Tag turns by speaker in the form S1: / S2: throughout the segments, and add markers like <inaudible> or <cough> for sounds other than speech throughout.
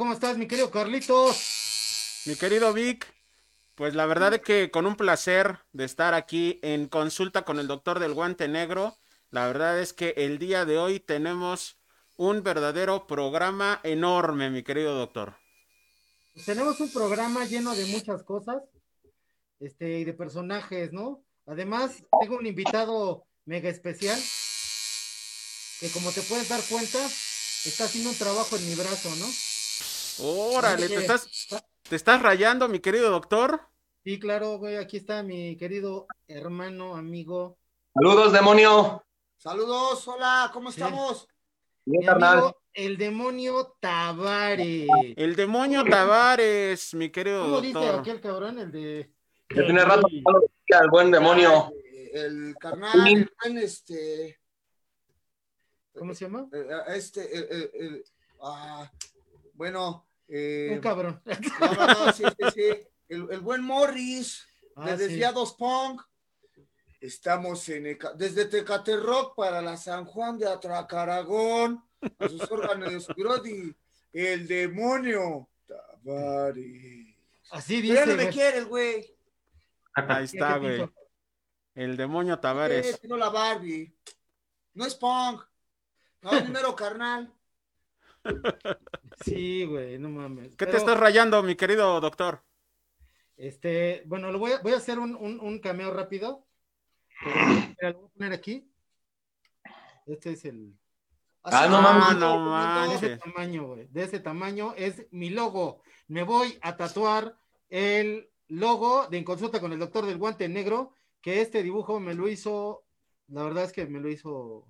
S1: ¿cómo estás, mi querido Carlitos?
S2: Mi querido Vic, pues la verdad es que con un placer de estar aquí en consulta con el doctor del guante negro. La verdad es que el día de hoy tenemos un verdadero programa enorme, mi querido doctor.
S1: Pues tenemos un programa lleno de muchas cosas, este, y de personajes, ¿no? Además, tengo un invitado mega especial, que como te puedes dar cuenta, está haciendo un trabajo en mi brazo, ¿no?
S2: Órale, ¿te estás, ¿te estás rayando, mi querido doctor?
S1: Sí, claro, güey, aquí está mi querido hermano, amigo.
S3: Saludos, demonio.
S4: Saludos, hola, ¿cómo estamos?
S1: Bien, carnal. el demonio Tavares.
S2: El demonio Tavares, mi querido
S1: ¿Cómo
S2: doctor.
S1: dice aquel cabrón, el de...
S3: Ya tiene rato el buen demonio.
S4: El carnal, el buen, este...
S1: ¿Cómo se llama?
S4: Eh, Este, el, el- el- ah, bueno... eh,
S1: Un cabrón.
S4: no, no, no, sí, sí, sí. El, el buen Morris,
S1: Ah,
S4: de
S1: sí.
S4: Desviados Punk. Estamos en desde Tecaterrock para la San Juan de Atracaragón, a sus <laughs> órganos, Brody, el demonio Tavares.
S1: Así
S4: Pero ya
S1: dice.
S4: no me quieres, güey.
S2: Ahí está,
S1: ¿qué
S2: güey. El demonio Tavares.
S4: no la Barbie. No es punk. No <laughs> es número carnal.
S1: Sí, güey, no mames.
S2: ¿Qué te estás rayando, mi querido doctor?
S1: Este, bueno, lo voy a, voy a hacer un, un, un cameo rápido. Mira, lo voy a poner aquí. Este es el.
S3: Ah, no mames.
S2: no
S1: De ese tamaño, güey. De ese tamaño es mi logo. Me voy a tatuar el logo de En Consulta con el Doctor del Guante Negro, que este dibujo me lo hizo, la verdad es que me lo hizo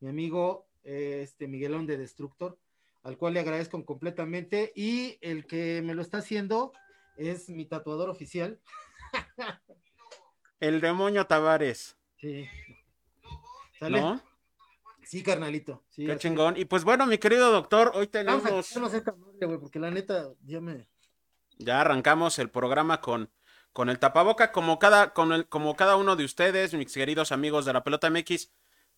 S1: mi amigo eh, este Miguelón de Destructor, al cual le agradezco completamente. Y el que me lo está haciendo es mi tatuador oficial.
S2: El demonio Tavares.
S1: Sí. ¿Sale?
S2: ¿No?
S1: Sí, carnalito. Sí,
S2: Qué chingón. Y pues bueno, mi querido doctor, hoy
S1: Vamos a
S2: tenemos.
S1: quitarnos esta madre, güey, porque la neta ya me.
S2: Ya arrancamos el programa con, con el tapaboca, como cada, con el, como cada uno de ustedes, mis queridos amigos de la pelota MX,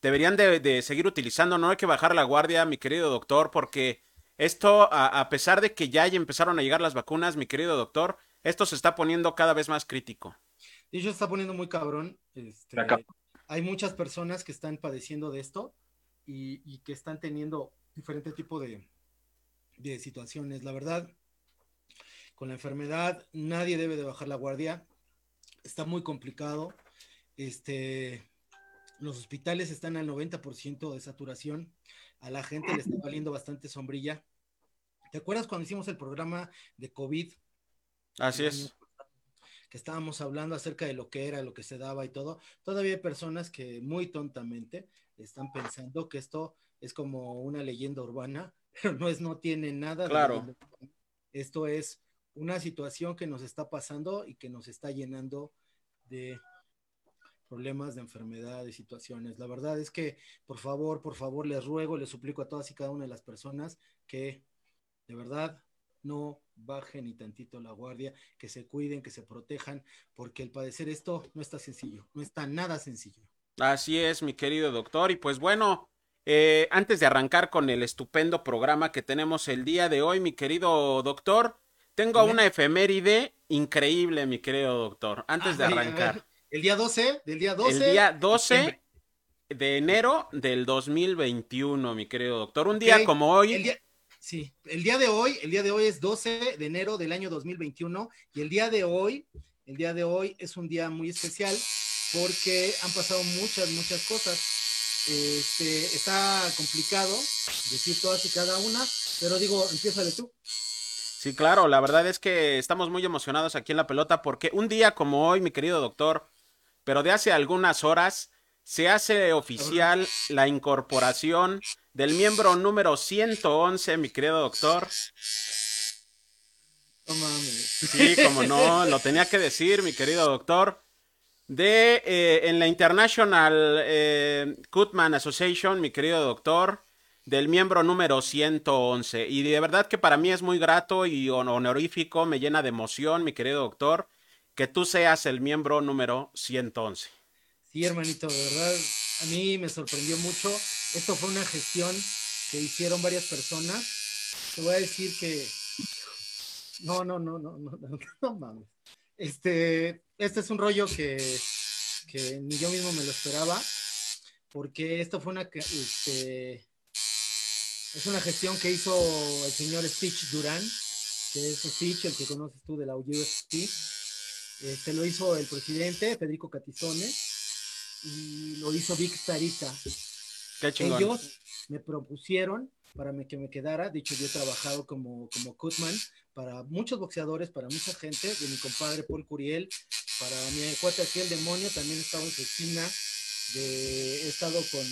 S2: deberían de, de seguir utilizando, no hay que bajar la guardia, mi querido doctor, porque esto, a, a pesar de que ya empezaron a llegar las vacunas, mi querido doctor, esto se está poniendo cada vez más crítico.
S1: Y se está poniendo muy cabrón. este, hay muchas personas que están padeciendo de esto y, y que están teniendo diferente tipo de, de situaciones. La verdad, con la enfermedad nadie debe de bajar la guardia. Está muy complicado. Este, los hospitales están al 90% de saturación. A la gente le está valiendo bastante sombrilla. ¿Te acuerdas cuando hicimos el programa de COVID?
S2: Así es.
S1: que estábamos hablando acerca de lo que era, lo que se daba y todo, todavía hay personas que muy tontamente están pensando que esto es como una leyenda urbana, <laughs> pero no es, no tiene nada
S2: Claro.
S1: Esto es una situación que nos está pasando y que nos está llenando de problemas de enfermedad, de situaciones. La verdad es que, por favor, por favor, les ruego, les suplico a todas y cada una de las personas que de verdad no bajen ni tantito la guardia, que se cuiden, que se protejan, porque el padecer esto no está sencillo, no está nada sencillo.
S2: Así es, mi querido doctor. Y pues bueno, eh, antes de arrancar con el estupendo programa que tenemos el día de hoy, mi querido doctor, tengo una efeméride increíble, mi querido doctor. Antes de arrancar.
S1: El día 12, del día 12.
S2: El día 12
S1: diciembre.
S2: de enero del 2021, mi querido doctor. Un día como hoy.
S1: El día, sí, el día de hoy, el día de hoy es 12 de enero del año 2021 y el día de hoy, el día de hoy es un día muy especial porque han pasado muchas, muchas cosas. Este, está complicado decir todas y cada una, pero digo, empieza de tú.
S2: Sí, claro, la verdad es que estamos muy emocionados aquí en la pelota porque un día como hoy, mi querido doctor, pero de hace algunas horas, se hace oficial la incorporación del miembro número 111, mi querido doctor. Sí, como no, lo tenía que decir, mi querido doctor. De eh, en la International eh, Association, mi querido doctor, del miembro número 111. Y de verdad que para mí es muy grato y hon- honorífico, me llena de emoción, mi querido doctor, que tú seas el miembro número 111.
S1: Sí, hermanito, de verdad, a mí me sorprendió mucho. Esto fue una gestión que hicieron varias personas te voy a decir que no, no, no, no, no, no, <laughs> no mames. Este, este es un rollo que, que ni yo mismo me lo esperaba, porque esto fue una, este, es una gestión que hizo el señor Stitch Durán, que es Stitch, el que conoces tú de la USP. Este lo hizo el presidente Federico Catizone y lo hizo Vic Starita.
S2: Qué chingón.
S1: Ellos me propusieron para que me quedara. De hecho, yo he trabajado como, como Cutman para muchos boxeadores, para mucha gente, de mi compadre Paul Curiel, para mi cuate aquí el demonio, también he estado en su esquina, de, he estado con,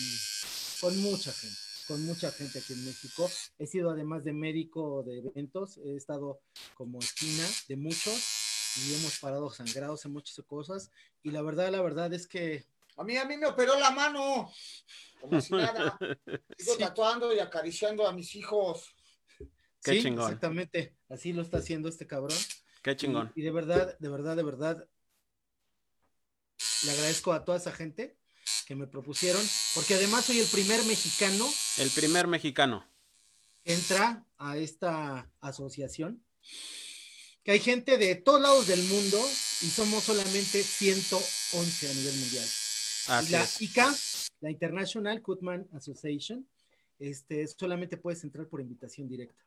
S1: con mucha gente, con mucha gente aquí en México. He sido además de médico de eventos, he estado como esquina de muchos y hemos parado sangrados en muchas cosas. Y la verdad, la verdad es que
S4: A mí, a mí me operó la mano. Como si nada. <laughs> Sigo
S1: Sí.
S4: tatuando y acariciando a mis hijos.
S2: Qué
S1: sí,
S2: chingón.
S1: exactamente, así lo está haciendo este cabrón.
S2: Qué chingón.
S1: Y, y de verdad, de verdad, de verdad, le agradezco a toda esa gente que me propusieron, porque además soy el primer mexicano
S2: El primer mexicano.
S1: que entra a esta asociación, que hay gente de todos lados del mundo y somos solamente 111 a nivel mundial. Y la
S2: es.
S1: ICA, la International Cutman Association, este, solamente puedes entrar por invitación directa.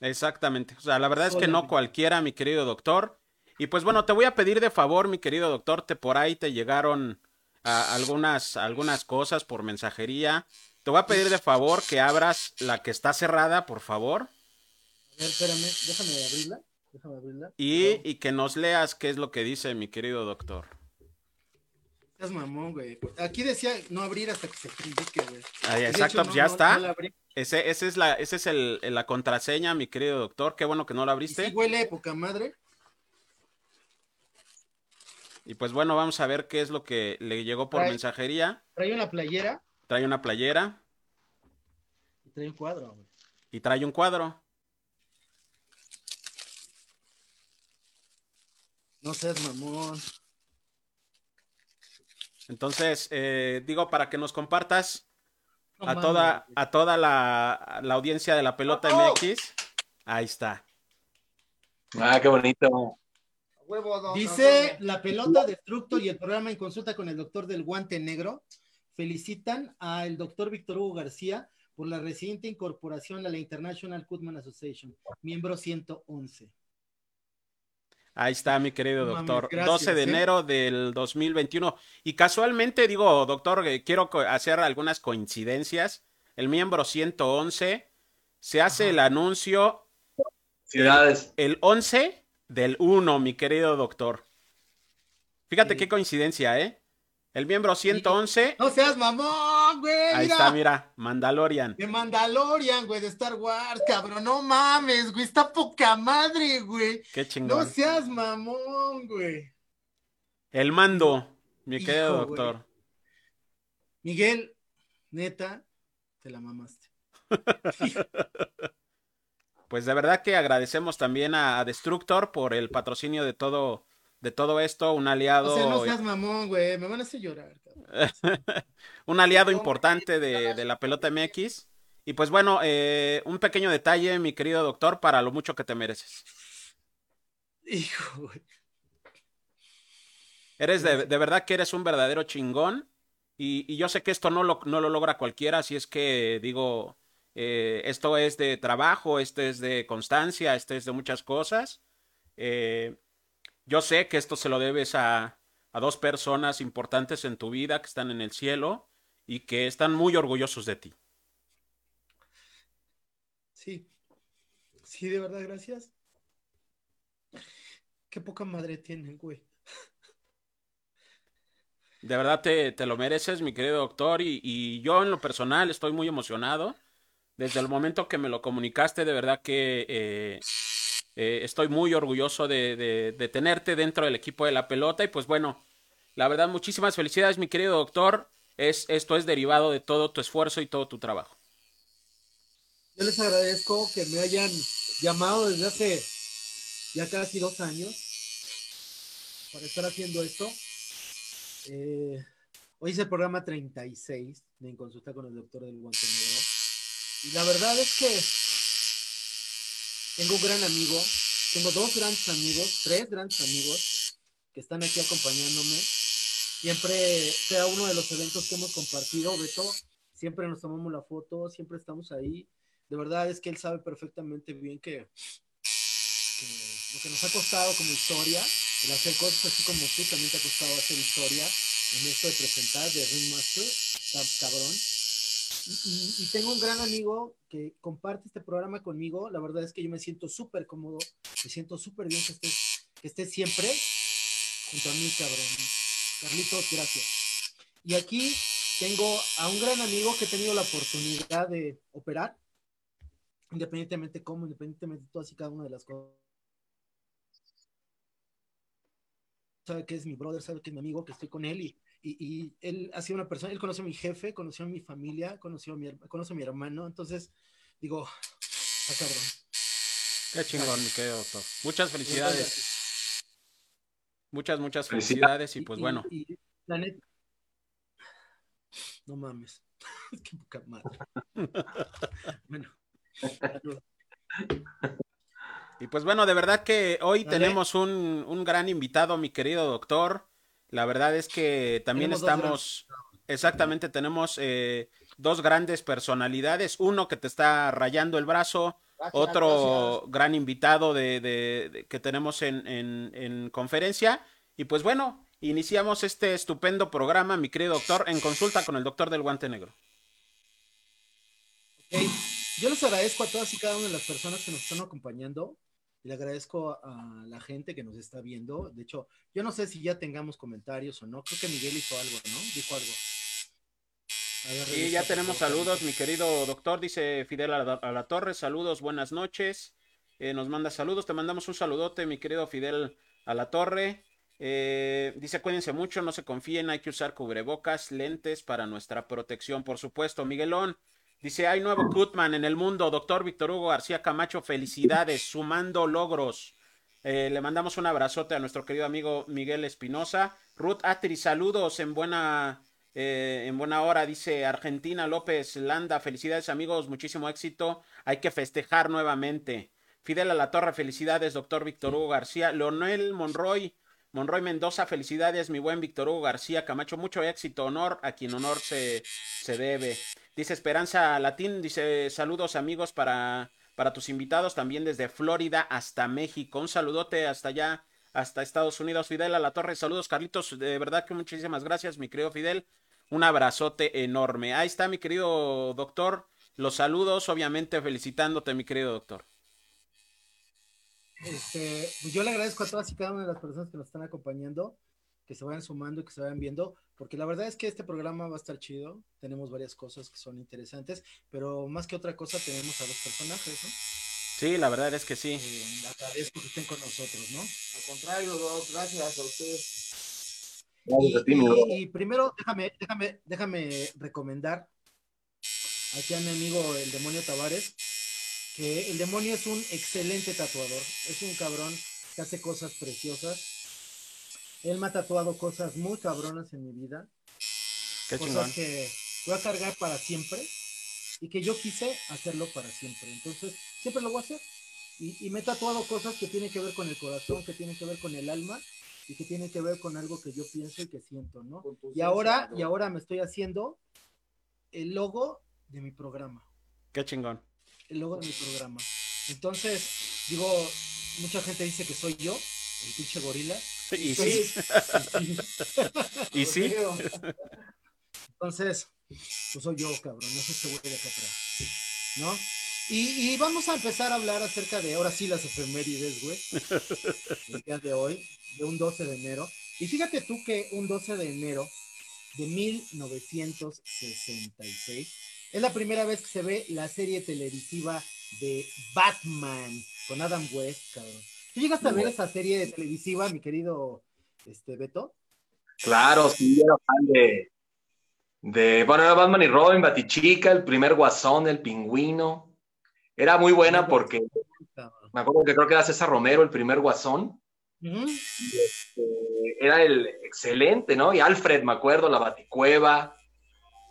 S2: Exactamente. O sea, la verdad es que no cualquiera, mi querido doctor. Y pues bueno, te voy a pedir de favor, mi querido doctor, te por ahí te llegaron algunas, algunas cosas por mensajería. Te voy a pedir de favor que abras la que está cerrada, por favor,
S1: A ver, espérame, déjame abrirla. Déjame abrirla.
S2: y, y que nos leas qué es lo que dice mi querido doctor.
S1: Es mamón, güey. Aquí decía no abrir hasta que se indique, güey.
S2: Exacto,
S1: hecho,
S2: pues
S1: no-
S2: ya
S1: no-
S2: está.
S1: no la abrí.
S2: Ese, ese es la, ese es el, la contraseña, mi querido doctor. Qué bueno que no la
S1: Y
S2: abriste.
S1: sí huele poca madre.
S2: Y pues bueno, vamos a ver qué es lo que le llegó por
S1: Trae-
S2: mensajería.
S1: Trae una playera
S2: Trae una playera
S1: y trae un cuadro, güey.
S2: y trae un cuadro.
S1: No seas mamón.
S2: Entonces, eh, digo, para que nos compartas
S1: No
S2: a toda, a toda la, la audiencia de la pelota
S4: ¡Oh!
S2: MX. Ahí está.
S3: Ah, qué bonito.
S1: Dice la pelota Destructor y el programa en consulta con el doctor del guante negro. Felicitan al doctor Víctor Hugo García por la reciente incorporación a la International Cutman Association, miembro 111.
S2: Ahí está, mi querido
S1: mames,
S2: doctor.
S1: gracias,
S2: 12 de
S1: ¿eh?
S2: enero del 2021. Y casualmente, digo, doctor, eh, quiero hacer algunas coincidencias. El miembro 111 se hace
S1: Ajá.
S2: el anuncio
S3: Felicidades.
S2: el 11 del 1, mi querido doctor. Fíjate
S1: Sí.
S2: qué coincidencia, ¿eh? El miembro 111,
S1: No seas mamón, güey.
S2: ahí
S1: mira.
S2: está, mira, Mandalorian.
S1: De Mandalorian, güey, de Star Wars, cabrón. No mames, güey. Está poca madre, güey.
S2: Qué
S1: No
S2: chingón.
S1: seas mamón, güey.
S2: El mando, mi
S1: Hijo,
S2: querido
S1: güey.
S2: doctor.
S1: Miguel, neta, te la mamaste. <laughs>
S2: Pues de verdad que agradecemos también a Destructor por el patrocinio de todo, de todo esto, un aliado,
S1: O sea, no seas mamón, güey. Me van a hacer llorar, cabrón. <laughs>
S2: un aliado importante de, de la pelota MX. Y pues bueno, eh, un pequeño detalle, mi querido doctor, para lo mucho que te mereces.
S1: Hijo, güey.
S2: Eres de, de verdad que eres un verdadero chingón. Y, y yo sé que esto no lo, no lo logra cualquiera, así es que digo, eh, esto es de trabajo, esto es de constancia, esto es de muchas cosas. Eh, yo sé que esto se lo debes a, a dos personas importantes en tu vida que están en el cielo y que están muy orgullosos de ti.
S1: Sí. Sí, de verdad, gracias. Qué poca madre tienen, güey.
S2: De verdad te, te lo mereces, mi querido doctor, y, y yo en lo personal estoy muy emocionado. Desde el momento que me lo comunicaste, de verdad que eh, eh, estoy muy orgulloso de, de- tenerte dentro del equipo de la pelota. Y pues bueno, la verdad, muchísimas felicidades, mi querido doctor. Es, esto es derivado de todo tu esfuerzo y todo tu trabajo.
S1: Yo les agradezco que me hayan llamado desde hace ya casi dos años para estar haciendo esto. Eh, hoy es el programa 36 de En Consulta con el Doctor del Guante Negro. Y la verdad es que tengo un gran amigo, tengo dos grandes amigos, tres grandes amigos que están aquí acompañándome. Siempre, sea uno de los eventos que hemos compartido, Beto, siempre nos tomamos la foto, siempre estamos ahí. De verdad es que él sabe perfectamente bien que, lo que nos ha costado como historia, el hacer cosas así como tú también te ha costado hacer historia en esto de presentar de Ringmaster, está cabrón. Y, y- tengo un gran amigo que comparte este programa conmigo. La verdad es que yo me siento súper cómodo, me siento súper bien que estés, que estés siempre junto a mí, cabrón. Carlitos, gracias. Y aquí tengo a un gran amigo que he tenido la oportunidad de operar, independientemente cómo, independientemente de todas y cada una de las cosas. Sabe que es mi brother, sabe que es mi amigo, que estoy con él y, y, y él ha sido una persona, él conoció a mi jefe, conoció a mi familia, conoció a mi, conoce a mi hermano, entonces digo, está cabrón.
S2: Qué chingón, mi querido doctor. Muchas felicidades. Muchas, muchas
S3: Felicidades.
S2: y pues bueno.
S1: y la neta, no mames, <laughs> qué poca madre. <laughs> bueno.
S2: Y pues bueno, de verdad que hoy tenemos un, un gran invitado, mi querido doctor. La verdad es que también
S1: Tenemos
S2: estamos, exactamente, tenemos eh, dos grandes personalidades. Uno que te está rayando el brazo,
S4: Gracias,
S2: otro
S4: gracias.
S2: gran invitado de, de- de- que tenemos en, en- en conferencia. Y pues bueno, iniciamos este estupendo programa, mi querido doctor, en consulta con el doctor del guante negro.
S1: Yo les agradezco a todas y cada una de las personas que nos están acompañando. Y le agradezco a la gente que nos está viendo. De hecho, yo no sé si ya tengamos comentarios o no. Creo que Miguel hizo algo, ¿no? Dijo algo. Ver,
S2: Y
S1: revisa,
S2: ya tenemos saludos, mi querido doctor, dice Fidel a la, a la Torre, saludos, buenas noches. Eh, nos manda saludos, te mandamos un saludote, mi querido Fidel a la Torre. Eh, dice, cuídense mucho, no se confíen, hay que usar cubrebocas, lentes para nuestra protección, por supuesto. Miguelón, dice, hay nuevo Cutman en el mundo, doctor Víctor Hugo García Camacho, felicidades, sumando logros. Eh, le mandamos un abrazote a nuestro querido amigo Miguel Espinosa. Ruth Atri, saludos en buena, eh, en buena hora, dice Argentina López Landa. Felicidades, amigos, muchísimo éxito. Hay que festejar nuevamente. Fidel a la Torre, felicidades, doctor Víctor Hugo García. Leonel Monroy, Monroy Mendoza, felicidades, mi buen Víctor Hugo García Camacho. Mucho éxito, honor a quien honor se, se debe. Dice Esperanza Latín, dice saludos, amigos, para para tus invitados también desde Florida hasta México. Un saludote hasta allá, hasta Estados Unidos. Fidel a la torre, saludos Carlitos, de verdad que muchísimas gracias, mi querido Fidel. Un abrazote enorme. Ahí está, mi querido doctor. Los saludos, obviamente felicitándote, mi querido doctor.
S1: Este, pues yo le agradezco a todas y cada una de las personas que nos están acompañando, que se vayan sumando y que se vayan viendo, porque la verdad es que este programa va a estar chido. Tenemos varias cosas que son interesantes, pero más que otra cosa tenemos a los personajes, ¿no?
S2: Sí, la verdad es que sí.
S1: Eh, agradezco que estén con nosotros, ¿no?
S4: Al contrario, Doc, gracias a ustedes.
S3: Gracias a ti,
S1: y- y primero, déjame, déjame, déjame recomendar aquí a mi amigo el demonio Tavares, que el demonio es un excelente tatuador, es un cabrón que hace cosas preciosas. Él me ha tatuado cosas muy cabronas en mi vida,
S2: Qué
S1: cosas
S2: chingón.
S1: que voy a cargar para siempre y que yo quise hacerlo para siempre. Entonces, siempre lo voy a hacer. Y, y me he tatuado cosas que tienen que ver con el corazón, que tienen que ver con el alma y que tienen que ver con algo que yo pienso y que siento, ¿no? Y ahora, y ahora me estoy haciendo el logo de mi programa.
S2: Qué chingón.
S1: El logo de mi programa. Entonces, digo, mucha gente dice que soy yo, el pinche gorila.
S2: Y sí, <laughs> y sí.
S4: Creo.
S1: Entonces, pues soy yo, cabrón, no es este güey de acá atrás. ¿No? Y, y vamos a empezar a hablar acerca de, ahora sí, las efemérides, güey. El día de hoy, de un 12 de enero. Y fíjate tú que un 12 de enero de 1966 es la primera vez que se ve la serie televisiva de Batman con Adam West, cabrón. ¿Tú llegaste a ver esa serie televisiva, mi querido este, Beto?
S3: Claro, sí, era fan de, de, bueno, era Batman y Robin, Batichica, el primer Guasón, el Pingüino. Era muy buena porque me acuerdo que creo que era César Romero el primer Guasón.
S1: Ujú.
S3: Eh, era el excelente, ¿no? Y Alfred, me acuerdo, la Baticueva.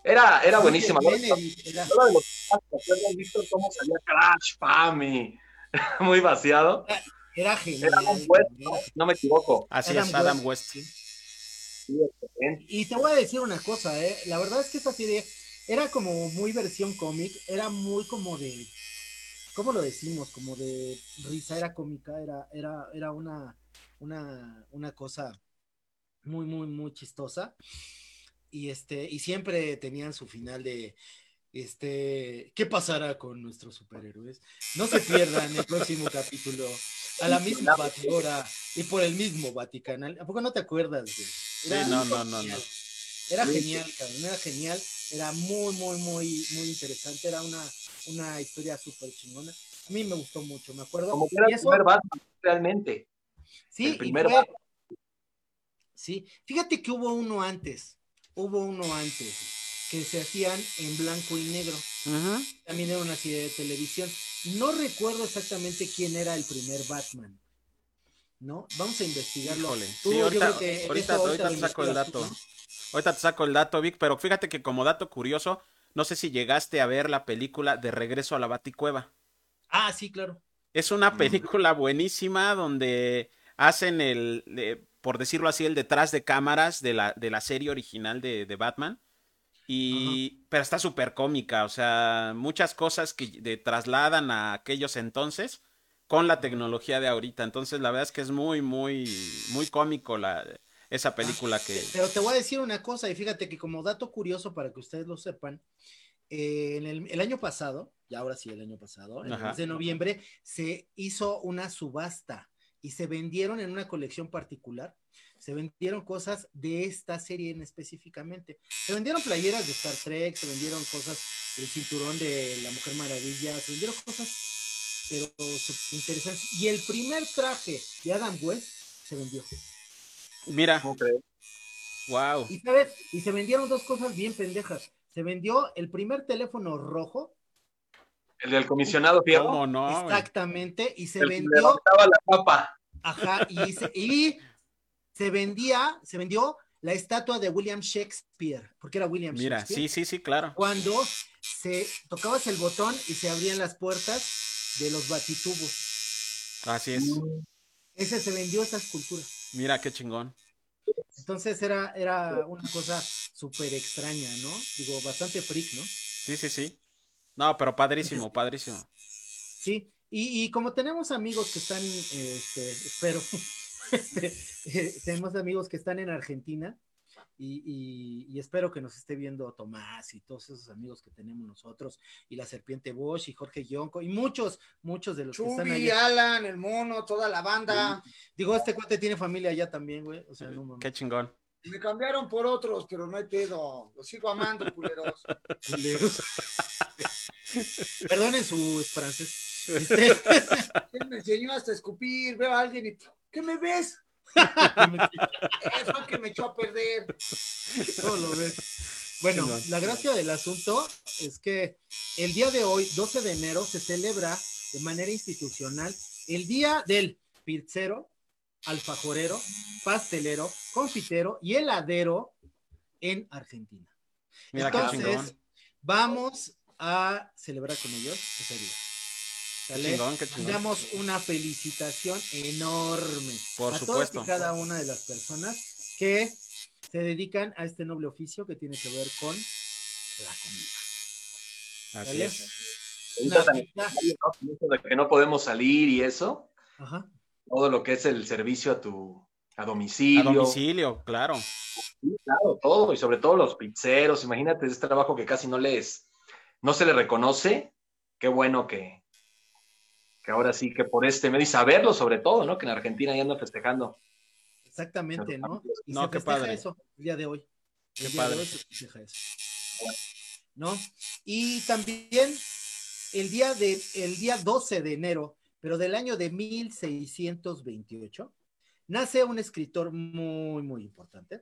S3: Era, era buenísima. ¿no?
S1: Kennedy, era-
S3: Ahora de los ¿te acuerdas, Víctor, cómo salía Crash, Pam y <laughs> muy vaciado.
S1: Era genial.
S3: Un West, no me equivoco.
S2: Así
S1: Adam
S2: es, Adam
S1: West,
S2: West.
S3: Sí, excelente.
S1: Y te voy a decir una cosa, ¿eh? La verdad es que esta serie era como muy versión cómic, era muy como de, ¿cómo lo decimos? Como de risa, era cómica, era, era, era una, una, una cosa muy, muy, muy chistosa. Y este, y siempre tenían su final de este, ¿qué pasará con nuestros superhéroes? No se pierdan el próximo capítulo a la misma batidora y por el mismo Vaticanal. ¿A poco no te acuerdas? güey? Era
S2: Sí, no, no, no, no.
S1: Era
S3: Sí.
S1: genial, cabrón, era genial, era muy, muy, muy, muy interesante, era una, una historia súper chingona. A mí me gustó mucho, me acuerdo.
S3: Como que era el
S1: eso-
S3: primer Batman, realmente.
S1: sí,
S3: el primer
S1: fue-
S3: Batman.
S1: sí, fíjate que hubo uno antes, hubo uno antes, que se hacían en blanco y negro. También era una serie de televisión. No recuerdo exactamente quién era el primer Batman. ¿No? Vamos a investigarlo.
S2: Híjole.
S1: Tú,
S2: Sí,
S1: yo
S2: ahorita,
S1: creo que
S2: ahorita,
S1: eso
S2: ahorita
S1: lo
S2: te saco el dato.
S1: tú, ¿no?
S2: Ahorita te saco el dato, Vic, pero fíjate que como dato curioso, no sé si llegaste a ver la película de Regreso a la Baticueva.
S1: Ah, sí, claro.
S2: Es una película buenísima donde hacen el, eh, por decirlo así, el detrás de cámaras de la, de la serie original de, de Batman. Y, pero está súper cómica, o sea, muchas cosas que de- trasladan a aquellos entonces con la tecnología de ahorita. Entonces, la verdad es que es muy, muy, muy cómico la, esa película que...
S1: Pero te voy a decir una cosa, y fíjate que como dato curioso para que ustedes lo sepan, eh, en el, el año pasado, y ahora sí el año pasado, en el
S2: Ajá.
S1: mes de noviembre, se hizo una subasta y se vendieron en una colección particular, se vendieron cosas de esta serie en específicamente. Se vendieron playeras de Star Trek, se vendieron cosas del cinturón de la Mujer Maravilla, se vendieron cosas pero interesantes. Y el primer traje de Adam West se vendió.
S2: Mira,
S3: ¿Cómo crees?
S2: wow.
S1: Y sabes, y se vendieron dos cosas bien pendejas. Se vendió el primer teléfono rojo,
S3: El del comisionado Fierro.
S2: ¿Cómo no? güey?
S1: exactamente, y se
S3: el que
S1: vendió,
S3: levantaba la tapa.
S1: ajá, y se, y se vendía, se vendió la estatua de William Shakespeare, porque era William
S2: Mira,
S1: Shakespeare.
S2: sí, sí, sí, claro.
S1: Cuando se tocabas el botón y se abrían las puertas de los batitubos.
S2: Así es.
S1: Ese se vendió esa escultura.
S2: Mira qué chingón.
S1: Entonces era, era una cosa súper extraña, ¿no? Digo, bastante freak, ¿no?
S2: Sí, sí, sí. No, pero padrísimo, padrísimo.
S1: Sí, y, y como tenemos amigos que están, este, espero, <laughs> tenemos amigos que están en Argentina y, y- y espero que nos esté viendo Tomás y todos esos amigos que tenemos nosotros y la Serpiente Bosch y Jorge Yonco y muchos, muchos de los que están allá.
S4: Alan, el mono, toda la banda.
S1: Digo, este cuate tiene familia allá también, güey, o sea, no.
S2: Qué chingón.
S4: Me cambiaron por otros, pero no hay pedo. Los sigo amando, culeros.
S1: culeros. <laughs> Perdonen su francés. Este,
S4: Él me enseñó hasta escupir. Veo a alguien y. ¿Qué me ves? Eso que me echó a perder.
S1: todo lo ves. Bueno, la gracia del asunto es que el día de hoy, 12 de enero, se celebra de manera institucional el Día del Pizzero, Alfajorero, Pastelero, Confitero y Heladero en Argentina.
S2: Mira
S1: Entonces, vamos a celebrar con ellos ese día.
S2: Qué
S1: ¿Sale?
S2: chingón, qué chingón.
S1: Damos una felicitación enorme
S2: Por
S1: a
S2: supuesto.
S1: todas y cada una de las personas que se dedican a este noble oficio que tiene que ver con la comida.
S2: Así
S1: ¿Sale?
S2: es.
S3: Ahorita también, ¿no? De que no podemos salir y eso.
S1: ajá,
S3: Todo lo que es el servicio a tu a
S2: A
S3: domicilio.
S2: domicilio, claro.
S3: Sí, claro, todo. Y sobre todo los pizzeros. Imagínate ese trabajo que casi no les, no se le reconoce. Qué bueno que, que ahora sí que por este medio y saberlo sobre todo, ¿no? Que en Argentina ya andan festejando.
S1: exactamente, ¿no? Y
S2: No,
S1: se
S2: qué
S1: festeja
S2: padre.
S1: eso el día de hoy.
S2: Qué
S1: El día
S2: padre.
S1: de hoy se festeja eso. ¿No? Y también el día de el día 12 de enero, pero del año de 1628, nace un escritor muy muy importante,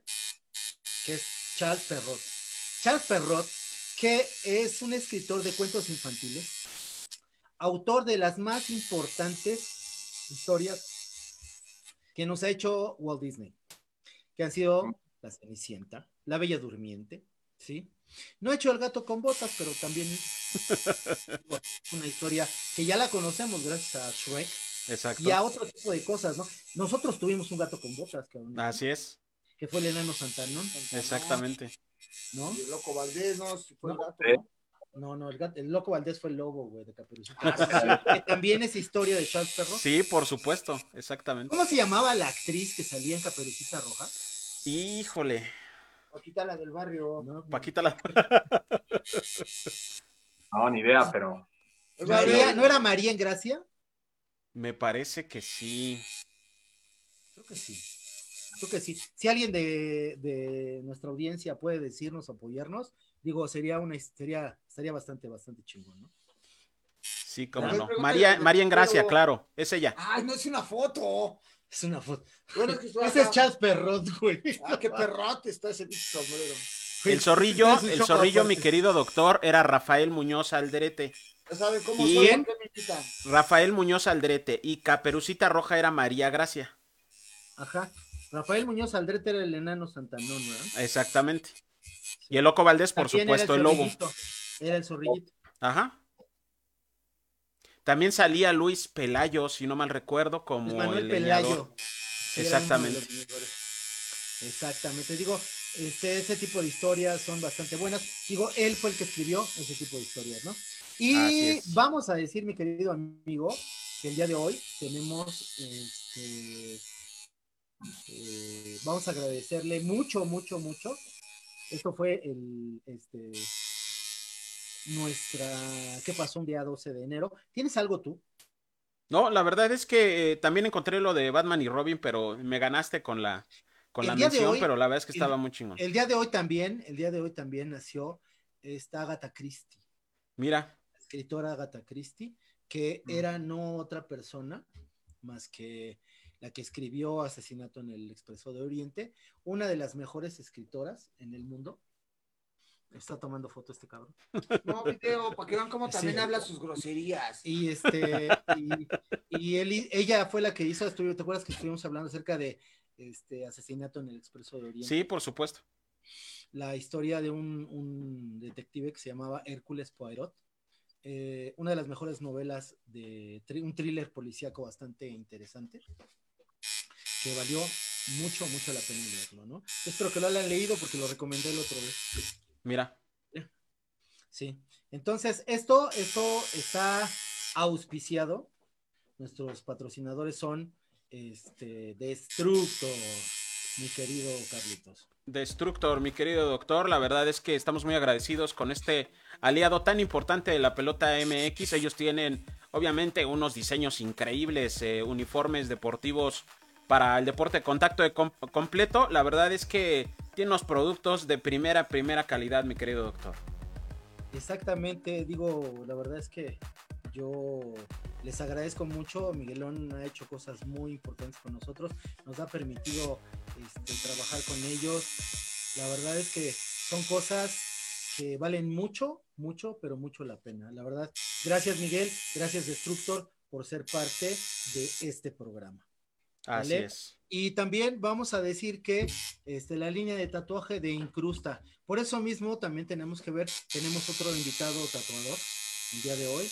S1: que es Charles Perrault. Charles Perrault, que es un escritor de cuentos infantiles, autor de las más importantes historias que nos ha hecho Walt Disney, que han sido La Cenicienta, La Bella Durmiente, Sí. No he hecho el gato con botas, pero también <laughs> una historia que ya la conocemos gracias a Shrek
S2: Exacto.
S1: y a otro tipo de cosas, ¿no? Nosotros tuvimos un gato con botas, cabrón,
S2: Así es,
S1: que fue el enano Santanón,
S2: exactamente.
S1: ¿no?
S4: Y el loco Valdés, ¿no? Si fue el gato,
S3: Sí.
S4: ¿no?
S1: No, no, el, gato- el loco Valdés fue el lobo, güey, de Caperucita.
S2: Ah,
S1: que también es historia de Charles Perro.
S2: Sí, por supuesto, exactamente.
S1: ¿Cómo se llamaba la actriz que salía en Caperucita Roja?
S2: Híjole,
S4: Paquita la del barrio.
S1: ¿No?
S2: Paquita la... <laughs>
S3: No, ni idea, pero
S1: María, ¿No era María en Gracia?
S2: Me parece que sí.
S1: Creo que sí. Creo que sí. Si alguien de, de nuestra audiencia puede decirnos, apoyarnos, digo, sería una sería, estaría bastante, bastante chingón, ¿no?
S2: Sí, cómo
S4: Pero
S2: no. María, María en Gracia,
S4: pero-
S2: claro, es ella.
S4: Ay, no es una foto.
S1: Es una foto.
S4: Bueno, es que estoy <laughs>
S1: Ese es
S4: acá.
S1: Charles Perrot, güey.
S4: Ah, qué perrote está ese pinche sombrero.
S2: El zorrillo,
S1: Es
S2: el zorrillo, mi querido doctor, era Rafael Muñoz Alderete.
S4: Saben cómo
S2: ¿Y
S4: soy,
S2: quién?
S4: ¿por qué me invitan?
S2: Rafael Muñoz Aldrete y Caperucita Roja era María Gracia.
S1: Ajá. Rafael Muñoz Aldrete era el enano Santanón, ¿verdad?
S2: Exactamente. Y el Loco Valdés, por
S1: También
S2: supuesto, el lobo.
S1: Era el zorrillito.
S2: Ajá. También salía Luis Pelayo, si no mal recuerdo, como
S1: Manuel
S2: el
S1: Pelayo.
S2: leñador. Exactamente.
S1: Exactamente. Digo, este, ese tipo de historias son bastante buenas. Digo, él fue el que escribió ese tipo de historias, ¿no? Y vamos a decir, mi querido amigo, que el día de hoy tenemos, este, eh, vamos a agradecerle mucho, mucho, mucho. Esto fue el, este, nuestra, ¿qué pasó un día 12 de enero? ¿Tienes algo tú?
S2: No, la verdad es que eh, también encontré lo de Batman y Robin, pero me ganaste con la, con
S1: El
S2: la mención,
S1: hoy-
S2: pero la verdad es que
S1: el-
S2: estaba muy chingón.
S1: El día de hoy también, el día de hoy también nació esta Agatha Christie.
S2: Mira,
S1: escritora Agatha Christie, que era no otra persona más que la que escribió Asesinato en el Expreso de Oriente, una de las mejores escritoras en el mundo. Está tomando foto este cabrón. <laughs>
S4: No, video, para que vean cómo también
S1: Sí.
S4: habla sus groserías.
S1: Y este, y, y él- ella fue la que hizo, ¿te acuerdas que estuvimos hablando acerca de este asesinato en el Expreso de Oriente?
S2: sí, por supuesto.
S1: la historia de un, un detective que se llamaba Hércules Poirot. Eh, una de las mejores novelas de tri- un thriller policíaco bastante interesante que valió mucho, mucho la pena leerlo, ¿no? Espero que lo hayan leído porque lo recomendé el otro vez.
S2: Mira,
S1: Sí. Entonces, esto, esto está auspiciado. Nuestros patrocinadores son este Destructor, mi querido Carlitos.
S2: Destructor, mi querido doctor, la verdad es que estamos muy agradecidos con este aliado tan importante de la pelota MX. Ellos tienen, obviamente, unos diseños increíbles, eh, uniformes deportivos para el deporte de contacto de com- completo. La verdad es que tiene unos productos de primera, primera calidad, mi querido doctor.
S1: Exactamente, digo, la verdad es que yo les agradezco mucho. Miguelón ha hecho cosas muy importantes con nosotros, nos ha permitido este, trabajar con ellos. La verdad es que son cosas que valen mucho, mucho, pero mucho la pena. La verdad, gracias Miguel, gracias Destructor por ser parte de este programa.
S2: Así
S1: ¿Vale?
S2: es.
S1: Y también vamos a decir que este, la línea de tatuaje de Incrusta. Por eso mismo también tenemos que ver, tenemos otro invitado tatuador el día de hoy.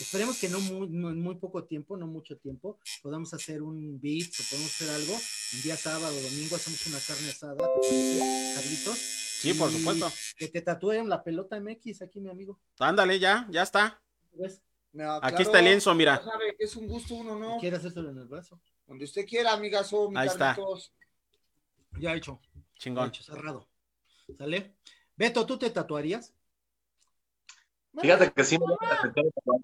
S1: Esperemos que no, muy, no en muy poco tiempo, no mucho tiempo, podamos hacer un beat o podemos hacer algo. Un día sábado, domingo, hacemos una carne asada, ¿te parece, Carlitos.
S2: Sí, por supuesto.
S1: Que te tatúen la pelota MX aquí, mi amigo.
S2: Ándale, ya, ya está.
S1: ¿Ves?
S4: No,
S2: Aquí
S4: claro,
S2: está el lienzo, mira.
S4: ya sabe que es un gusto uno, ¿no?
S1: ¿Quieres hacérselo en el brazo?
S4: Donde usted quiera, amigazo, mi
S2: Ahí está.
S1: Ya hecho. Ya
S2: Chingón.
S1: hecho, cerrado. ¿Sale? Beto, ¿tú te tatuarías?
S3: fíjate que sí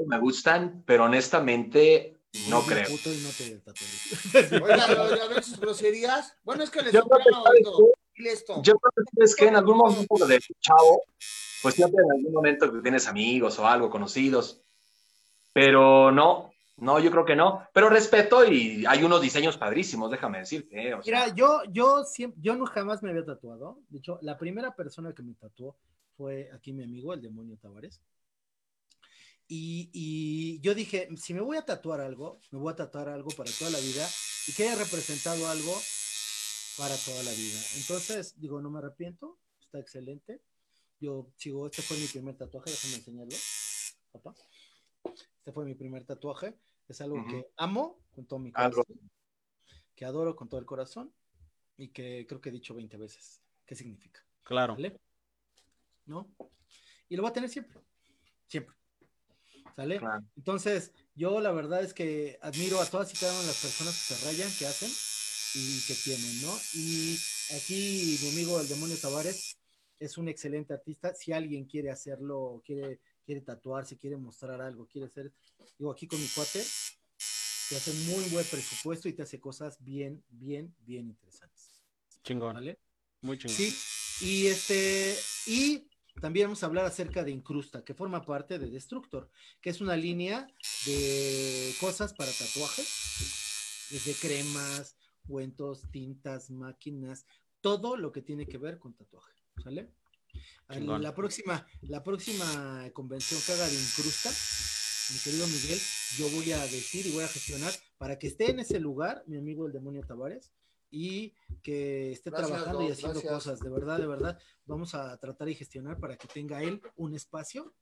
S3: me, gustan, pero honestamente no creo.
S1: puto y no te.
S4: Oiga, lo de a ver sus groserías. Bueno, es que le
S3: Yo creo que,
S4: soplaba
S3: ¿sabes
S4: oído. Dile esto.
S3: Yo creo que es que en algún momento de chavo, pues siempre en algún momento que tienes amigos o algo, conocidos, pero no, no, yo creo que no. Pero respeto y hay unos diseños padrísimos, déjame decirte. eh, o sea,
S1: Mira, yo, yo siempre, yo no jamás me había tatuado. De hecho, la primera persona que me tatuó fue aquí mi amigo, el demonio Tavares. Y, y yo dije, si me voy a tatuar algo, me voy a tatuar algo para toda la vida y que haya representado algo para toda la vida. Entonces, digo, no me arrepiento, está excelente. yo sigo, este fue mi primer tatuaje, déjame enseñarlo, papá. Este fue mi primer tatuaje, es algo
S3: Ujú.
S1: que amo con todo mi
S3: Algo.
S1: corazón, que adoro con todo el corazón y que creo que he dicho 20 veces. ¿Qué significa?
S2: Claro.
S1: ¿Sale? ¿No? Y lo voy a tener siempre, siempre. ¿Sale?
S3: Claro.
S1: Entonces, yo la verdad es que admiro a todas y cada una de las personas que se rayan, que hacen y que tienen, ¿no? Y aquí mi amigo el demonio Tavares es un excelente artista. Si alguien quiere hacerlo, quiere, quiere tatuarse, quiere mostrar algo, quiere hacer, digo, aquí con mi cuate, te hace muy buen presupuesto y te hace cosas bien, bien, bien interesantes.
S2: Chingón.
S1: ¿Vale?
S2: Muy chingón.
S1: Sí, y este, y también vamos a hablar acerca de Incrusta, que forma parte de Destructor, que es una línea de cosas para tatuajes, desde cremas, cuentos, tintas, máquinas, todo lo que tiene que ver con tatuaje, ¿sale?
S2: Chingón.
S1: La próxima, la próxima convención que haga de Incrusta, mi querido Miguel, yo voy a decir y voy a gestionar para que esté en ese lugar, mi amigo el demonio Tavares, y que esté
S4: Gracias,
S1: trabajando y
S4: Doc,
S1: haciendo
S4: gracias.
S1: cosas. De verdad, de verdad, vamos a tratar y gestionar para que tenga él un espacio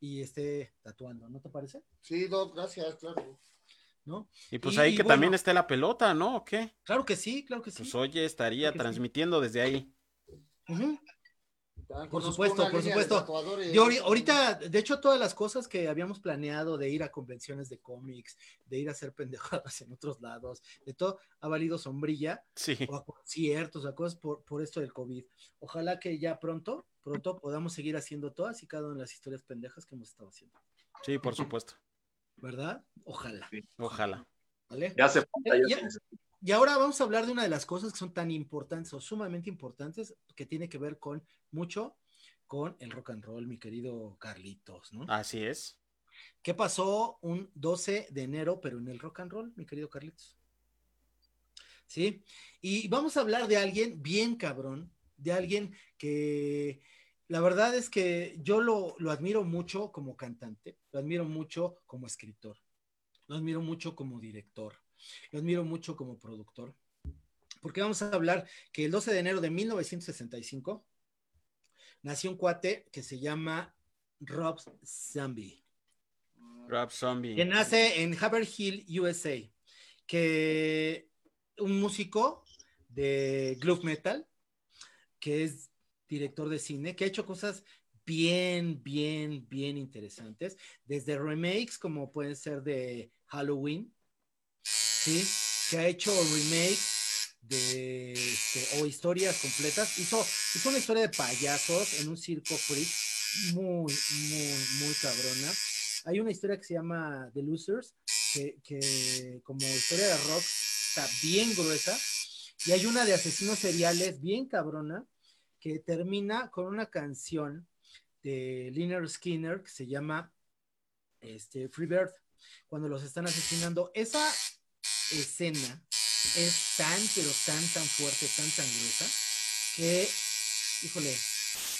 S1: y esté tatuando, ¿no te parece?
S4: Sí, Doc, gracias, claro.
S1: ¿No?
S2: Y pues
S1: Y-
S2: ahí
S1: y
S2: que
S1: bueno.
S2: también esté la pelota, ¿no? ¿O qué?
S1: Claro que sí, claro que sí.
S2: Pues oye, estaría
S1: Creo que sí.
S2: transmitiendo desde ahí.
S1: Ujú.
S4: También
S1: Por
S4: conozco
S1: supuesto, por
S4: de
S1: supuesto.
S4: tatuadores.
S1: Yo ahori- ahorita, de hecho, todas las cosas que habíamos planeado de ir a convenciones de cómics, de ir a hacer pendejadas en otros lados, de todo, ha valido sombrilla
S2: Sí.
S1: o a conciertos, a cosas por, por esto del COVID. Ojalá que ya pronto, pronto podamos seguir haciendo todas y cada una de las historias pendejas que hemos estado haciendo.
S2: Sí, por supuesto.
S1: ¿Verdad? Ojalá.
S2: Ojalá.
S1: ¿Vale?
S3: Ya hace falta, ya
S1: ya-
S3: se necesita.
S1: Y ahora vamos a hablar de una de las cosas que son tan importantes o sumamente importantes que tiene que ver con mucho con el rock and roll, mi querido Carlitos, ¿no?
S2: Así es.
S1: ¿Qué pasó un 12 de enero, pero en el rock and roll, mi querido Carlitos? ¿Sí? Y vamos a hablar de alguien bien cabrón, de alguien que la verdad es que yo lo, lo admiro mucho como cantante, lo admiro mucho como escritor, lo admiro mucho como director, lo admiro mucho como productor, porque vamos a hablar que el 12 de enero de 1965 nació un cuate que se llama Rob Zombie
S2: Rob Zombie.
S1: que nace en Haverhill, USA, que un músico de groove metal, que es director de cine, que ha hecho cosas bien, bien, bien interesantes, desde remakes como pueden ser de Halloween, ¿sí? Que ha hecho remakes de, este, o historias completas. Hizo, hizo una historia de payasos en un circo freak muy, muy, muy cabrona. Hay una historia que se llama The Losers, que, que como historia de rock está bien gruesa. Y hay una de asesinos seriales bien cabrona que termina con una canción de Liner Skinner que se llama este, Free Bird, cuando los están asesinando. Esa escena es tan, pero tan, tan fuerte, tan, tan gruesa, que, híjole,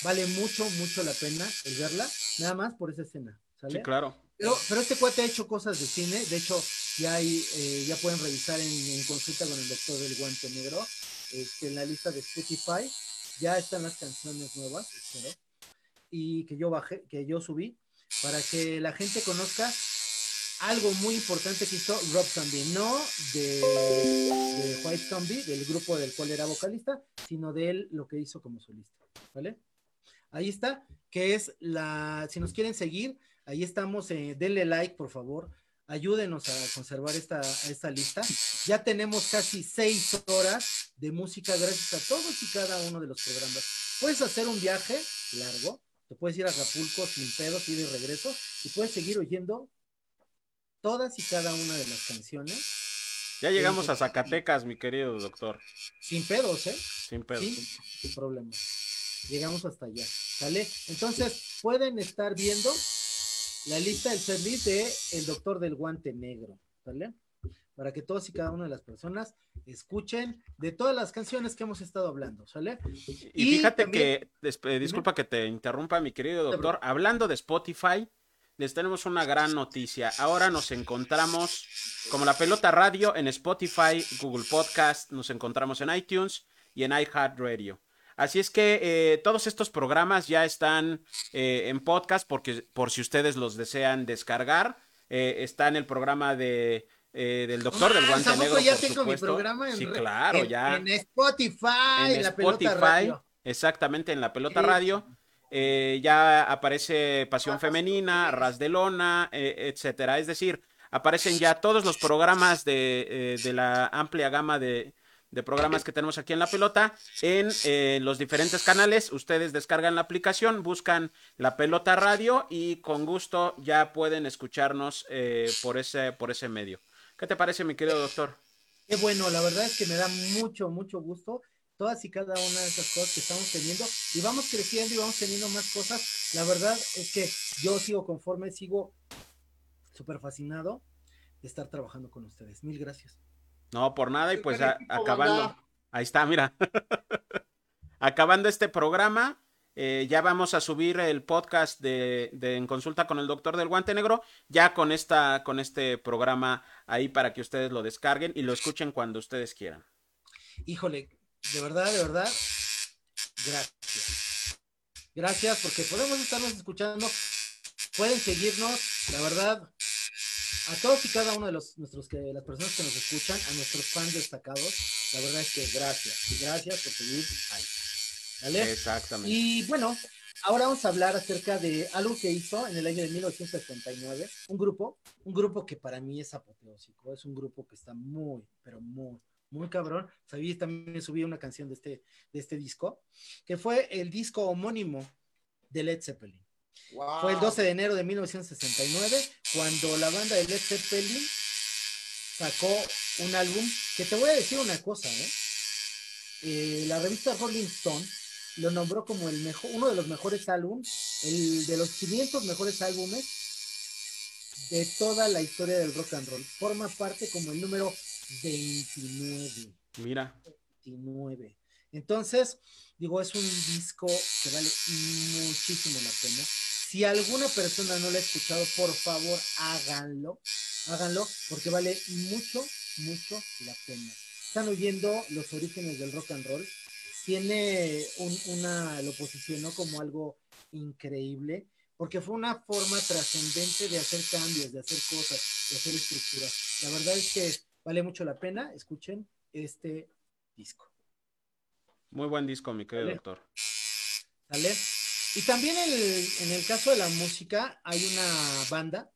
S1: vale mucho, mucho la pena el verla, nada más por esa escena. ¿sale?
S2: Sí, claro.
S1: Pero, pero este cuate ha hecho cosas de cine, de hecho, ya hay, eh, ya pueden revisar en, en consulta con el doctor del guante negro, este, en la lista de Spotify, ya están las canciones nuevas, espero, y que yo bajé, que yo subí, para que la gente conozca algo muy importante que hizo Rob Zombie, no de, White Zombie, del grupo del cual era vocalista, sino de él lo que hizo como solista, ¿vale? Ahí está, que es la, si nos quieren seguir, ahí estamos, eh, denle like, por favor, ayúdenos a conservar esta, esta lista. Ya tenemos casi seis horas de música gracias a todos y cada uno de los programas. Puedes hacer un viaje largo, te puedes ir a Acapulco sin pedos, ir de regreso, y puedes seguir oyendo todas y cada una de las canciones
S2: Ya llegamos a Zacatecas, mi querido doctor.
S1: sin pedos, ¿eh?
S2: Sin pedo.
S1: Sin problema. Llegamos hasta allá, ¿sale? Entonces, pueden estar viendo la lista del setlist de El Doctor del Guante Negro, ¿sale? Para que todos y cada una de las personas escuchen de todas las canciones que hemos estado hablando, ¿sale?
S2: Y,
S1: Y
S2: fíjate
S1: también-
S2: que, disculpa que te interrumpa, mi querido doctor, hablando de Spotify, les tenemos una gran noticia. Ahora nos encontramos como la pelota radio en Spotify, Google Podcast, nos encontramos en iTunes y en iHeartRadio. Así es que eh, todos estos programas ya están eh, en podcast porque por si ustedes los desean descargar. Eh, está en el programa de del doctor del guante negro.
S1: ya tengo mi programa
S2: en, sí, claro, ya.
S1: En Spotify, en, la pelota radio.
S2: Exactamente, en la pelota radio. Ya aparece Pasión Femenina, Ras de Lona, etcétera. Es decir, aparecen ya todos los programas de, de la amplia gama de, de programas que tenemos aquí en la pelota en eh, los diferentes canales. Ustedes descargan la aplicación, buscan la pelota radio y con gusto ya pueden escucharnos eh, por, ese, por ese medio. ¿Qué te parece, mi querido doctor?
S1: Qué bueno, la verdad es que me da mucho, mucho gusto todas y cada una de esas cosas que estamos teniendo y vamos creciendo y vamos teniendo más cosas. La verdad es que yo sigo conforme, sigo súper fascinado de estar trabajando con ustedes. Mil gracias.
S2: No, por nada, y pues acabando. Ahí está, mira. <laughs> acabando este programa, eh, ya vamos a subir el podcast de, En Consulta con el Doctor del Guante Negro, ya con, esta, con este programa ahí para que ustedes lo descarguen y lo escuchen cuando ustedes quieran.
S1: Híjole, de verdad, de verdad, gracias. Gracias porque podemos estarnos escuchando, pueden seguirnos, la verdad, a todos y cada uno de los nuestros que las personas que nos escuchan, a nuestros fans destacados, la verdad es que gracias, gracias por seguir ahí. ¿Vale?
S2: Exactamente.
S1: Y bueno, ahora vamos a hablar acerca de algo que hizo en el año de 1979, un grupo, un grupo que para mí es apoteósico, es un grupo que está muy, pero muy, muy cabrón. Sabí, también subí una canción de este, de este disco, que fue el disco homónimo de Led Zeppelin. Fue el 12 de enero de 1969 cuando la banda de Led Zeppelin sacó un álbum que te voy a decir una cosa, ¿eh? Eh, la revista Rolling Stone lo nombró como el mejor, uno de los mejores álbumes, el de los 500 mejores álbumes de toda la historia del rock and roll. Forma parte como el número 29.
S2: Mira.
S1: 29. Entonces, digo, es un disco que vale muchísimo la pena. Si alguna persona no lo ha escuchado, por favor, háganlo. Háganlo porque vale mucho, mucho la pena. Están oyendo los orígenes del rock and roll. Tiene una, lo posicionó como algo increíble porque fue una forma trascendente de hacer cambios, de hacer cosas, de hacer estructuras. La verdad es que vale mucho la pena. Escuchen este disco.
S2: Muy buen disco, mi querido doctor.
S1: ¿Sale? Y también en el caso de la música hay una banda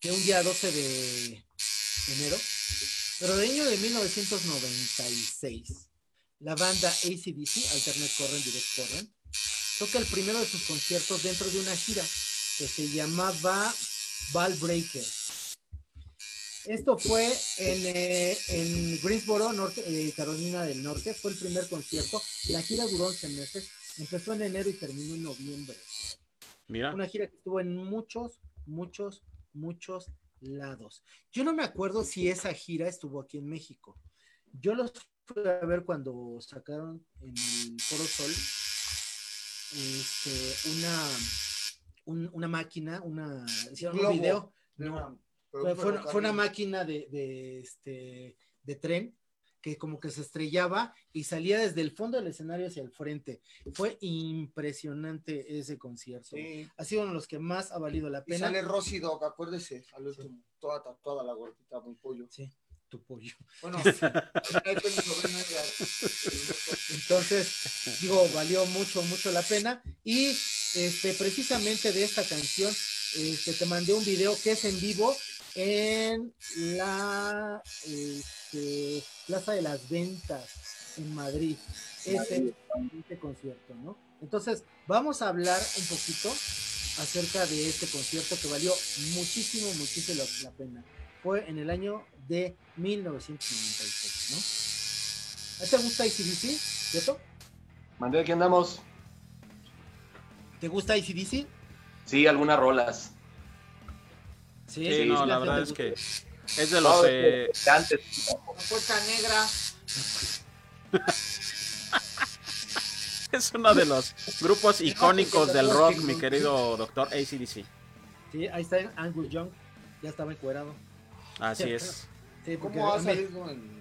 S1: que un día 12 de enero, pero de año de 1996, la banda ACDC, Alternate Current, Direct Current, toca el primero de sus conciertos dentro de una gira que se llamaba Ball Breaker. Esto fue en, eh, en Greensboro, norte, eh, Carolina del Norte. Fue el primer concierto. La gira duró 11 meses Empezó en enero y terminó en noviembre.
S2: Mira.
S1: Una gira que estuvo en muchos, muchos, muchos lados. Yo no me acuerdo si esa gira estuvo aquí en México. Yo los fui a ver cuando sacaron en el Foro Sol este, una, una máquina, una hicieron un video. No, fue, una máquina de, de, este, de tren que como que se estrellaba y salía desde el fondo del escenario hacia el frente. Fue impresionante ese concierto. Ha sido uno de los que más ha valido la pena. Y
S4: sale Rosy Dog, acuérdese, al último, toda tatuada la gordita, muy pollo.
S1: Sí, tu pollo. Bueno, entonces, digo, valió mucho, mucho la pena. Y este, precisamente de esta canción, este, te mandé un video que es en vivo en la este, Plaza de las Ventas en Madrid. Ese, este concierto, ¿no? Entonces, vamos a hablar un poquito acerca de este concierto que valió muchísimo, muchísimo la pena. Fue en el año de 1996, ¿no? ¿A te gusta ICDC? ¿Cierto?
S3: Mandé, aquí andamos.
S1: ¿Te gusta ICDC?
S3: Sí, algunas rolas.
S2: Sí, no, la verdad es que es de los eh...
S4: antes. <laughs> puerta negra. <laughs>
S2: es uno de los grupos icónicos del rock, mi querido doctor ACDC.
S1: Sí, ahí está Angus Young, ya estaba encuerado.
S2: Así es. <laughs>
S4: Sí, ¿Cómo ha salido en con,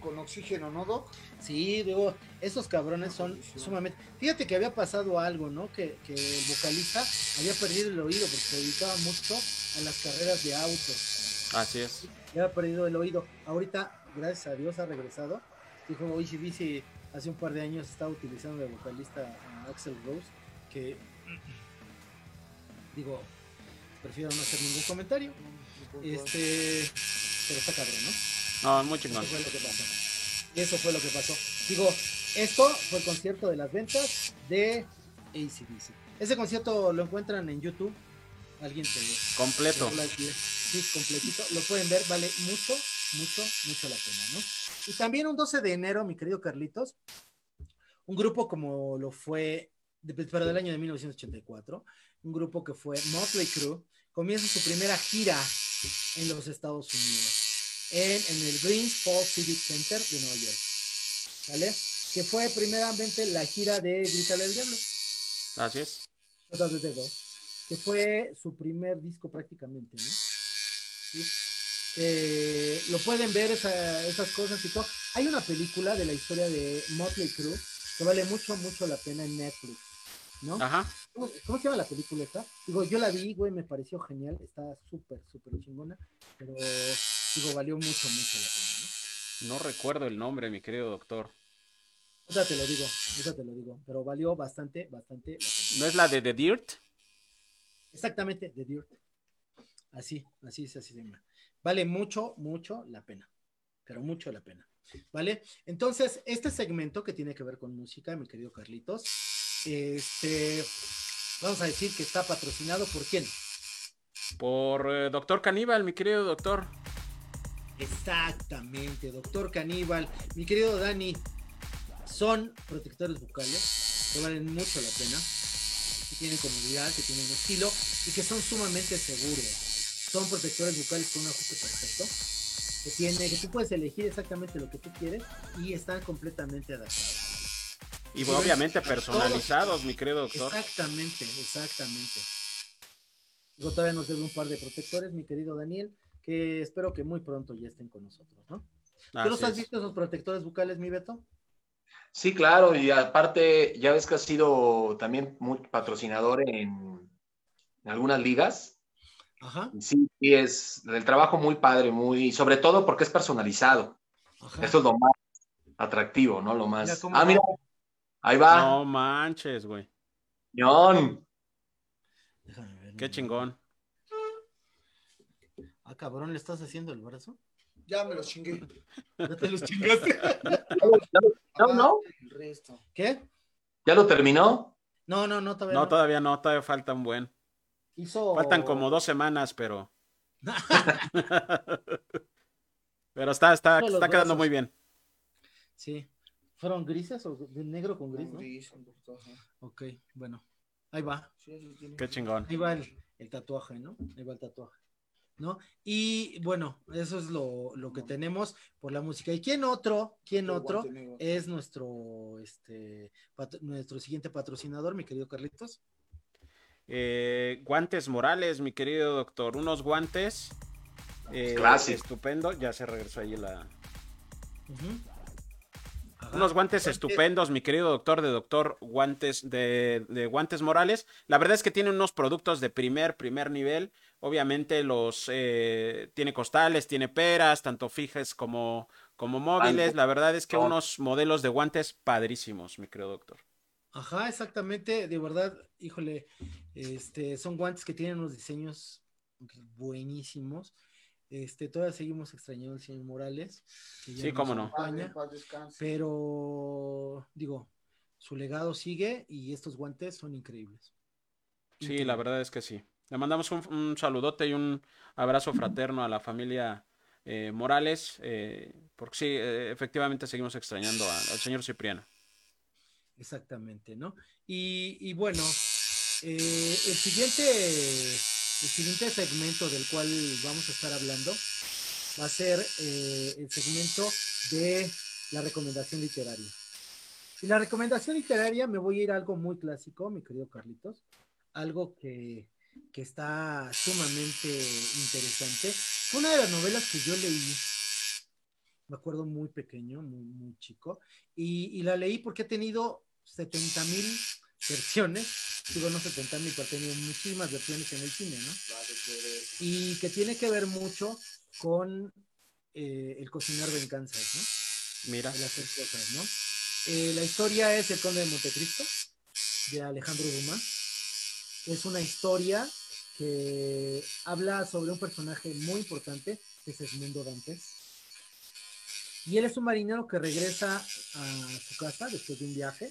S4: con oxígeno, ¿no, Doc?
S1: Sí, digo, esos cabrones son sumamente. Fíjate que había pasado algo, ¿no? Que, que el vocalista había perdido el oído porque se dedicaba mucho a las carreras de autos.
S2: Así es.
S1: Había perdido el oído. Ahorita, gracias a Dios, ha regresado. Dijo, dice, hace un par de años estaba utilizando de vocalista a Axel Rose, que. Digo, prefiero no hacer ningún comentario. Este. Pero está cabrón, ¿no?
S2: No, muy chingón.
S1: Eso fue lo que pasó. Eso fue lo que pasó. Digo, esto fue el concierto de las ventas de ACDC. Ese concierto lo encuentran en YouTube. Alguien te
S2: Completo.
S1: Sí, completito. Lo pueden ver, vale mucho, mucho, mucho la pena, ¿no? Y también un 12 de enero, mi querido Carlitos, un grupo como lo fue, de- pero del año de 1984, un grupo que fue Motley Crue, comienza su primera gira en los Estados Unidos, en, en el Green Falls Civic Center de Nueva York, ¿vale? Que fue primeramente la gira de Grítale al Diablo,
S2: Así es.
S1: Que fue su primer disco prácticamente, ¿no? ¿Sí? Eh, lo pueden ver esa- esas cosas y todo. Hay una película de la historia de Motley Crue que vale mucho, mucho la pena en Netflix, ¿no?
S2: Ajá.
S1: ¿Cómo, cómo se llama la película esta? Digo, yo la vi, güey, me pareció genial, está súper, súper chingona, pero digo, valió mucho, mucho la pena, ¿no?
S2: No recuerdo el nombre, mi querido doctor.
S1: Ahorita te lo digo, ahorita te lo digo, pero valió bastante, bastante la pena.
S2: ¿No es la de The Dirt?
S1: Exactamente, The Dirt. Así, así es, así se llama. Vale mucho, mucho la pena. Pero mucho la pena. ¿Vale? Entonces, este segmento que tiene que ver con música, mi querido Carlitos, este, vamos a decir que está patrocinado por quién?
S2: Por eh, Doctor Caníbal, mi querido doctor.
S1: Exactamente, doctor Caníbal. Mi querido Dani, son protectores bucales que valen mucho la pena, que tienen comodidad, que tienen estilo y que son sumamente seguros. Son protectores bucales con un ajuste perfecto, que tiene, que tú puedes elegir exactamente lo que tú quieres y están completamente adaptados.
S2: Y
S1: Sí,
S2: obviamente
S1: todos.
S2: personalizados, mi querido doctor.
S1: Exactamente, exactamente. Luego todavía nos debe un par de protectores, mi querido Daniel, que espero que muy pronto ya estén con nosotros, ¿no? ¿Tú los has visto esos protectores bucales, mi Beto?
S3: Sí, claro, y aparte, ya ves que ha sido también muy patrocinador en, en algunas ligas.
S1: Ajá,
S3: Y Sí, sí, es el trabajo muy padre, muy, sobre todo porque es personalizado.
S1: ajá.
S3: Esto es lo más atractivo, ¿no? Lo más.
S1: Mira
S3: ah, mira, ahí va,
S2: No manches, güey.
S1: ver.
S2: Qué chingón.
S1: Ah, cabrón, ¿le estás haciendo el brazo?
S4: Ya me los chingué. <laughs>
S1: Ya te los chingaste. <laughs>
S3: No, no,
S4: El resto.
S1: ¿Qué?
S3: ya lo terminó.
S1: No, no, no, todavía
S2: No,
S1: no.
S2: todavía no, todavía falta un buen.
S1: Hizo...
S2: Faltan como dos semanas, pero. <laughs> pero está, está, está quedando
S1: brazos.
S2: muy bien.
S1: Sí. ¿Fueron grises o de negro con gris, no?
S4: Gris, un poquito, ajá.
S1: Ok, bueno. Ahí va.
S4: Sí, eso tiene.
S2: Qué chingón.
S1: Ahí va el, el tatuaje, ¿no? Ahí va el tatuaje. ¿No? Y bueno, eso es lo, lo que tenemos por la música. ¿Y quién otro? ¿Quién otro? Es nuestro, este, patro- nuestro siguiente patrocinador, mi querido Carlitos.
S2: Eh, guantes Morales, mi querido doctor. Unos guantes. eh, estupendo. Ya se regresó ahí la. Unos guantes
S1: Guante-
S2: estupendos, mi querido doctor, de doctor Guantes, de, de Guantes Morales. La verdad es que tiene unos productos de primer, primer nivel. Obviamente los eh, tiene costales, tiene peras, tanto fijas como, como móviles. La verdad es que
S3: No.
S2: unos modelos de guantes padrísimos, mi querido doctor.
S1: Ajá, exactamente, de verdad, híjole, este, son guantes que tienen unos diseños buenísimos. Este, todavía seguimos extrañando al señor Morales. que ya
S2: Sí, cómo no.
S1: Acompaña, pero digo, su legado sigue y estos guantes son increíbles.
S2: Sí, la verdad es que sí. Le mandamos un, un saludote y un abrazo fraterno a la familia eh, Morales, eh, porque sí, eh, efectivamente seguimos extrañando al señor Cipriano.
S1: Exactamente, ¿no? Y, y bueno, el siguiente, el siguiente segmento del cual vamos a estar hablando va a ser el segmento de la recomendación literaria. Y la recomendación literaria me voy a ir a algo muy clásico, mi querido Carlitos, algo que, que está sumamente interesante. Fue una de las novelas que yo leí me acuerdo muy pequeño, muy, muy chico, y, y la leí porque he tenido 70 mil versiones, digo no 70 mil, pero he tenido muchísimas versiones en el cine, ¿no? Y que tiene que ver mucho con eh, el cocinar venganzas, ¿no?
S2: Mira.
S1: El hacer cosas, ¿no? Eh, la historia es El Conde de Montecristo, de Alejandro Dumas. Es una historia que habla sobre un personaje muy importante, que es Edmundo Dantes. Y él es un marinero que regresa a su casa después de un viaje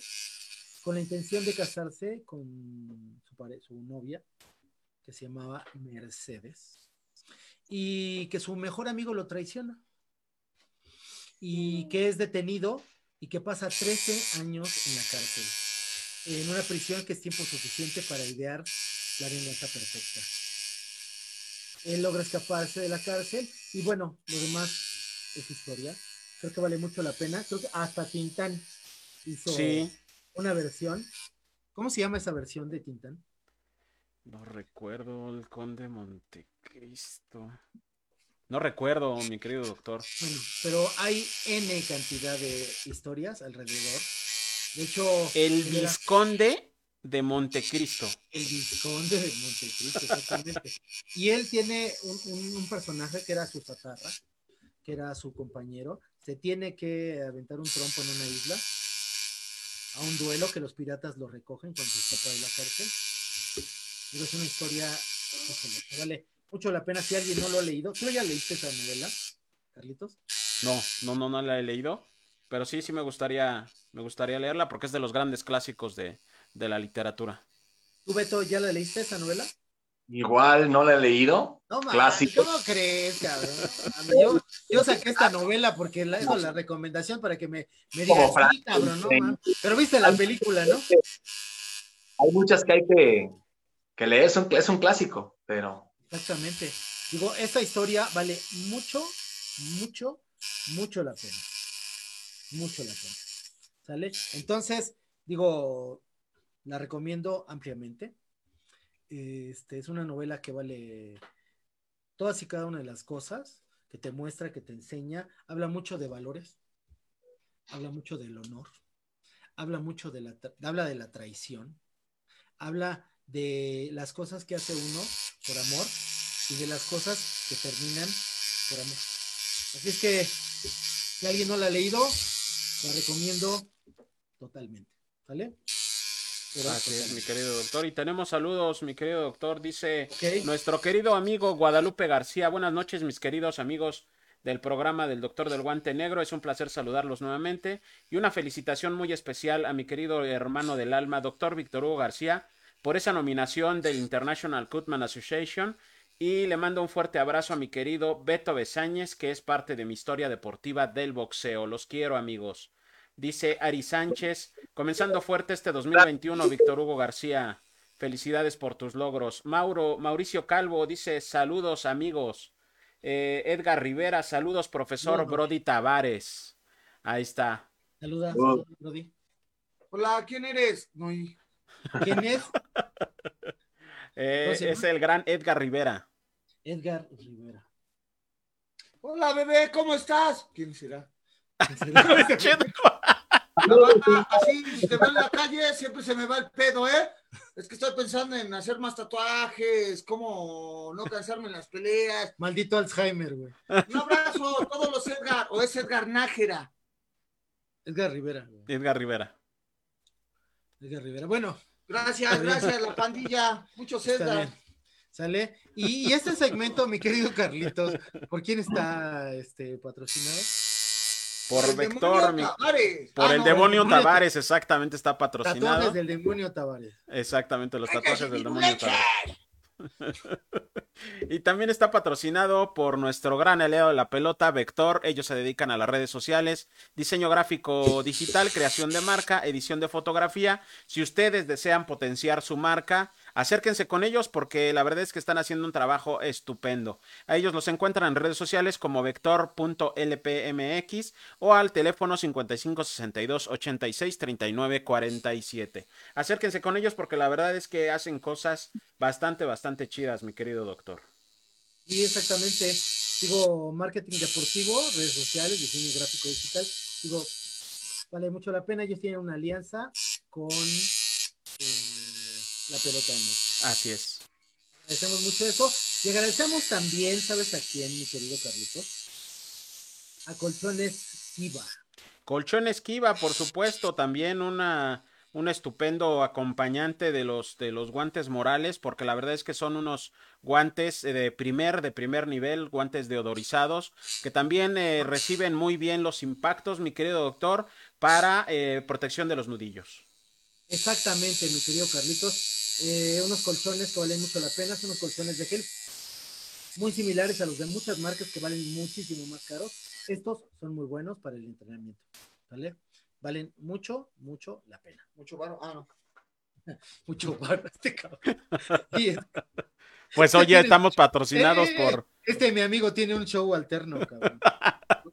S1: con la intención de casarse con su, novia, que se llamaba Mercedes, y que su mejor amigo lo traiciona, y que es detenido y que pasa 13 años en la cárcel, en una prisión que es tiempo suficiente para idear la venganza perfecta. Él logra escaparse de la cárcel y bueno, lo demás es historia. Creo que vale mucho la pena. Creo que hasta Tintán hizo
S2: Sí,
S1: una versión. ¿Cómo se llama esa versión de Tintán?
S2: no recuerdo el conde Montecristo. No recuerdo, mi querido doctor.
S1: Bueno, pero hay N cantidad de historias alrededor. De hecho,
S2: El Visconde de Montecristo.
S1: el Visconde de Montecristo, exactamente. Y él tiene un, un- un personaje que era su tatarra, que era su compañero. Se tiene que aventar un trompo en una isla a un duelo que los piratas lo recogen cuando se escapa de la cárcel. Pero es una historia que vale mucho la pena si alguien no lo ha leído. ¿Tú ya leíste esa novela, Carlitos?
S2: No, no, no, no la he leído. Pero sí, sí me gustaría, me gustaría leerla porque es de los grandes clásicos de, de la literatura.
S1: ¿Tú, Beto, ya la leíste esa novela?
S3: Igual no la he leído.
S1: No, mames,
S3: Clásico.
S1: ¿cómo crees, cabrón? Yo, yo saqué esta novela porque la, eso la recomendación para que me, me digas, sí, cabrón, no, mames". Pero viste la película, ¿no?
S3: Hay muchas que hay que, que leer, es un, es un clásico, pero
S1: Exactamente. Digo, esta historia vale mucho, mucho, mucho la pena. Mucho la pena. ¿Sale? Entonces, digo, la recomiendo ampliamente. Este, es una novela que vale todas y cada una de las cosas, que te muestra, que te enseña, habla mucho de valores, habla mucho del honor, habla mucho de la, habla de la traición, habla de las cosas que hace uno por amor y de las cosas que terminan por amor. Así es que si alguien no la ha leído, la recomiendo totalmente. ¿Vale? Pero
S2: Así es,
S1: totalmente.
S2: mi querido doctor. Y tenemos saludos, mi querido doctor. Dice nuestro querido amigo Guadalupe García. Buenas noches, mis queridos amigos del programa del Doctor del Guante Negro. Es un placer saludarlos nuevamente. Y una felicitación muy especial a mi querido hermano del alma, doctor Víctor Hugo García, por esa nominación del International Cutman Association. Y le mando un fuerte abrazo a mi querido Beto Besáñez, que es parte de mi historia deportiva del boxeo. Los quiero, amigos. Dice Ari Sánchez, comenzando fuerte este 2021, Víctor Hugo García. Felicidades por tus logros. Mauro, Mauricio Calvo dice, saludos amigos. Eh, Edgar Rivera, saludos profesor
S1: Saludos.
S2: Brody Tavares. Ahí está.
S1: Saluda,
S3: Oh.
S1: saluda, Brody.
S4: Hola, ¿quién eres? No, y-
S1: ¿Quién es? <laughs>
S2: Eh,
S1: ¿Cómo se
S2: es el gran Edgar Rivera.
S1: Edgar Rivera.
S4: Hola, bebé, ¿cómo estás? ¿Quién será? <laughs> La banda, así, si te veo en la calle, siempre se me va el pedo, ¿eh? Es que estoy pensando en hacer más tatuajes, cómo no cansarme en las peleas.
S1: Maldito Alzheimer, güey.
S4: Un abrazo a todos los Edgar, o es Edgar Nájera.
S1: Edgar Rivera. güey.
S2: Edgar Rivera.
S1: Edgar Rivera. Bueno,
S4: Gracias, gracias, la pandilla. Edgar.
S1: bien. ¿Sale? Y, y este segmento, mi querido Carlitos, ¿por quién está este patrocinado?
S2: Por
S4: El
S2: Vector, mi-
S4: Tavares.
S2: por
S1: Ah,
S2: el
S1: no,
S2: demonio Tavares, exactamente, está patrocinado.
S1: Tatuajes del demonio Tavares.
S2: Exactamente, los tatuajes del demonio. Tavares. <laughs> y también está patrocinado por nuestro gran aliado de la pelota, Vector. Ellos se dedican a las redes sociales, diseño gráfico digital, creación de marca, edición de fotografía. Si ustedes desean potenciar su marca, acérquense con ellos porque la verdad es que están haciendo un trabajo estupendo. A ellos los encuentran en redes sociales como vector.lpmx o al teléfono 5562 86 39 47. Acérquense con ellos porque la verdad es que hacen cosas bastante, bastante chidas, mi querido doctor.
S1: Y exactamente, digo, marketing deportivo, redes sociales, diseño gráfico digital, digo, vale mucho la pena. Ellos tienen una alianza con eh, la pelota de México.
S2: Así es.
S1: Agradecemos mucho eso. Y agradecemos también, ¿sabes a quién, mi querido Carlitos? A Colchones Kiva.
S2: Colchón Esquiva, por supuesto, también una, un estupendo acompañante de los, de los guantes morales, porque la verdad es que son unos guantes eh, de primer, de primer nivel, guantes deodorizados, que también eh, reciben muy bien los impactos, mi querido doctor, para eh, protección de los nudillos.
S1: Exactamente, mi querido Carlitos. Eh, unos colchones que valen mucho la pena, son unos colchones de gel muy similares a los de muchas marcas que valen muchísimo más caros. Estos son muy buenos para el entrenamiento, ¿vale? Valen mucho, mucho la pena.
S4: Mucho varo. Ah, no. <laughs>
S1: Mucho barro este cabrón. Y es-
S2: Pues oye,
S1: Tienes-
S2: estamos patrocinados
S1: Eh,
S2: por...
S1: Este mi amigo tiene un show alterno, cabrón.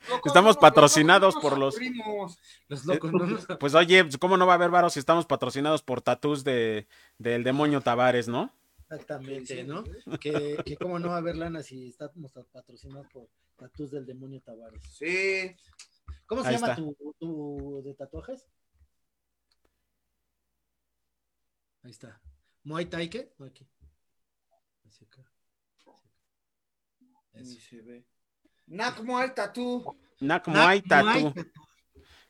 S4: Locos <laughs>
S2: Estamos
S4: no,
S2: patrocinados por los-
S4: primos.
S1: Los locos,
S2: Pues oye, ¿cómo no va a haber varos si estamos patrocinados por tatús de, del demonio Tavares, no?
S1: Exactamente, ¿no? Que, que cómo no va a haber lana si estamos patrocinados por Tatus del Demonio Tavares.
S4: Sí.
S1: ¿Cómo se
S2: Ahí
S1: llama tu, tu de tatuajes? Ahí está. ¿Muay Thai qué? Aquí. Hacia acá.
S4: Ni
S1: Eso.
S4: se ve.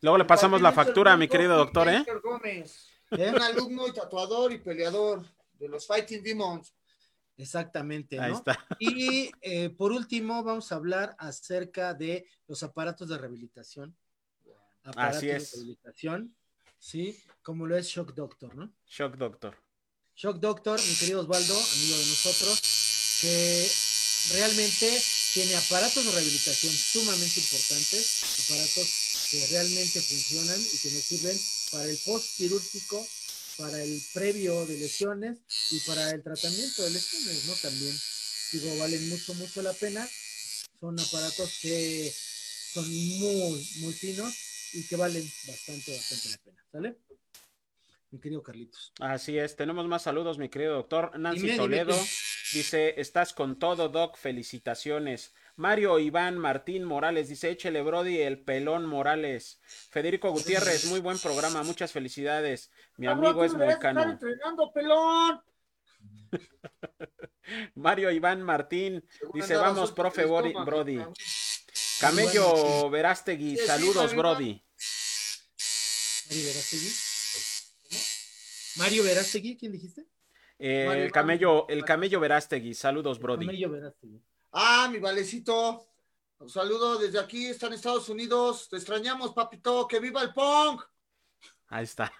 S2: Luego le pasamos la factura, mi querido doctor, ¿eh?
S4: Gómez, un alumno y tatuador y peleador de los Fighting Demons.
S1: Exactamente,
S2: Ahí
S1: ¿no?
S2: está.
S1: Y eh, por último, vamos a hablar acerca de los aparatos de rehabilitación. Aparatos
S2: Así es.
S1: de rehabilitación, ¿sí? Como lo es Shock Doctor, ¿no?
S2: Shock Doctor.
S1: Shock Doctor, mi querido Osvaldo, amigo de nosotros, que realmente tiene aparatos de rehabilitación sumamente importantes, aparatos que realmente funcionan y que nos sirven para el post quirúrgico, para el previo de lesiones y para el tratamiento de lesiones, ¿no? También, digo, valen mucho, mucho la pena. Son aparatos que son muy, muy finos y que valen bastante, bastante la pena, ¿sale? Mi querido Carlitos.
S2: Así es, tenemos más saludos, mi querido doctor. Nancy
S1: Dime,
S2: Toledo dice, estás con todo, Doc, felicitaciones. Mario Iván Martín Morales dice, échele Brody el pelón Morales. Federico Gutiérrez, muy buen programa, muchas felicidades. Mi amigo es mexicano.
S4: entrenando, pelón. <laughs>
S2: Mario Iván Martín dice, vamos, profe Bori- Brody. Camello Verástegui,
S4: Sí, sí,
S2: saludos, Brody.
S1: Mario Verástegui. Mario Verástegui, ¿quién dijiste?
S2: Eh,
S4: Mario
S2: el camello, el camello Verástegui, saludos, Brody.
S1: Mario Verástegui.
S4: Ah, mi valecito. Un saludo desde aquí, está en Estados Unidos. Te extrañamos, papito. ¡Que viva el punk!
S2: Ahí está.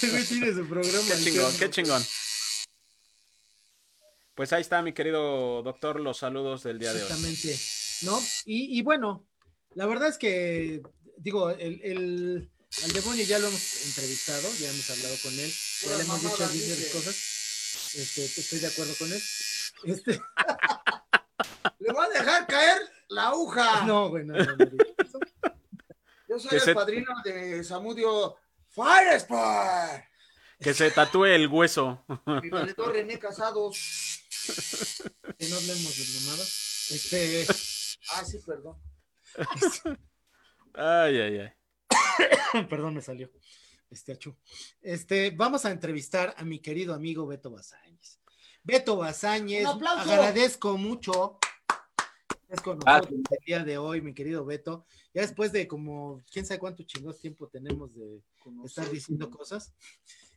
S1: Güey tiene su programa.
S2: Qué chingón, qué chingón. Pues ahí está, mi querido doctor, los saludos del día de hoy.
S1: Exactamente. ¿No? Y, y bueno, la verdad es que, digo, el, el, al demonio ya lo hemos entrevistado, ya hemos hablado con él, ya le hemos dicho
S4: dice.
S1: cosas. Este, estoy de acuerdo con él. Este, <laughs>
S4: Le voy a dejar caer la aguja.
S1: no, güey, no, no, no. <laughs>
S4: Yo soy
S2: Que
S4: el
S2: se-
S4: padrino de Samudio Fire Sport.
S2: Que se tatúe el hueso.
S4: Mi valedor René Casados.
S1: que no hablemos de mamadas. Este,
S4: Ah, sí, perdón.
S2: Ay, ay, ay. <coughs>
S1: Perdón, me salió. Este, achú. Este, vamos a entrevistar a mi querido amigo Beto Bazáñez. Beto
S4: aplauso.
S1: agradezco mucho. Es con nosotros el día de hoy, mi querido Beto. Ya después de como, quién sabe cuánto chingados tiempo tenemos de estar diciendo cosas.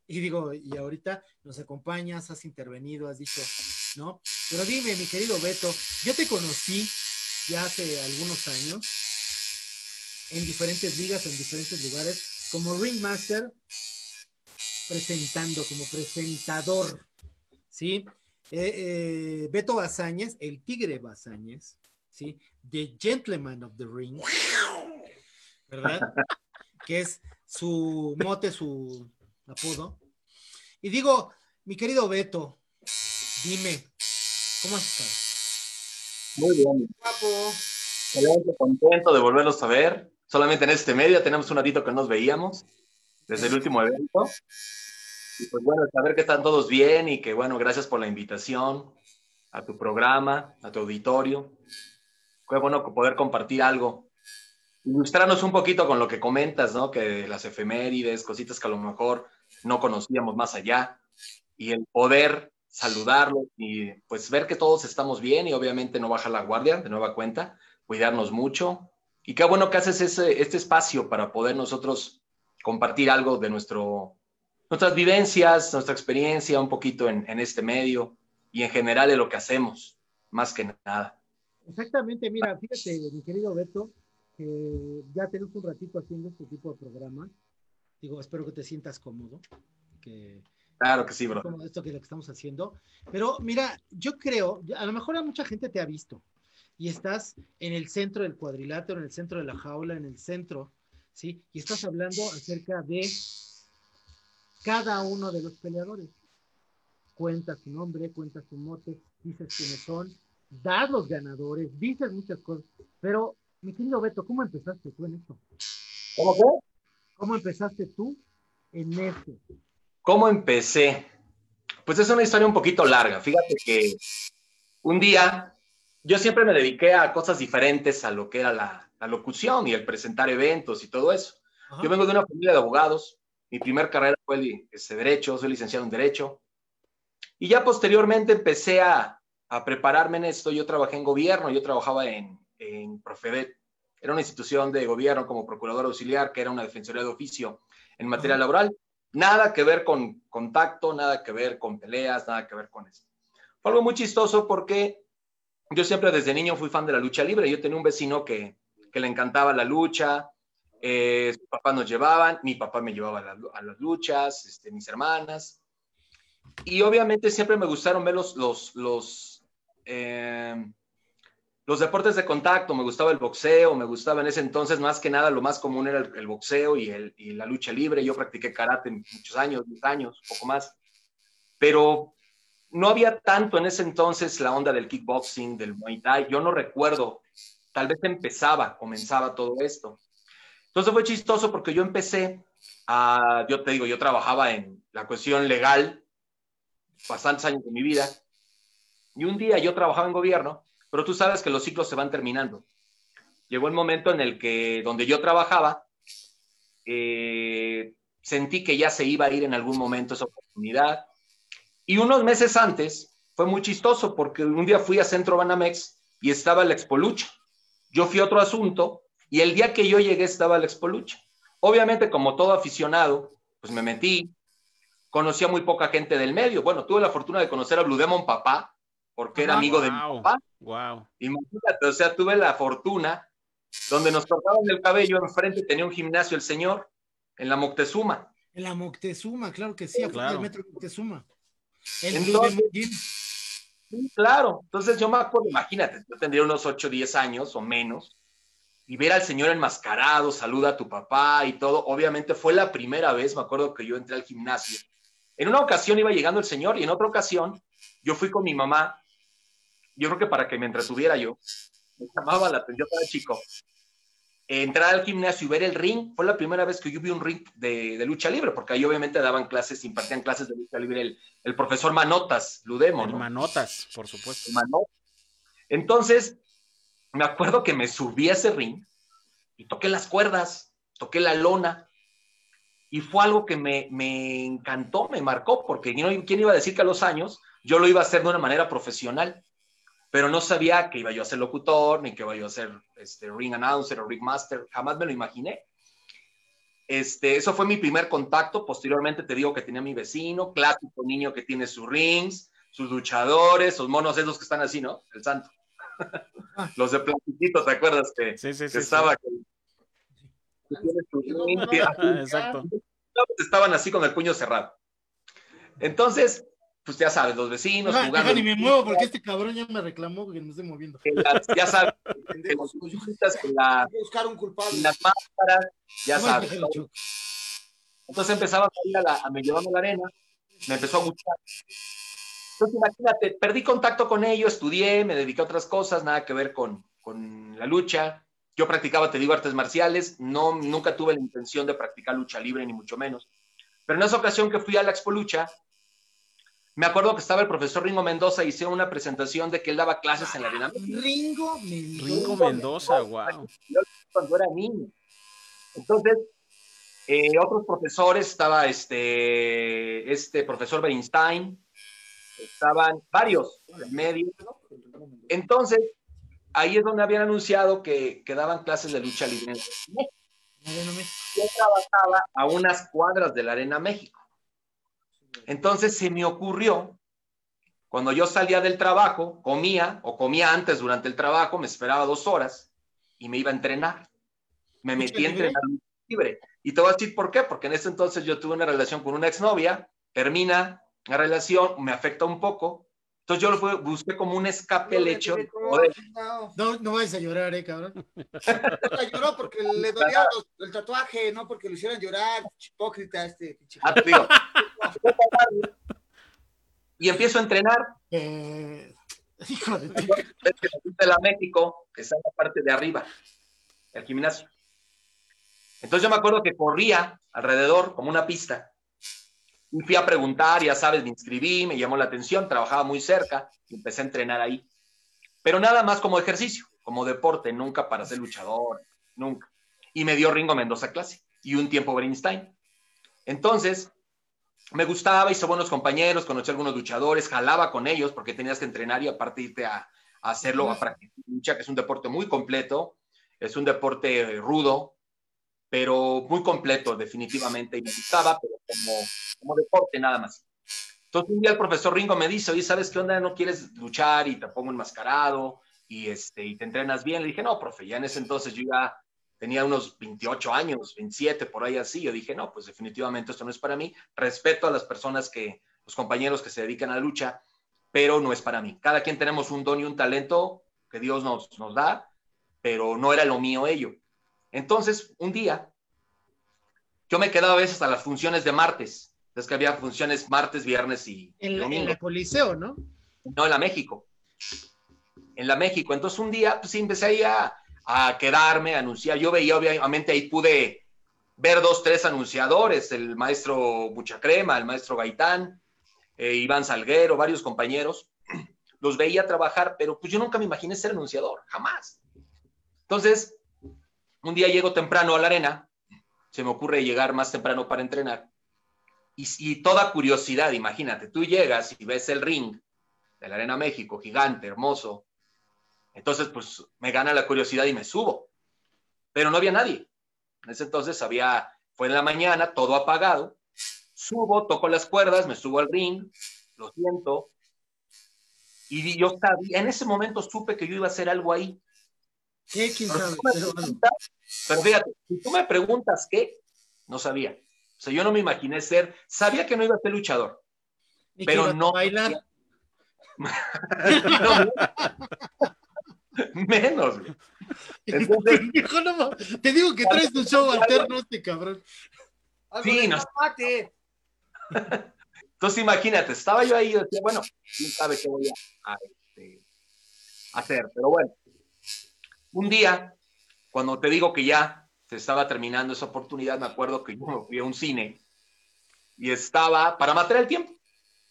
S1: Y digo, y ahorita nos acompañas, has intervenido, has dicho, ¿no? Pero dime, mi querido Beto, yo te conocí ya hace algunos años en diferentes ligas, en diferentes lugares, como ringmaster, presentando, como presentador, ¿sí? Eh, eh, Beto Bazáñez, el Tigre Bazáñez, ¿sí? The Gentleman of the Ring, ¿verdad? <laughs> que es su mote, su apodo. Y digo, mi querido Beto, dime, ¿cómo has estado?
S3: Muy bien.
S4: Guapo.
S3: Contento de volverlos a ver. Solamente en este medio tenemos un ratito que no nos veíamos desde el último evento. Y pues bueno, saber que están todos bien y que bueno, gracias por la invitación a tu programa, a tu auditorio. qué bueno poder compartir algo. Ilustrarnos un poquito con lo que comentas, ¿no? Que las efemérides, cositas que a lo mejor no conocíamos más allá, y el poder saludarlos y pues ver que todos estamos bien y obviamente no bajar la guardia de nueva cuenta, cuidarnos mucho. Y qué bueno que haces ese, este espacio para poder nosotros compartir algo de nuestro, nuestras vivencias, nuestra experiencia un poquito en, en este medio y en general de lo que hacemos, más que nada.
S1: Exactamente, mira, fíjate, mi querido Beto, que ya tenemos un ratito haciendo este tipo de programa. Digo, espero que te sientas cómodo, que
S3: Claro que sí, bro.
S1: Como esto que lo que estamos haciendo. Pero mira, yo creo, a lo mejor a mucha gente te ha visto y estás en el centro del cuadrilátero, en el centro de la jaula, en el centro, ¿sí? Y estás hablando acerca de cada uno de los peleadores. Cuenta su nombre, cuenta su mote, dices quiénes son, das los ganadores, dices muchas cosas. Pero, mi querido Beto, ¿cómo empezaste tú en esto?
S3: ¿Cómo?
S1: ¿Cómo empezaste tú en esto?
S3: ¿Cómo empecé? Pues es una historia un poquito larga. Fíjate que un día yo siempre me dediqué a cosas diferentes a lo que era la, la locución y el presentar eventos y todo eso.
S1: Ajá.
S3: Yo vengo de una familia de abogados. Mi primer carrera fue el, ese derecho, soy licenciado en derecho. Y ya posteriormente empecé a, a, prepararme en esto. Yo trabajé en gobierno, yo trabajaba en, en Profedet. Era una institución de gobierno como procurador auxiliar, que era una defensoría de oficio en materia
S1: Ajá.
S3: laboral. Nada que ver con contacto, nada que ver con peleas, nada que ver con esto. Fue algo muy chistoso porque yo siempre desde niño fui fan de la lucha libre. Yo tenía un vecino que, que le encantaba la lucha, eh, sus papás nos llevaban, mi papá me llevaba a, la, a las luchas, este, mis hermanas. Y obviamente siempre me gustaron ver los, los, los, eh, los deportes de contacto, me gustaba el boxeo, me gustaba en ese entonces más que nada lo más común era el, el boxeo y, el, y, la lucha libre. Yo practiqué karate muchos años, 10 años, poco más. Pero no había tanto en ese entonces la onda del kickboxing, del muay thai. Yo no recuerdo, tal vez empezaba, comenzaba todo esto. Entonces fue chistoso porque yo empecé a, yo te digo, yo trabajaba en la cuestión legal bastantes años de mi vida. Y un día yo trabajaba en gobierno, pero tú sabes que los ciclos se van terminando. Llegó el momento en el que donde yo trabajaba, eh, sentí que ya se iba a ir en algún momento esa oportunidad. Y unos meses antes fue muy chistoso porque un día fui a Centro Banamex y estaba el Expolucha. Yo fui a otro asunto y el día que yo llegué estaba el Expolucha. Obviamente, como todo aficionado, pues me metí, conocía muy poca gente del medio. Bueno, tuve la fortuna de conocer a Blue Demon Papá, porque era amigo
S2: wow,
S3: de mi papá.
S2: Wow.
S3: Imagínate, o sea, tuve la fortuna donde nos cortaban el cabello enfrente, tenía un gimnasio el señor, en la Moctezuma.
S1: En la Moctezuma, claro que sí,
S2: claro.
S1: el metro Moctezuma. El
S3: Entonces, sí, claro, entonces yo me acuerdo, imagínate, yo tendría unos 8, 10 años o menos, y ver al señor enmascarado, saluda a tu papá y todo, obviamente fue la primera vez, me acuerdo que yo entré al gimnasio. En una ocasión iba llegando el señor y en otra ocasión yo fui con mi mamá, yo creo que para que me entretuviera yo, me llamaba la atención para chico, entrar al gimnasio y ver el ring, fue la primera vez que yo vi un ring de, de lucha libre, porque ahí obviamente daban clases, impartían clases de lucha libre el, el profesor Manotas, Ludemo.
S2: El
S3: ¿no?
S2: Manotas, por supuesto.
S3: Manotas. Entonces, me acuerdo que me subí a ese ring y toqué las cuerdas, toqué la lona, y fue algo que me, me encantó, me marcó, porque ¿quién iba a decir que a los años yo lo iba a hacer de una manera profesional? Pero no sabía que iba yo a ser locutor, ni que iba yo a ser este, ring announcer o ring master, jamás me lo imaginé. Este, eso fue mi primer contacto. Posteriormente te digo que tenía mi vecino, clásico niño que tiene sus rings, sus luchadores, sus monos esos que están así, ¿no? El santo. <laughs> Los de plastiquito, ¿te acuerdas? Que,
S2: sí, sí,
S3: que
S2: sí,
S3: estaba. Que, que tiene su ring, que,
S2: Exacto.
S3: Estaban así con el puño cerrado. Entonces, pues ya sabes, los vecinos
S1: Deja,
S3: jugando.
S1: deja ni me muevo porque este cabrón ya me reclamó que me estoy moviendo.
S3: las- ya sabes, <laughs> que los que la-
S4: Buscar un culpable.
S3: las máscaras, ya
S1: No,
S3: sabes. Entonces empezaba a ir a, la, a me llevaba a la arena, me empezó a gustar. Entonces imagínate, perdí contacto con ello, estudié, me dediqué a otras cosas, nada que ver con, con la lucha. Yo practicaba, te digo, artes marciales, no, nunca tuve la intención de practicar lucha libre, ni mucho menos. Pero en esa ocasión que fui a la Expo Lucha, me acuerdo que estaba el profesor Ringo Mendoza y hicieron una presentación de que él daba clases en la arena.
S1: Ringo Mendoza.
S2: Ringo Mendoza, wow.
S3: Cuando era niño. Entonces, eh, otros profesores, estaba este, este profesor Bernstein, estaban varios en medio. Entonces, ahí es donde habían anunciado que, que daban clases de lucha libre. Yo trabajaba a unas cuadras de la Arena México. Entonces se me ocurrió, cuando yo salía del trabajo, comía o comía antes durante el trabajo, me esperaba dos horas y me iba a entrenar. Me metí a entrenar libre. Y te voy a decir por qué, porque en ese entonces yo tuve una relación con una exnovia, termina la relación, me afecta un poco, entonces yo lo busqué como un escape el hecho.
S1: No, no vayas a llorar, eh, cabrón. <laughs>
S4: lloró porque le dolía el tatuaje, no porque lo hicieran llorar, hipócrita este. Ah, <laughs>
S3: y empiezo a entrenar. Eh, hijo de de la México, que está en la parte de arriba, el gimnasio. Entonces yo me acuerdo que corría alrededor como una pista fui a preguntar, ya sabes, me inscribí, me llamó la atención, trabajaba muy cerca y empecé a entrenar ahí. Pero nada más como ejercicio, como deporte, nunca para ser luchador, nunca. Y me dio Ringo Mendoza clase y un tiempo Bernstein. Entonces, me gustaba, hice buenos compañeros, conocí a algunos luchadores, jalaba con ellos porque tenías que entrenar y aparte irte a, hacerlo, a practicar lucha, que es un deporte muy completo, es un deporte rudo, pero muy completo definitivamente y me gustaba, pero como, deporte nada más. Entonces un día el profesor Ringo me dice, oye, ¿sabes qué onda? ¿No quieres luchar y te pongo enmascarado y, este, y te entrenas bien? Le dije, no, profe, ya en ese entonces yo ya tenía unos 28 años, 27, por ahí así. Yo dije, no, pues definitivamente esto no es para mí. Respeto a las personas que, los compañeros que se dedican a la lucha, pero no es para mí. Cada quien tenemos un don y un talento que Dios nos, nos da, pero no era lo mío ello. Entonces, un día, yo me quedaba a veces a las funciones de martes. Es que había funciones martes, viernes y
S1: en domingo. En el Coliseo, ¿no?
S3: No, en la México. En la México. Entonces, un día, pues empecé ahí a, a quedarme, a anunciar. Yo veía, obviamente, ahí pude ver dos, tres anunciadores, el maestro Buchacrema, el maestro Gaitán, eh, Iván Salguero, varios compañeros. <clears throat> Los veía trabajar, pero pues yo nunca me imaginé ser anunciador, jamás. Entonces, un día llego temprano a la arena, se me ocurre llegar más temprano para entrenar, y, toda curiosidad, imagínate, tú llegas y ves el ring de la Arena México, gigante, hermoso, entonces pues me gana la curiosidad y me subo, pero no había nadie. En ese entonces había, fue en la mañana, todo apagado, subo, toco las cuerdas, me subo al ring, lo siento, y yo sabía, en ese momento supe que yo iba a hacer algo ahí,
S1: ¿Quién sabe?
S3: Pero, fíjate, si tú me preguntas qué, no sabía. O sea, yo no me imaginé ser, sabía que no iba a ser luchador, pero no. Bailar. <laughs> menos. <laughs>
S1: Entonces, te digo que traes un show alterno este cabrón.
S3: Sí, no. Entonces imagínate, estaba yo ahí y decía, bueno, quién sabe qué voy a, a este, hacer, pero bueno, un día, cuando te digo que ya se estaba terminando esa oportunidad, me acuerdo que yo fui a un cine y estaba para matar el tiempo,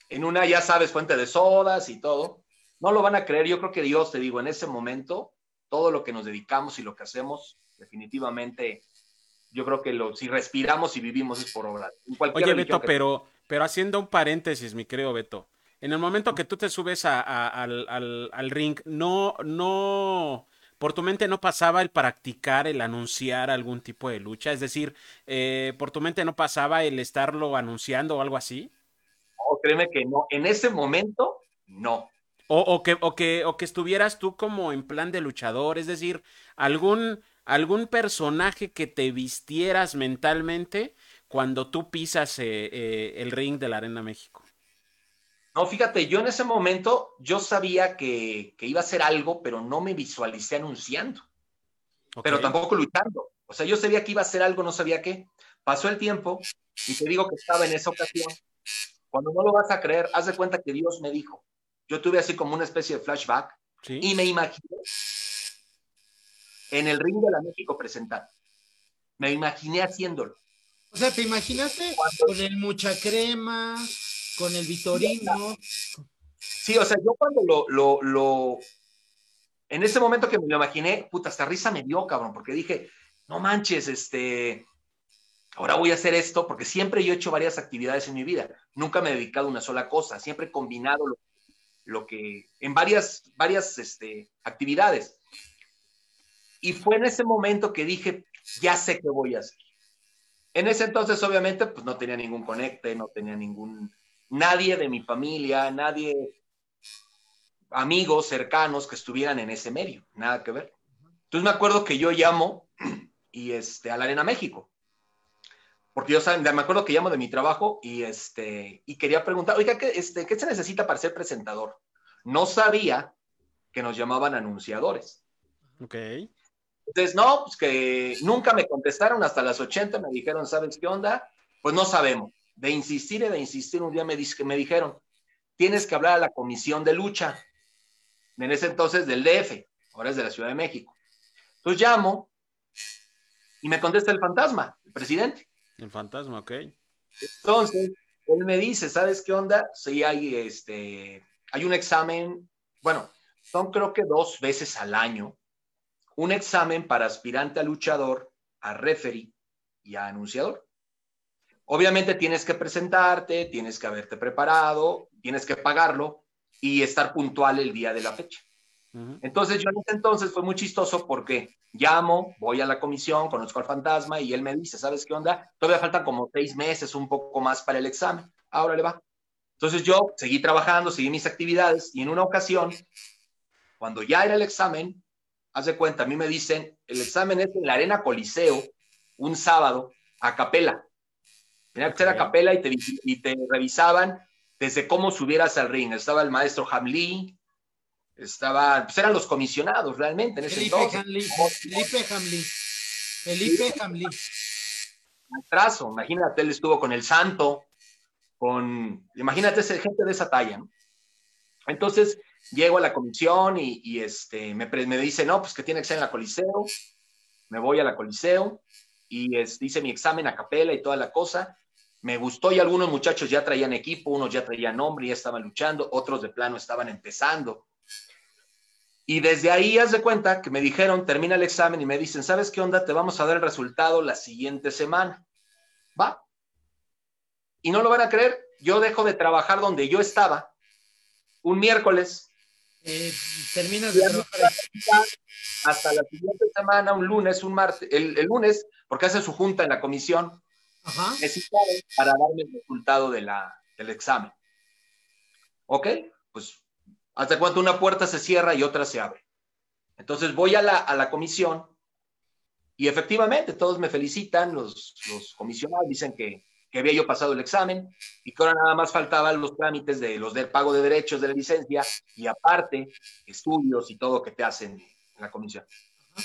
S3: en una, ya sabes, fuente de sodas y todo. No lo van a creer, yo creo que Dios, te digo, en ese momento, todo lo que nos dedicamos y lo que hacemos, definitivamente, yo creo que lo, si respiramos y vivimos es por obra.
S2: Oye, Beto, pero, pero haciendo un paréntesis, mi querido Beto, en el momento que tú te subes al, al, ring, no, no, ¿Por tu mente no pasaba el practicar, el anunciar algún tipo de lucha? Es decir, eh, ¿por tu mente no pasaba el estarlo anunciando o algo así?
S3: No, créeme que no. En ese momento, no.
S2: O, que, o, que, o que estuvieras tú como en plan de luchador, es decir, algún, algún personaje que te vistieras mentalmente cuando tú pisas eh, eh, el ring de la Arena México.
S3: No, fíjate, yo en ese momento yo sabía que, iba a ser algo, pero no me visualicé anunciando. Pero tampoco luchando. O sea, yo sabía que iba a ser algo, no sabía qué. Pasó el tiempo y te digo que estaba en esa ocasión. Cuando no lo vas a creer, haz de cuenta que Dios me dijo. Yo tuve así como una especie de flashback y me imaginé en el ring de la México presentar. Me imaginé haciéndolo.
S1: O sea, ¿te imaginaste con el mucha crema, con el Vitorino.
S3: Sí, o sea, yo cuando lo, lo, lo, en ese momento que me lo imaginé, puta, hasta risa me dio, cabrón, porque dije, no manches, este, ahora voy a hacer esto, porque siempre yo he hecho varias actividades en mi vida, nunca me he dedicado a una sola cosa, siempre he combinado lo, lo que, en varias, varias este, actividades. Y fue en ese momento que dije, ya sé qué voy a hacer. En ese entonces, obviamente, pues no tenía ningún conecte, no tenía ningún, nadie de mi familia, nadie, amigos cercanos que estuvieran en ese medio, nada que ver. Entonces me acuerdo que yo llamo <clears throat> y este, a la Arena México. Porque yo saben, me acuerdo que llamo de mi trabajo y, este, y quería preguntar, oiga, ¿qué, este, ¿qué se necesita para ser presentador? No sabía que nos llamaban anunciadores.
S2: Ok.
S3: Entonces, no, pues que nunca me contestaron hasta las 80, me dijeron, ¿sabes qué onda? Pues no sabemos. De insistir y de insistir, un día me, me dijeron, tienes que hablar a la comisión de lucha. En ese entonces del DF, ahora es de la Ciudad de México. Entonces llamo y me contesta el fantasma, el presidente.
S2: El fantasma, ok.
S3: Entonces, él me dice, ¿sabes qué onda? Sí, hay, este, hay un examen, bueno, son creo que dos veces al año, un examen para aspirante a luchador, a referee y a anunciador. Obviamente tienes que presentarte, tienes que haberte preparado, tienes que pagarlo y estar puntual el día de la fecha. Entonces yo en ese entonces fue muy chistoso porque llamo, voy a la comisión, conozco al fantasma y él me dice, ¿sabes qué onda? Todavía faltan como seis meses, un poco más para el examen. Ahora le va. Entonces yo seguí trabajando, seguí mis actividades y en una ocasión, cuando ya era el examen, haz de cuenta, a mí me dicen, el examen es en la Arena Coliseo, un sábado, a capela. Tenía que ser a capela y te, y te revisaban desde cómo subieras al ring. Estaba el maestro Hamley, estaba, pues eran los comisionados realmente en ese
S1: Felipe
S3: entonces.
S1: Hamley, Felipe Hamley. Felipe Hamley.
S3: Trazo, imagínate, él estuvo con el santo, con, imagínate ese, gente de esa talla, ¿no? Entonces, llego a la comisión y, y este, me, me dice, no, pues que tiene que ser en la Coliseo, me voy a la Coliseo y es, hice mi examen a capela y toda la cosa, me gustó y algunos muchachos ya traían equipo, unos ya traían nombre, ya estaban luchando, otros de plano estaban empezando. Y desde ahí, haz de cuenta que me dijeron, termina el examen y me dicen, ¿sabes qué onda? Te vamos a dar el resultado la siguiente semana. Va. Y no lo van a creer, yo dejo de trabajar donde yo estaba un miércoles
S1: Eh, terminas de trabajar.
S3: hasta la siguiente semana, un lunes, un martes, el, el lunes, porque hace su junta en la comisión,
S1: Ajá.
S3: para darme el resultado de la, del examen. ¿Ok? Pues hasta cuánto una puerta se cierra y otra se abre. Entonces voy a la, a la comisión y efectivamente todos me felicitan, los, los comisionados dicen que, que había yo pasado el examen y que ahora nada más faltaban los trámites de los del pago de derechos de la licencia y aparte estudios y todo que te hacen en la comisión.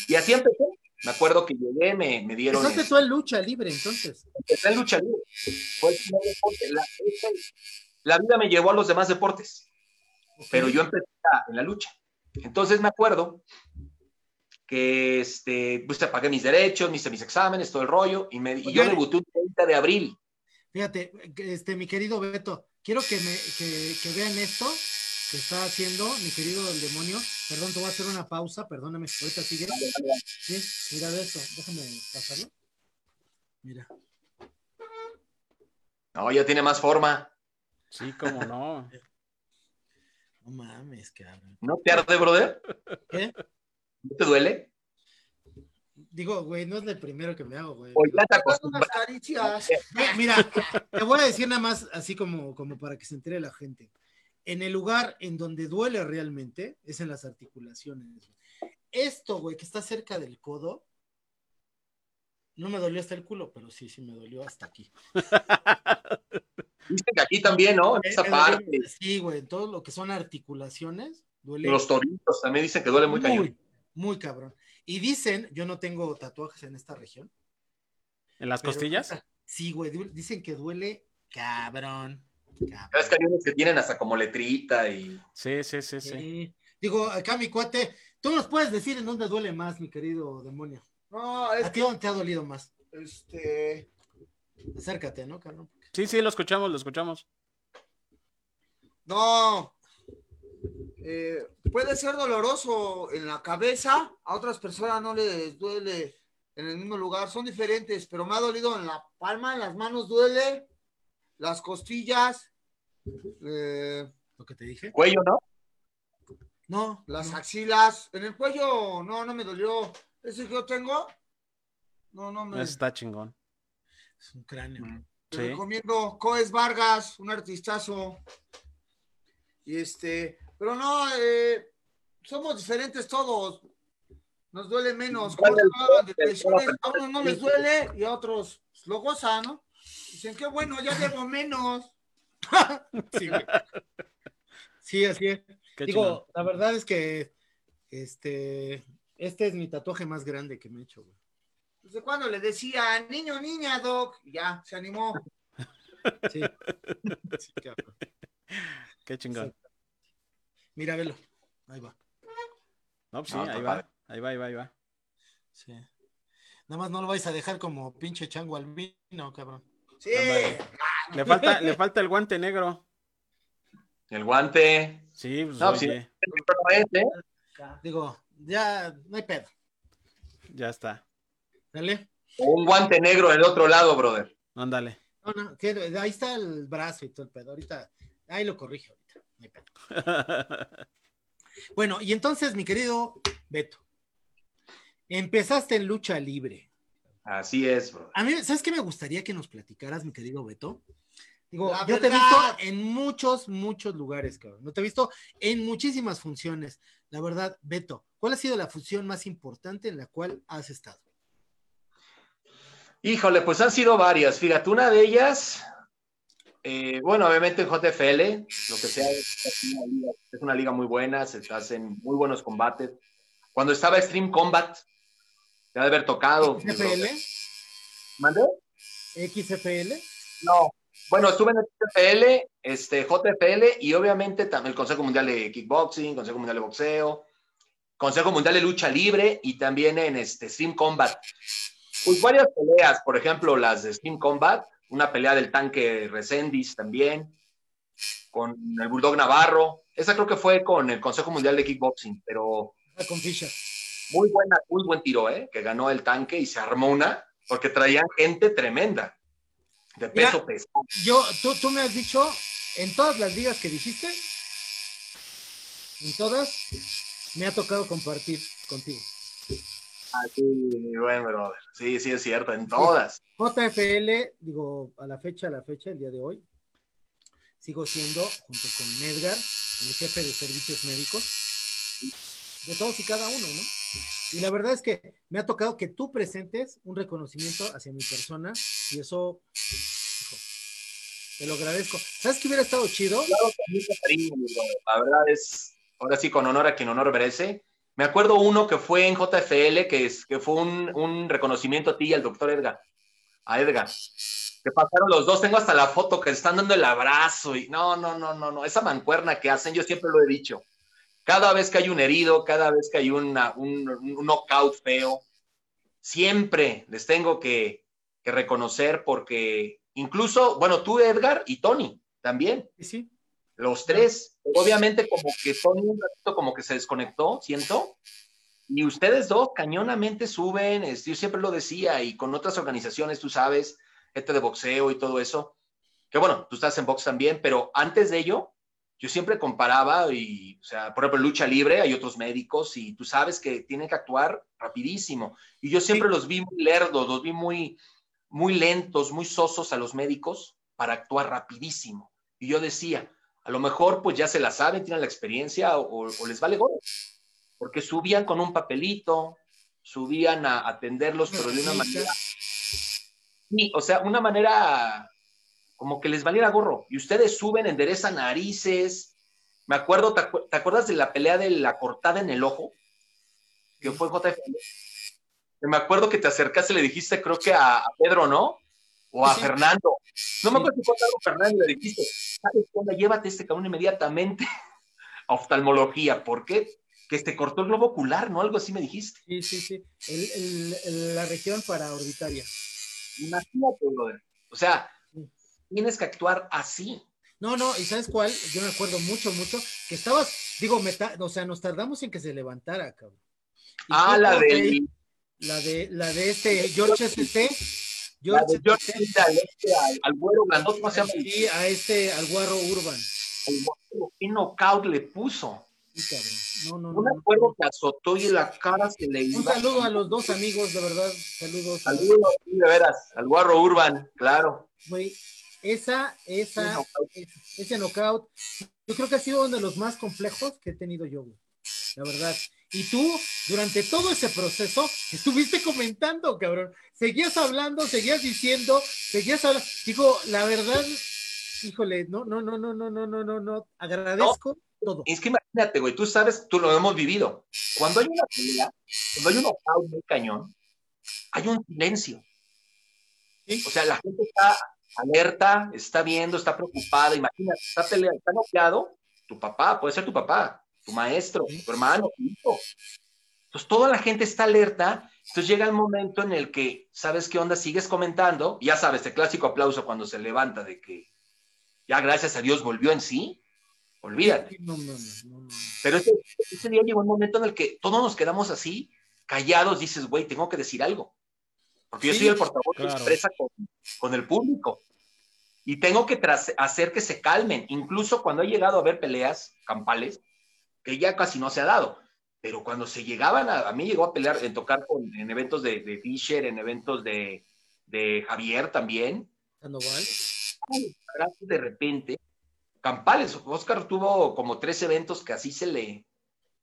S3: Y así empecé. Me acuerdo que llegué, me, me dieron...
S1: Empezaste
S3: este,
S1: tú en lucha libre, entonces.
S3: empecé en lucha libre. Fue el primer deporte. La, vida me llevó a los demás deportes, pero yo empecé a- en la lucha. Entonces me acuerdo que este, pues pagué mis derechos, hice mis exámenes, todo el rollo, y, me, y yo debuté un 30 de abril.
S1: Fíjate, este, mi querido Beto, quiero que, me, que, que vean esto que está haciendo mi querido el demonio. Perdón, te voy a hacer una pausa, perdóname, ahorita sigue. Sí, mira de esto, déjame pasarlo. Mira,
S3: No, ya tiene más forma.
S2: Sí, cómo no.
S1: no mames, cabrón.
S3: ¿No te arde, brother?
S1: ¿Qué?
S3: ¿No te duele?
S1: Digo, güey, no es el primero que me hago, güey.
S3: Te
S1: Mira, te voy a decir nada más, así como, como para que se entere la gente. En el lugar en donde duele realmente es en las articulaciones. Esto, güey, que está cerca del codo, no me dolió hasta el culo, pero sí, sí me dolió hasta aquí.
S3: Viste que aquí también, ¿no? En esa
S1: dolió-
S3: parte.
S1: sí, güey, en todo lo que son articulaciones, duele
S3: Los toritos también dicen que duele muy cañón.
S1: muy, muy cabrón. Y dicen, yo no tengo tatuajes en esta región.
S2: ¿En las
S1: pero-
S2: costillas?
S1: Sí, güey, dicen que duele cabrón.
S3: Es que hay unos que tienen hasta como letrita y.
S2: Sí, sí, sí, sí.
S1: Sí. Digo, acá mi cuate, tú nos puedes decir en dónde duele más, mi querido demonio.
S4: No, es
S1: ¿A ti dónde te ha dolido más?
S4: este.
S1: Acércate, ¿no, cabrón?
S2: Sí, sí, lo escuchamos, lo escuchamos.
S4: No. Eh, puede ser doloroso en la cabeza, a otras personas no les duele en el mismo lugar, son diferentes, pero me ha dolido en la palma, en las manos duele, las costillas, eh,
S1: Lo que te dije.
S3: Cuello, ¿no?
S1: No,
S4: las
S1: no.
S4: axilas, en el cuello, no, no me dolió. Ese que yo tengo, no, no me.
S2: Está chingón.
S1: Es un cráneo.
S4: Te
S2: Sí.
S4: recomiendo Coes Vargas, un artistazo. Y este, pero no, eh, somos diferentes todos. Nos duele menos. Como
S3: ¿Cuál
S4: que hablan de
S3: el-
S4: lesiones, a unos no les duele y a otros pues, lo gozan, ¿no? Dicen, qué bueno, ya debo menos. <laughs>
S1: Sí, así es.
S2: Qué
S1: Digo, la verdad es que este, este es mi tatuaje más grande que me he hecho, güey.
S4: ¿Desde cuando le decía, niño, niña, Doc? Y ya, se animó. <laughs>
S1: Sí. Sí, cabrón.
S2: Qué chingón.
S1: Mira, velo. Ahí va.
S2: No, pues sí,
S3: No,
S2: ahí va. Ahí va, ahí va, ahí va.
S1: Sí. Nada más no lo vais a dejar como pinche chango albino, cabrón.
S4: Sí,
S2: Ándale. Le falta, le falta el guante negro.
S3: El guante.
S2: Sí, pues
S3: No, es, ¿eh?
S1: Digo, ya no hay pedo.
S2: ya está.
S1: Dale.
S3: Un guante negro del otro lado, brother.
S2: Ándale.
S1: No, no, que ahí está el brazo y todo el pedo. Ahorita, ahí lo corrige ahorita. No hay pedo. <laughs> Bueno, y entonces, mi querido Beto, empezaste en lucha libre.
S3: Así es, brother.
S1: A mí, ¿sabes qué me gustaría que nos platicaras, mi querido Beto? Digo,
S4: La
S1: yo te he visto en muchos, muchos lugares, cabrón. No te he visto en muchísimas funciones. La verdad, Beto, ¿cuál ha sido la función más importante en la cual has estado?
S3: Híjole, pues han sido varias. Fíjate, una de ellas, eh, bueno, obviamente en JFL, lo que sea, es una, liga, es una liga muy buena, se hacen muy buenos combates. Cuando estaba Extreme Combat, te ha de haber tocado.
S1: ¿XFL?
S3: ¿Mandé?
S1: ¿XFL?
S3: No. Bueno, estuve en XFL, este, JFL y obviamente también el Consejo Mundial de Kickboxing, Consejo Mundial de Boxeo, Consejo Mundial de Lucha Libre y también en este Stream Combat. Pues varias peleas, por ejemplo, las de Stream Combat, una pelea del tanque Resendis también, con el Bulldog Navarro. Esa creo que fue con el Consejo Mundial de Kickboxing, pero
S1: Ah, con Fisher.
S3: Muy buena, muy buen tiro, ¿eh? Que ganó el tanque y se armó una, porque traían gente tremenda, de peso pesado.
S1: Yo, tú, tú me has dicho, en todas las ligas que dijiste, en todas, me ha tocado compartir contigo.
S3: Ah, sí, bueno, brother. Sí, sí, es cierto, en todas.
S1: JFL, digo, a la fecha, a la fecha, el día de hoy, sigo siendo, junto con Edgar, el jefe de servicios médicos, de todos y cada uno, ¿no? Y la verdad es que me ha tocado que tú presentes un reconocimiento hacia mi persona y eso, hijo, te lo agradezco. ¿Sabes qué hubiera estado chido?
S3: Claro. La verdad es, ahora sí, con honor a quien honor merece. Me acuerdo uno que fue en JFL, que, es, que fue un, un reconocimiento a ti y al doctor Edgar. A Edgar. Que pasaron los dos, tengo hasta la foto que están dando el abrazo y no, no, no, no, no, esa mancuerna que hacen, yo siempre lo he dicho. Cada vez que hay un herido, cada vez que hay una, un, un knockout feo, siempre les tengo que, que reconocer porque incluso, bueno, tú Edgar y Tony también,
S1: Sí, sí.
S3: los tres, obviamente como que Tony un ratito como que se desconectó, siento, y ustedes dos cañonamente suben, yo siempre lo decía, y con otras organizaciones, tú sabes, gente de boxeo y todo eso, que bueno, tú estás en box también, pero antes de ello, yo siempre comparaba, y, o sea, por ejemplo, en lucha libre hay otros médicos, y tú sabes que tienen que actuar rapidísimo, y yo siempre los vi muy lerdos, los vi muy, muy lentos, muy sosos a los médicos para actuar rapidísimo, y yo decía, a lo mejor pues ya se la saben, tienen la experiencia o, o les vale gorro, porque subían con un papelito, subían a atenderlos, pero de una manera, sí, o sea, una manera como que les valiera gorro, y ustedes suben, enderezan narices, me acuerdo, ¿te, acu- te acuerdas de la pelea de la cortada en el ojo? Que fue JFL. Me acuerdo que te acercaste y le dijiste, creo que a, a Pedro, ¿no? O a
S1: Sí.
S3: Fernando. No me acuerdo si fue a Fernando y le dijiste, ¿sabes onda? Llévate este cabrón inmediatamente <laughs> a oftalmología. ¿Por qué? Que se cortó el globo ocular, ¿no? Algo así me dijiste.
S1: Sí, sí, sí. El- el- el- la región paraorbitaria.
S3: Imagínate, brother. O sea, tienes que actuar así.
S1: No, no, ¿y sabes cuál? Yo me acuerdo mucho, mucho, que estabas, digo, meta, o sea, nos tardamos en que se levantara, cabrón. Y
S3: Ah, la de
S1: La de, la de este George ST.
S3: la
S1: George
S3: de George
S1: ST,
S3: al, este, al, al güero grandote, ¿cómo se llama?
S1: y a este, al Guarro Urban.
S3: El güero, ¿Qué knockout le puso?
S1: Sí, cabrón. No, no,
S3: No me
S1: no.
S3: acuerdo que azotó y la cara se le
S1: Un
S3: iba.
S1: saludo a los dos amigos, de verdad. Saludos.
S3: Saludos, sí, de veras, al guarro Urban, claro.
S1: Güey, esa, esa,
S3: knockout.
S1: ese, knockout, yo creo que ha sido uno de los más complejos que he tenido yo, güey. La verdad. Y tú, durante todo ese proceso, estuviste comentando, cabrón. Seguías hablando, seguías diciendo, seguías hablando. Digo, la verdad, híjole, no, no, no, no, no, no, no, no, no. Agradezco todo.
S3: Es que imagínate, güey, tú sabes, tú lo hemos vivido. Cuando hay una pelea, cuando hay un cañón, hay un silencio.
S1: Sí.
S3: O sea, la gente está alerta, está viendo, está preocupada. Imagínate, está peleando, está noqueado, tu papá, puede ser tu papá, tu maestro, tu hermano, tu hijo. Entonces, toda la gente está alerta. Entonces, llega el momento en el que, ¿sabes qué onda? Sigues comentando. Ya sabes, el clásico aplauso cuando se levanta de que ya, gracias a Dios, volvió en sí. Olvídate.
S1: No, no, no, no, no.
S3: Pero ese, ese día llegó un momento en el que todos nos quedamos así, callados, dices, güey, tengo que decir algo. Porque yo soy el portavoz que
S2: claro.
S3: expresa con, con el público. Y tengo que tras- hacer que se calmen. Incluso cuando he llegado a ver peleas campales, que ya casi no se ha dado. Pero cuando se llegaban a, a mí llegó a pelear, en tocar con, en eventos de, de Fisher, en eventos de, de Javier también,
S1: Sandoval.
S3: de repente, Campales, Oscar tuvo como tres eventos que así se le,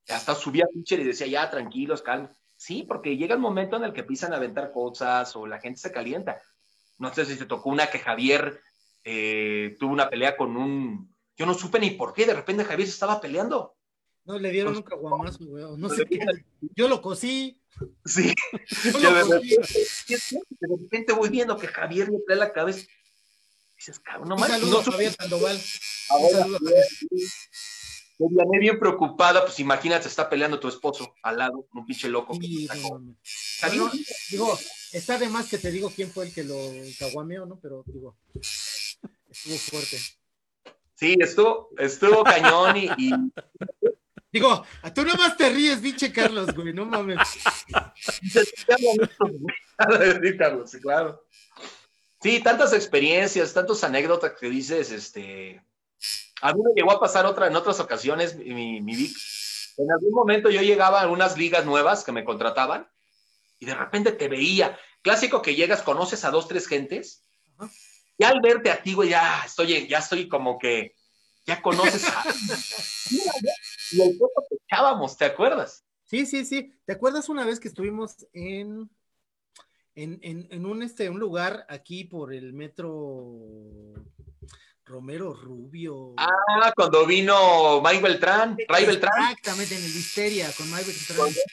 S3: hasta subía a Fischer y decía, ya, tranquilos, calma. Sí, porque llega el momento en el que empiezan a aventar cosas o la gente se calienta. No sé si te tocó una que Javier eh, tuvo una pelea con un, yo no supe ni por qué, de repente Javier se estaba peleando.
S1: No, le dieron un caguamazo, güey. No sé qué. Yo lo cosí.
S3: Sí,
S1: Yo <laughs> lo
S3: de
S1: cosí.
S3: repente, de repente voy viendo que Javier le trae la cabeza. Dices, cabrón, no
S1: Un
S3: manches,
S1: saludo
S3: no
S1: a Javier Sandoval. Un
S3: Ahora,
S1: saludo a Javier.
S3: Me Vianney bien preocupada, pues imagínate, está peleando tu esposo al lado, un pinche loco. que
S1: Sí,
S3: sacó.
S1: digo, está de más que te digo quién fue el que lo caguameó, ¿no? Pero digo, estuvo fuerte.
S3: Sí, estuvo, estuvo cañón y, y <laughs>
S1: Digo, a tú nomás te ríes, pinche Carlos, güey, no mames. <laughs>
S3: Sí, Carlos, claro. Sí, tantas experiencias, tantas anécdotas que dices, este. A mí me llegó a pasar otra en otras ocasiones, mi, mi Vic. En algún momento yo llegaba a unas ligas nuevas que me contrataban y de repente te veía. Clásico que llegas, conoces a dos, tres gentes.
S1: Ajá.
S3: Y al verte a ti, güey, ya estoy, ya estoy como que ya conoces a. <laughs> Y el foto que echábamos, ¿te acuerdas?
S1: Sí, sí, sí. ¿Te acuerdas una vez que estuvimos en, en, en, en un, este, un lugar aquí por el metro Romero Rubio?
S3: Ah, cuando vino Mike Beltrán, Ray Beltrán.
S1: Exactamente, en el Histeria, con Mike Beltrán.
S3: Con este,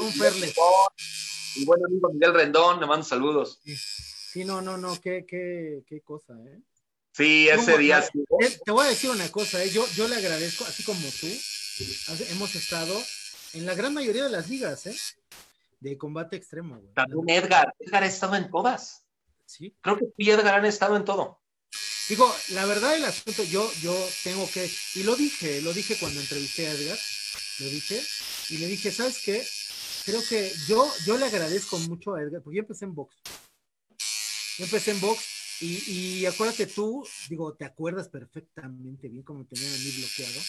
S1: un Ferles.
S3: Y buen amigo Miguel Rendón, le mando saludos.
S1: Sí, no, no, no, qué, qué, qué cosa, ¿eh?
S3: Sí, ese día sí.
S1: Eh, Te voy a decir una cosa, ¿eh? yo, yo le agradezco, así como tú, hemos estado en la gran mayoría de las ligas, ¿eh? De combate extremo, güey.
S3: También Edgar. Edgar ha estado en todas.
S1: Sí.
S3: Creo que tú y Edgar han estado en todo.
S1: Digo, la verdad del asunto, yo, yo tengo que, y lo dije, lo dije cuando entrevisté a Edgar, lo dije, y le dije, ¿sabes qué? Creo que yo, yo le agradezco mucho a Edgar, porque yo empecé en box. Yo empecé en box, y, y acuérdate tú, digo, te acuerdas perfectamente bien cómo tenían a mí bloqueado.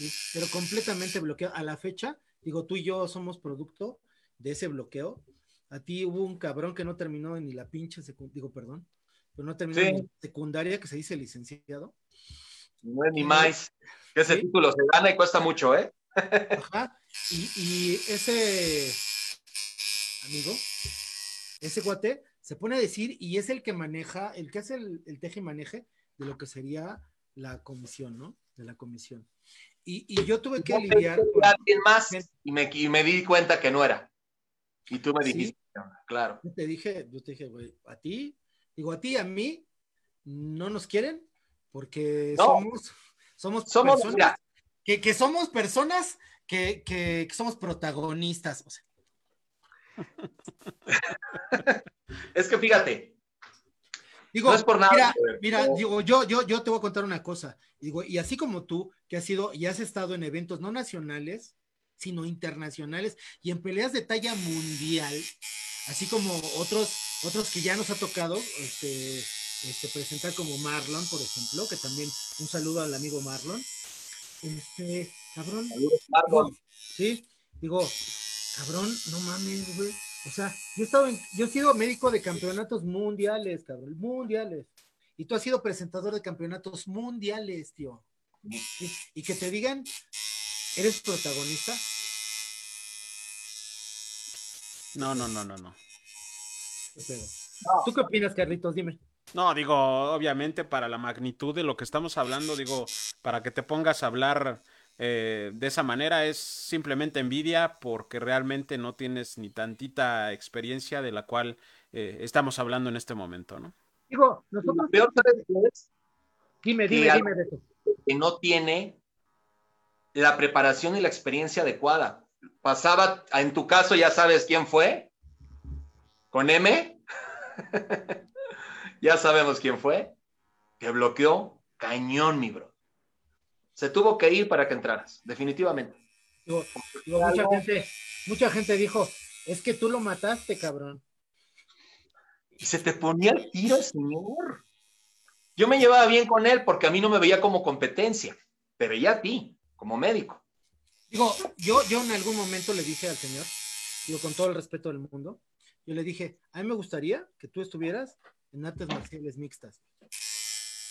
S1: Sí, pero completamente bloqueado. A la fecha, digo, tú y yo somos producto de ese bloqueo. A ti hubo un cabrón que no terminó ni la pinche secundaria, digo, perdón, pero no terminó
S3: Sí.
S1: ni secundaria, que se dice licenciado.
S3: No es ni más. Que ese
S1: Sí.
S3: título se gana y cuesta mucho, ¿eh?
S1: Ajá. Y, y ese amigo, ese guate, se pone a decir y es el que maneja, el que hace el, el teje y maneje de lo que sería la comisión, ¿no? De la comisión. Y, y yo tuve que
S3: Yo
S1: lidiar con,
S3: alguien más y me, y me di cuenta que no era. Y tú me dijiste, claro.
S1: yo te dije, yo te dije, güey, a ti, digo, a ti y a mí, no nos quieren porque
S3: No.
S1: somos, somos,
S3: Somos,
S1: personas que, que somos personas que, que, que somos protagonistas. O sea, <laughs>
S3: es que fíjate,
S1: Digo,
S3: no es por nada.
S1: Mira, digo, yo, yo, yo te voy a contar una cosa. Digo, y así como tú, que has sido y has estado en eventos no nacionales, sino internacionales y en peleas de talla mundial, así como otros, otros que ya nos ha tocado, este, este, presentar como Marlon, por ejemplo, que también un saludo al amigo Marlon. Este, cabrón,
S3: Saludos, Marlon.
S1: Sí, digo, cabrón, no mames, güey. O sea, yo he estado en- yo he sido médico de campeonatos mundiales, cabrón, mundiales. Y tú has sido presentador de campeonatos mundiales, tío. Y, y que te digan, ¿eres protagonista?
S2: No, no, no, no, no.
S1: ¿Tú qué opinas, Carlitos? Dime.
S2: No, digo, obviamente para la magnitud de lo que estamos hablando, digo, para que te pongas a hablar eh, de esa manera es simplemente envidia porque realmente no tienes ni tantita experiencia de la cual eh, estamos hablando en este momento, ¿no?
S1: Digo,
S3: Lo
S1: nosotros.
S3: peor ¿sabes qué es?
S1: Dime,
S3: que
S1: dime, dime de eso.
S3: que no tiene la preparación y la experiencia adecuada. Pasaba, en tu caso ya sabes quién fue, con M, <laughs> ya sabemos quién fue, que bloqueó cañón, mi bro. Se tuvo que ir para que entraras, definitivamente.
S1: Digo, digo, mucha gente, mucha gente dijo, es que tú lo mataste, cabrón.
S3: Y se te ponía el tiro señor. Yo me llevaba bien con él porque a mí no me veía como competencia, te veía a ti, como médico.
S1: Digo, yo, yo en algún momento le dije al señor, digo, con todo el respeto del mundo, yo le dije, a mí me gustaría que tú estuvieras en artes marciales mixtas.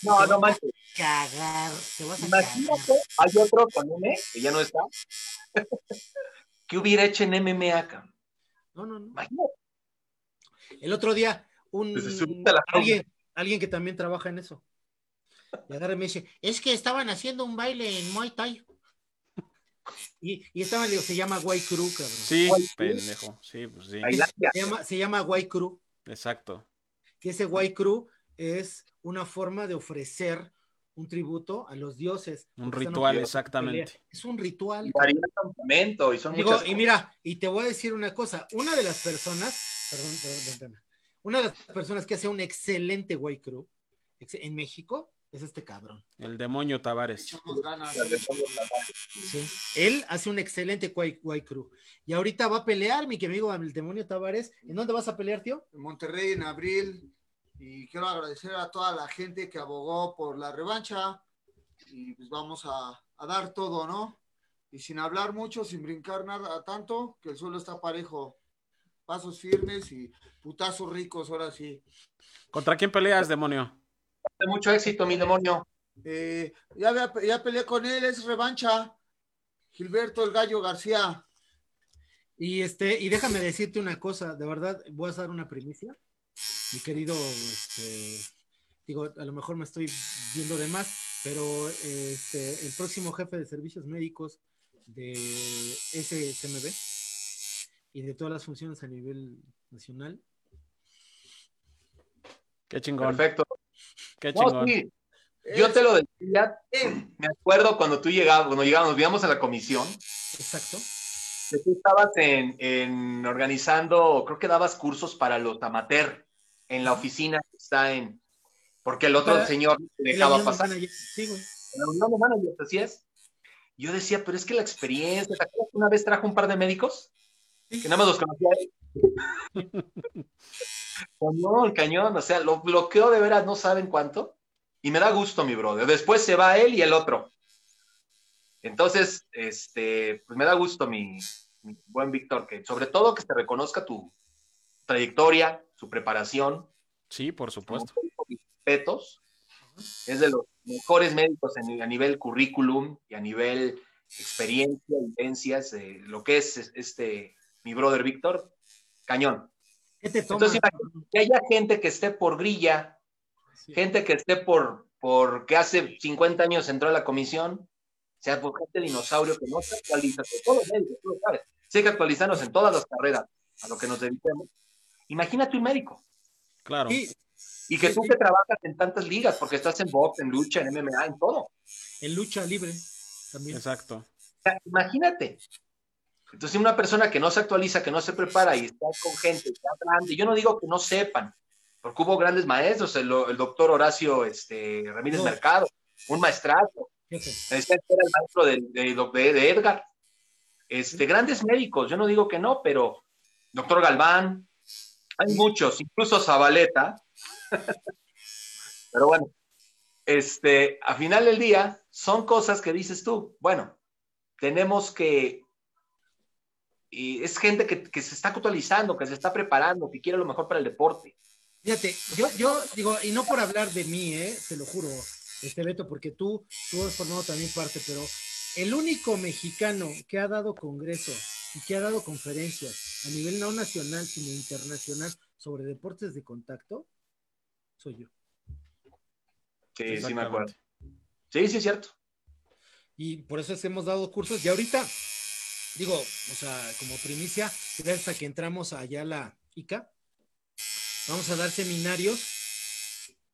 S3: No, no manches.
S1: Cagar, te vas a cagar.
S3: Imagínate, hay otro con M, que ya no está. <laughs> ¿Qué hubiera hecho en MMA, cabrón?
S1: No, no, no.
S3: Imagínate.
S1: El otro día, un alguien, alguien que también trabaja en eso. Y agarra y me dice, es que estaban haciendo un baile en Muay Thai. Y, y le digo, se llama White Crew, cabrón.
S2: Sí, pendejo, sí, pues sí.
S1: Se llama, se llama White Crew.
S2: exacto.
S1: que ese White Crew es una forma de ofrecer un tributo a los dioses.
S2: Un ritual,
S1: ofreciendo
S2: exactamente.
S1: Es un ritual.
S3: Y son
S1: Digo, y mira, y te voy a decir una cosa, una de las personas, perdón, perdón, perdón, una de las personas que hace un excelente White Crew en México es este cabrón.
S2: El demonio Tavares.
S1: ¿sí? Él hace un excelente White, White Crew. Y ahorita va a pelear, mi amigo el demonio Tavares. ¿En dónde vas a pelear, tío?
S4: En Monterrey en abril. Y quiero agradecer a toda la gente que abogó por la revancha. Y pues vamos a, a dar todo, ¿no? Y sin hablar mucho, sin brincar nada tanto, que el suelo está parejo. Pasos firmes y putazos ricos, ahora sí.
S2: ¿Contra quién peleas, demonio?
S3: Mucho éxito, mi demonio.
S4: Eh, ya, ya peleé con él, es revancha. Gilberto el Gallo García.
S1: Y este, y déjame decirte una cosa, de verdad, voy a dar una primicia. Mi querido, este, digo, a lo mejor me estoy viendo de más, pero este, el próximo jefe de servicios médicos de SSMB y de todas las funciones a nivel nacional.
S2: Qué chingón,
S3: Perfecto.
S2: Qué
S3: No,
S2: chingón.
S3: sí, yo te lo decía, me acuerdo cuando tú llegabas, cuando llegamos, llegamos a la comisión,
S1: Exacto.
S3: que tú estabas en, en organizando, creo que dabas cursos para los amateur en la oficina que está en, porque el otro
S1: Para-
S3: señor dejaba pasar.
S1: manager, Sí, güey.
S3: Así es. Yo decía, pero es que la experiencia, ¿te acuerdas que una vez trajo un par de médicos? Que nada más los conocía él. <laughs> Cañón, cañón, o sea, lo bloqueó de veras, no saben cuánto. Y me da gusto, mi brother. Después se va él y el otro. Entonces, este, pues me da gusto, mi, mi buen Víctor, que sobre todo que se reconozca tu trayectoria, su preparación,
S2: Sí, por supuesto.
S3: respetos. Es de los mejores médicos en- a nivel currículum y a nivel experiencia, vivencias, eh, lo que es es- este mi brother Víctor, cañón.
S1: ¿Qué te toma?
S3: Entonces, imagínate que haya gente que esté por grilla,
S1: Sí.
S3: gente que esté por, por que hace 50 años entró a la comisión, o sea, por gente dinosaurio que no se actualiza, que todos los médicos, tú lo sabes, sí hay que actualizarnos en todas las carreras a lo que nos dediquemos. Imagínate un médico.
S2: Claro.
S1: Sí,
S3: Y que
S1: Sí,
S3: tú
S1: sí.
S3: que trabajas en tantas ligas, porque estás en box, en lucha, en MMA, en todo. O
S1: en lucha libre también.
S2: Exacto.
S3: sea, imagínate. Entonces, una persona que no se actualiza, que no se prepara y está con gente ya grande, yo no digo que no sepan, porque hubo grandes maestros, el, el doctor Horacio este, Ramírez
S1: No.
S3: Mercado, un maestrazo, este era el maestro de, de- de- de Edgar. Este, grandes médicos, yo no digo que no, pero doctor Galván, hay muchos, incluso Zabaleta. <laughs> pero bueno, este, a final del día, son cosas que dices tú, bueno, tenemos que, y es gente que, que se está actualizando, que se está preparando, que quiere lo mejor para el deporte.
S1: Fíjate, yo, yo digo, y no por hablar de mí, ¿eh? te lo juro, este Beto, porque tú, tú has formado también parte, pero el único mexicano que ha dado congresos y que ha dado conferencias a nivel no nacional, sino internacional sobre deportes de contacto, soy yo.
S3: Sí, sí me acuerdo. Sí, sí es cierto.
S1: Y por eso es que hemos dado cursos. Y ahorita, digo, o sea, como primicia, gracias a que entramos allá a la ICA, vamos a dar seminarios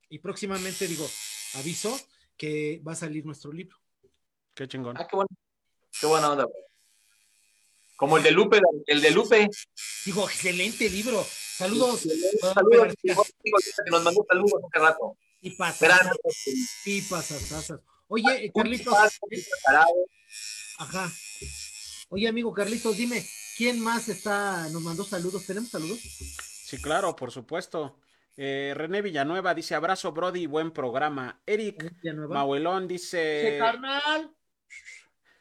S1: y próximamente, digo, aviso que va a salir nuestro libro.
S2: Qué chingón.
S3: Ah, qué bueno. Qué buena onda. güey. Como el de Lupe, el de Lupe.
S1: Digo, excelente libro. Saludos.
S3: Saludos, que nos mandó saludos hace rato.
S1: Y pasas, y pasas, Oye, eh, Carlitos, ajá. Oye, amigo Carlitos, dime, ¿quién más está, nos mandó saludos? ¿Tenemos saludos?
S2: Sí, claro, por supuesto. Eh, René Villanueva dice abrazo, Brody, buen programa. Eric. Mauelón dice
S4: carnal.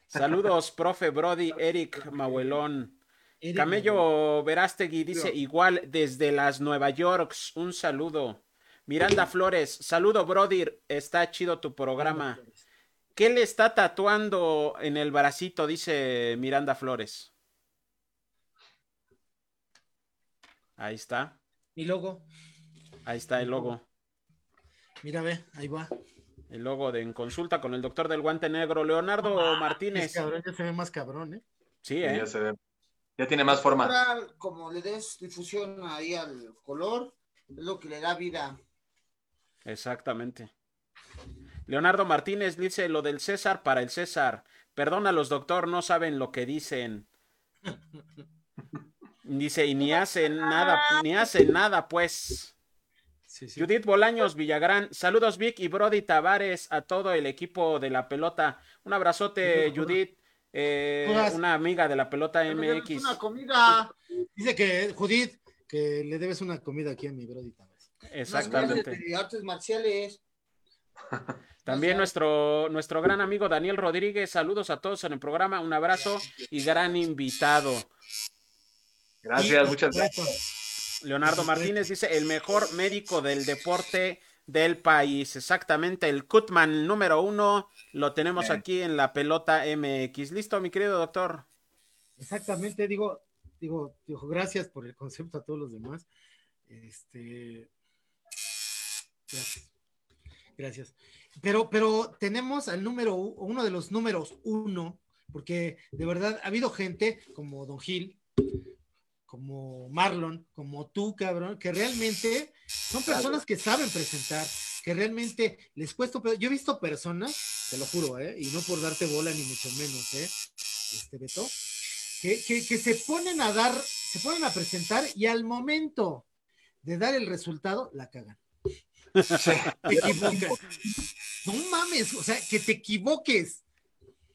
S2: saludos, <laughs> profe Brody, Eric Mauelón.
S1: Eric
S2: Camello Verástegui dice igual desde las Nueva Yorks, un saludo. Miranda Flores, saludo Brody, está chido tu programa. ¿Qué le está tatuando en el bracito? Dice Miranda Flores. Ahí está,
S1: Mi logo.
S2: ahí está el logo.
S1: Mira, ve, ahí va.
S2: El logo de En Consulta con el doctor del guante negro, Leonardo Martínez.
S1: cabrón, ya se ve más cabrón, ¿eh?
S2: Sí, ¿eh?
S3: ya se ve. Ya tiene más forma.
S4: Como le des difusión ahí al color, es lo que le da vida.
S2: Exactamente. Leonardo Martínez dice lo del César para el César. Perdónalos, doctor, no saben lo que dicen. Dice, y ni hacen nada, ni hacen nada, pues.
S1: Sí, sí.
S2: Judith Bolaños Villagrán, saludos Vic y Brody Tavares, a todo el equipo de la pelota. Un abrazote, Judith, eh, una amiga de la pelota MX.
S4: Una comida.
S1: Dice que, Judith, que le debes una comida aquí a mi Brody Tavares.
S2: Exactamente.
S4: artes marciales.
S2: También nuestro, nuestro gran amigo Daniel Rodríguez, saludos a todos en el programa, un abrazo y gran invitado.
S3: Gracias, muchas gracias.
S2: Leonardo Martínez dice, el mejor médico del deporte del país. Exactamente, el Kutman número uno lo tenemos
S3: Bien.
S2: aquí en la pelota MX. ¿Listo, mi querido doctor?
S1: Exactamente, digo, digo, digo, gracias por el concepto a todos los demás. Este, gracias, gracias. Pero, pero tenemos al número, uno de los números uno, porque de verdad ha habido gente como Don Gil, como Marlon, como tú, cabrón, que realmente son personas que saben presentar, que realmente les cuesta, yo he visto personas, te lo juro, ¿eh? y no por darte bola ni mucho menos, ¿eh? Este Beto, que, que, que se ponen a dar, se ponen a presentar y al momento de dar el resultado, la cagan.
S3: Sí.
S1: Te equivocan. No mames, o sea, que te equivoques.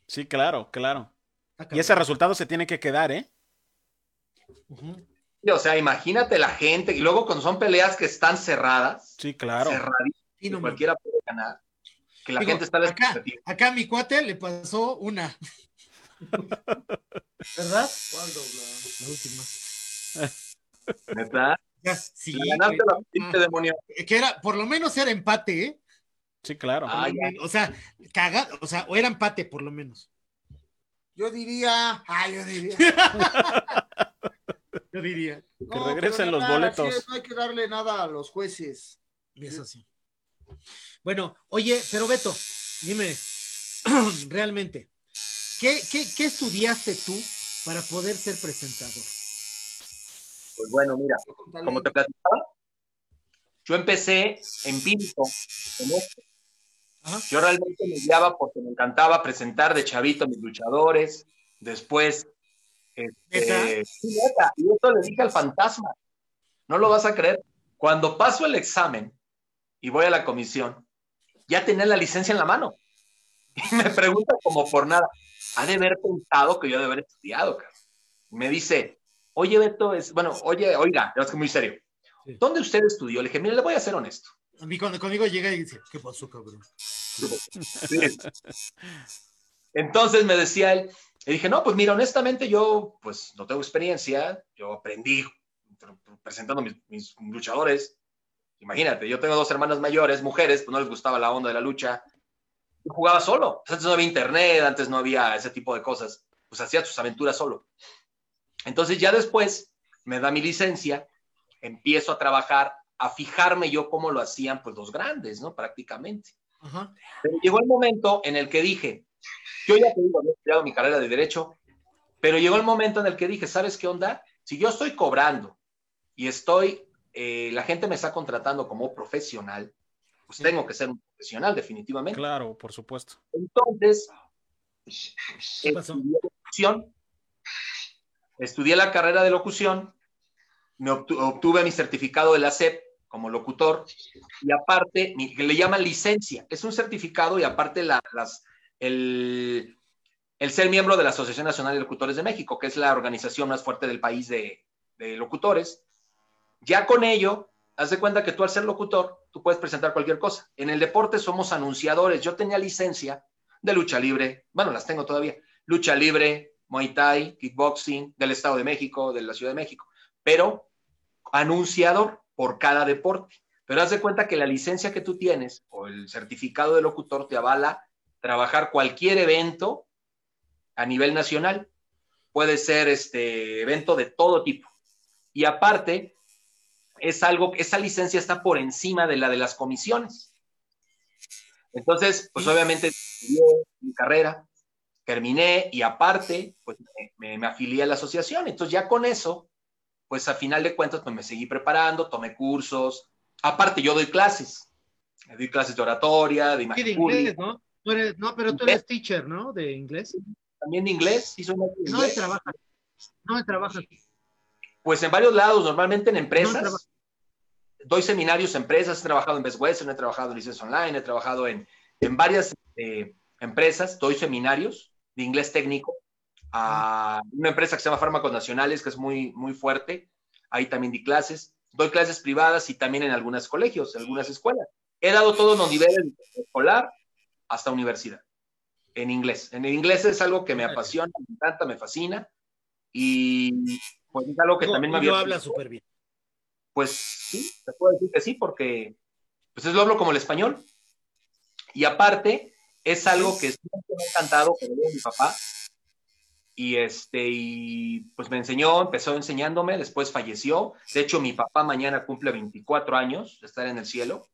S2: Sí, claro, claro.
S1: Está
S2: Y ese resultado se tiene que quedar, ¿eh?
S3: O sea, imagínate la gente, y luego cuando son peleas que están cerradas,
S2: Sí, claro.
S3: cerradísimas,
S1: Sí, no
S3: cualquiera puede ganar, que la
S1: Digo,
S3: gente está a la
S1: acá, acá a mi cuate le pasó una. <laughs> ¿Verdad?
S4: ¿Cuál dobla?
S1: La última.
S3: ¿Neta?
S1: Ya, sí,
S3: ganaste
S1: güey.
S3: la pinche demonio.
S1: que era, por lo menos era empate, ¿eh?
S2: Sí, claro.
S3: Ah,
S1: O sea, caga, o sea, o era empate por lo menos.
S4: Yo diría. Ah, yo diría. <laughs>
S1: Yo diría.
S2: Que regresen los
S4: nada,
S2: boletos.
S4: es, no hay que darle nada a los jueces.
S1: Eso sí. Bueno, oye, pero Beto, dime, <clears throat> realmente, ¿qué, qué, qué estudiaste tú para poder ser presentador?
S3: Pues bueno, mira, como te platicaba, yo empecé empírico en esto. Yo realmente me guiaba porque me encantaba presentar de chavito a mis luchadores. Después, este, y esto le dije al fantasma. No lo vas a creer. Cuando paso el examen y voy a la comisión, ya tenía la licencia en la mano. <laughs> Y me pregunta como por nada, ha de haber pensado que yo de haber estudiado, cabrón. Me dice, oye, Beto, es, bueno, oye, oiga, es que muy serio.
S1: Sí.
S3: ¿Dónde usted estudió? Le dije, mire, le voy a ser honesto.
S1: A mí cuando conmigo llega y dice, ¿qué pasó, cabrón?
S3: Entonces me decía él, le dije, no, pues mira, honestamente yo pues no tengo experiencia, yo aprendí presentando mis, mis luchadores. Imagínate, yo tengo dos hermanas mayores, mujeres, pues no les gustaba la onda de la lucha. Yo jugaba solo. Antes no había internet, antes no había ese tipo de cosas. Pues hacía sus aventuras solo. Entonces ya después me da mi licencia, empiezo a trabajar, a fijarme yo cómo lo hacían pues los grandes, ¿no? Prácticamente.
S1: Ajá.
S3: Pero llegó el momento en el que dije, yo ya te digo, había estudiado mi carrera de derecho, pero llegó el momento en el que dije, ¿sabes qué onda? Si yo estoy cobrando y estoy, eh, la gente me está contratando como profesional, pues tengo que ser un profesional definitivamente.
S2: Claro, por supuesto.
S3: Entonces,
S1: ¿Qué pasó?
S3: Estudié la carrera de locución, me obtu- obtuve mi certificado de la SEP como locutor y aparte, le llaman licencia, es un certificado y aparte la- las, el, el ser miembro de la Asociación Nacional de Locutores de México, que es la organización más fuerte del país de, de locutores. Ya con ello, haz de cuenta que tú al ser locutor, tú puedes presentar cualquier cosa. En el deporte somos anunciadores. Yo tenía licencia de lucha libre, bueno, las tengo todavía, lucha libre, Muay Thai, kickboxing, del Estado de México, de la Ciudad de México, pero anunciador por cada deporte. Pero haz de cuenta que la licencia que tú tienes o el certificado de locutor te avala trabajar cualquier evento a nivel nacional. Puede ser este evento de todo tipo. Y aparte, es algo, esa licencia está por encima de la de las comisiones. Entonces, pues obviamente mi carrera, terminé y aparte, pues me, me, afilié a la asociación. Entonces ya con eso, pues a final de cuentas, pues me seguí preparando, tomé cursos. Aparte, yo doy clases. Doy clases de oratoria, de
S1: Sí,
S3: imagen
S1: de
S3: pública,
S1: inglés, ¿no? Tú eres- no, pero tú eres teacher, ¿no? De inglés.
S3: también de inglés. Sí, soy de
S1: No
S3: inglés.
S1: trabajas. No trabajas.
S3: Pues en varios lados, normalmente en
S1: No
S3: empresas. doy seminarios en empresas, he trabajado en Best Western, he trabajado en Licencia Online, he trabajado en, en varias eh, empresas, doy seminarios de inglés técnico a una empresa que se llama Fármacos Nacionales, que es muy, muy fuerte. Ahí también di clases. Doy clases privadas y también en algunos colegios, en algunas escuelas. He dado todos los niveles, escolar hasta universidad, en inglés. En el inglés es algo que me apasiona, me encanta, me fascina. Y pues es algo que
S1: Digo,
S3: también me había
S1: habla súper bien.
S3: pues sí, te puedo decir que sí, porque pues es lo hablo como el español. Y aparte, es algo que siempre me ha encantado, dio mi papá. Y este, y pues me enseñó, empezó enseñándome, después falleció. De hecho, mi papá mañana cumple 24 años de estar en el cielo.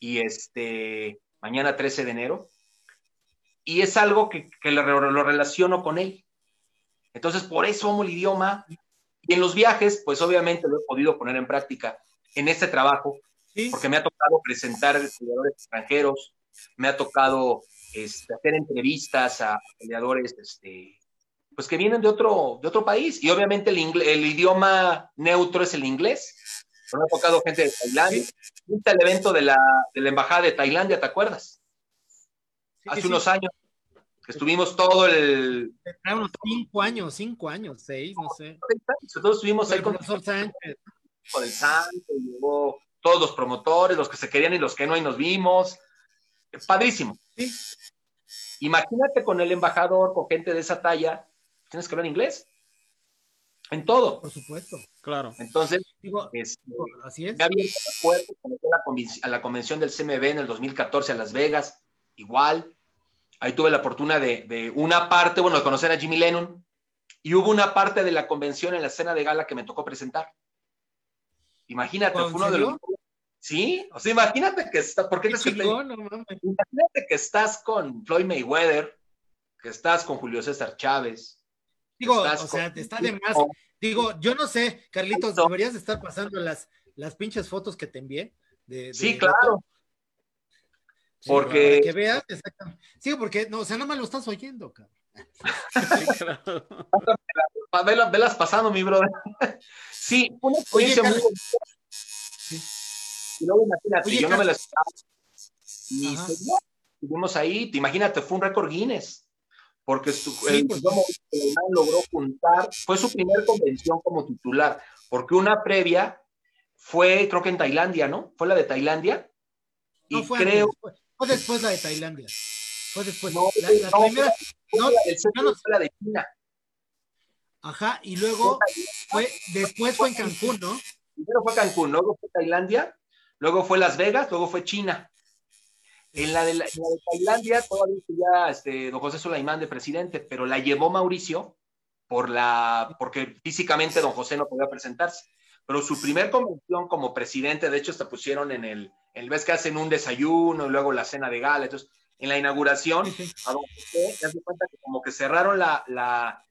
S3: Y este, mañana 13 de enero. Y es algo que, que lo, lo relaciono con él. Entonces, por eso amo el idioma, y en los viajes, pues obviamente lo he podido poner en práctica en este trabajo,
S1: Sí.
S3: porque me ha tocado presentar peleadores extranjeros, me ha tocado este, hacer entrevistas a peleadores este, pues que vienen de otro, de otro país, y obviamente el, el idioma neutro es el inglés. Me ha tocado gente de Tailandia. Viste el evento de la, de la Embajada de Tailandia, ¿te acuerdas?
S1: Sí,
S3: Hace
S1: sí.
S3: unos años que estuvimos todo el...
S1: Trae unos cinco años, cinco años, seis, no sé.
S3: Todos estuvimos ahí
S1: El
S3: con
S1: profesor Sánchez.
S3: con el santo, y llegó todos los promotores, los que se querían y los que no, y nos vimos. Padrísimo.
S1: Sí.
S3: Imagínate con el embajador, con gente de esa talla, tienes que hablar inglés. En todo.
S1: Por supuesto.
S2: Claro.
S3: Entonces,
S1: Digo,
S3: este,
S1: así es.
S3: a la, conven- a la convención del CMB en el 2014 a Las Vegas, igual. Ahí tuve la fortuna de, de una parte, bueno, de conocer a Jimmy Lennon, y hubo una parte de la convención en la escena de gala que me tocó presentar. Imagínate,
S1: ¿En
S3: fue uno de los... Sí, o sea, imagínate que está, ¿por qué que te-
S1: no.
S3: Imagínate que estás con Floyd Mayweather, que estás con Julio César Chávez.
S1: Digo, o sea, te está de más. Digo, yo no sé, Carlitos,
S3: Eso.
S1: deberías de estar pasando las, las pinches fotos que te envié. De, de-
S3: Sí, claro.
S1: Sí,
S3: porque-
S1: que veas, exactamente. Sí, porque, no, o sea, nada más lo estás oyendo, cabrón. <laughs>
S2: Sí, claro.
S3: Velas, velas pasando, mi brother. <laughs> Sí, una
S1: Oye,
S3: experiencia muy
S1: Carlos.
S3: Y luego imagínate,
S1: Oye,
S3: yo no me lo esperaba. Y estuvimos ahí, te imagínate, fue un récord Guinness. Porque su,
S1: Sí,
S3: el
S1: pues.
S3: Logró juntar, fue su primer convención como titular, porque una previa fue, creo que en Tailandia, ¿no? Fue la de Tailandia. Y
S1: No fue
S3: creo
S1: antes, fue, después la de Tailandia. Fue después.
S3: No,
S1: la, la
S3: no,
S1: primera, no,
S3: la del centro
S1: no.
S3: fue la de China.
S1: ajá, y luego fue, después fue en Cancún, ¿no?
S3: Primero fue Cancún, luego fue Tailandia, luego fue Las Vegas, luego fue China. En la de, la, en la de Tailandia todavía ya este, don José Sulaimán de presidente, pero la llevó Mauricio por la, porque físicamente don José no podía presentarse. Pero su primer convención como presidente, de hecho, hasta pusieron en el, en vez que hacen un desayuno y luego la cena de gala. Entonces, en la inauguración, a don José, te das cuenta que como que cerraron la, la,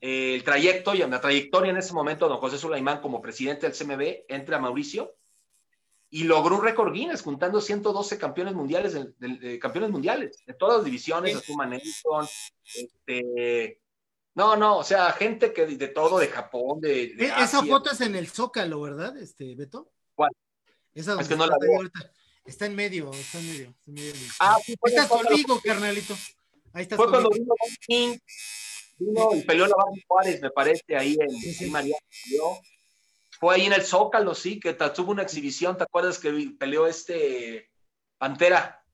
S3: el trayecto y la trayectoria en ese momento, don José Sulaimán como presidente del CMB, entra Mauricio y logró un récord Guinness juntando 112 campeones mundiales, de, de- de campeones mundiales, de todas las divisiones,
S1: Sí.
S3: Azuma Nelson, este, no, no, o sea, gente que de, todo, de Japón, de, de
S1: E- Esa
S3: Asia.
S1: foto es en el Zócalo, ¿verdad, este, Beto?
S3: ¿Cuál?
S1: Esa donde
S3: que no
S1: está
S3: la veo.
S1: ahorita. Está en medio, está en medio. Está en medio
S3: Ah, sí,
S1: Ahí
S3: fue,
S1: estás
S3: cuando-
S1: conmigo, carnalito. Ahí estás
S3: fue cuando
S1: conmigo.
S3: vino Don King, vino y peleó la Juárez, me parece, ahí en
S1: Sí, sí.
S3: en María. Fue ahí en el Zócalo, sí, que tuvo una exhibición, ¿te acuerdas que vi- peleó este Pantera?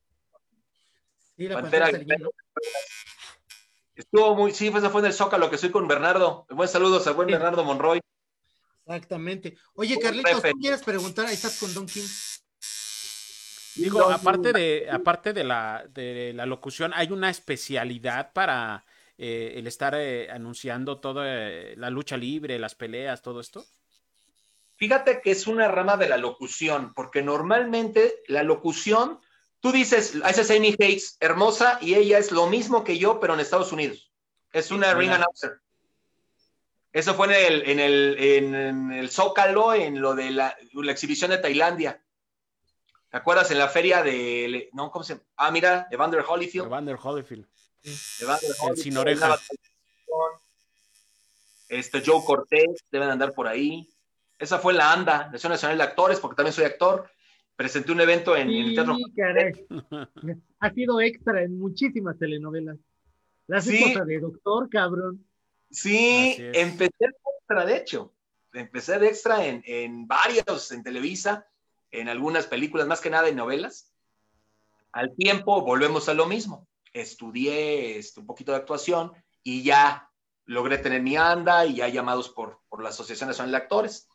S1: Sí, la
S3: Pantera. Estuvo muy, sí, pues fue en el Zócalo, que estoy con Bernardo. Buen saludos a buen
S1: Sí.
S3: Bernardo Monroy.
S1: Exactamente. Oye, Carlitos. ¿tú quieres preguntar? Ahí estás con Don King.
S2: Digo, aparte de, aparte de la, de la locución, hay una especialidad para eh, el estar eh, anunciando toda eh, la lucha libre, las peleas, todo esto.
S3: Fíjate que es una rama de la locución, porque normalmente la locución, tú dices, a esa es Amy Hayes, hermosa, y ella es lo mismo que yo, pero en Estados Unidos. Es una ring announcer. Eso fue en el, en el, en, en el Zócalo, en lo de la, la exhibición de Tailandia. ¿Te acuerdas? En la feria de, no, ¿cómo se llama? Ah, mira, Evander Holyfield.
S2: Evander Holyfield.
S3: Evander
S2: El
S3: Holyfield,
S2: sin oreja.
S3: Este Joe Cortés, deben andar por ahí. Esa fue la ANDA, Nación Nacional de Actores, porque también soy actor. Presenté un evento en, en el Teatro.
S1: Sí, caray. Ha sido extra en muchísimas telenovelas. La
S3: Sí.
S1: esposa de doctor, cabrón.
S3: Sí, empecé extra, de hecho. Empecé de extra en, en varios, en Televisa, en algunas películas, más que nada en novelas. Al tiempo volvemos a lo mismo. Estudié este, un poquito de actuación y ya logré tener mi anda y ya llamados por, por la Asociación Nacional de Actores.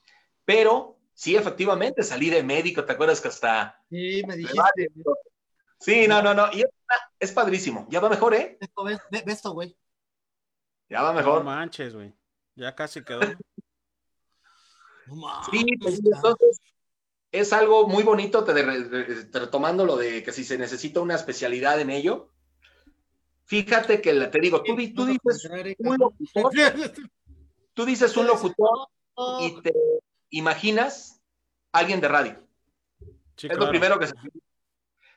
S3: Pero sí, efectivamente, salí de médico, ¿te acuerdas que hasta...
S1: Sí, me dijiste.
S3: Sí, no, no, no. Y es, es padrísimo. Ya va mejor, ¿eh?
S1: Esto, ve, ve- ve esto, güey.
S3: Ya va
S2: No
S3: mejor.
S2: manches, güey. Ya casi quedó. <laughs>
S1: No
S3: Sí, pues, entonces es algo muy bonito, te, te- te- retomando lo de que si se necesita una especialidad en ello. Fíjate que la- te digo, tú, <laughs> tú dices un locutor, tú dices un locutor y te imaginas alguien de radio.
S2: Sí,
S3: es lo primero que se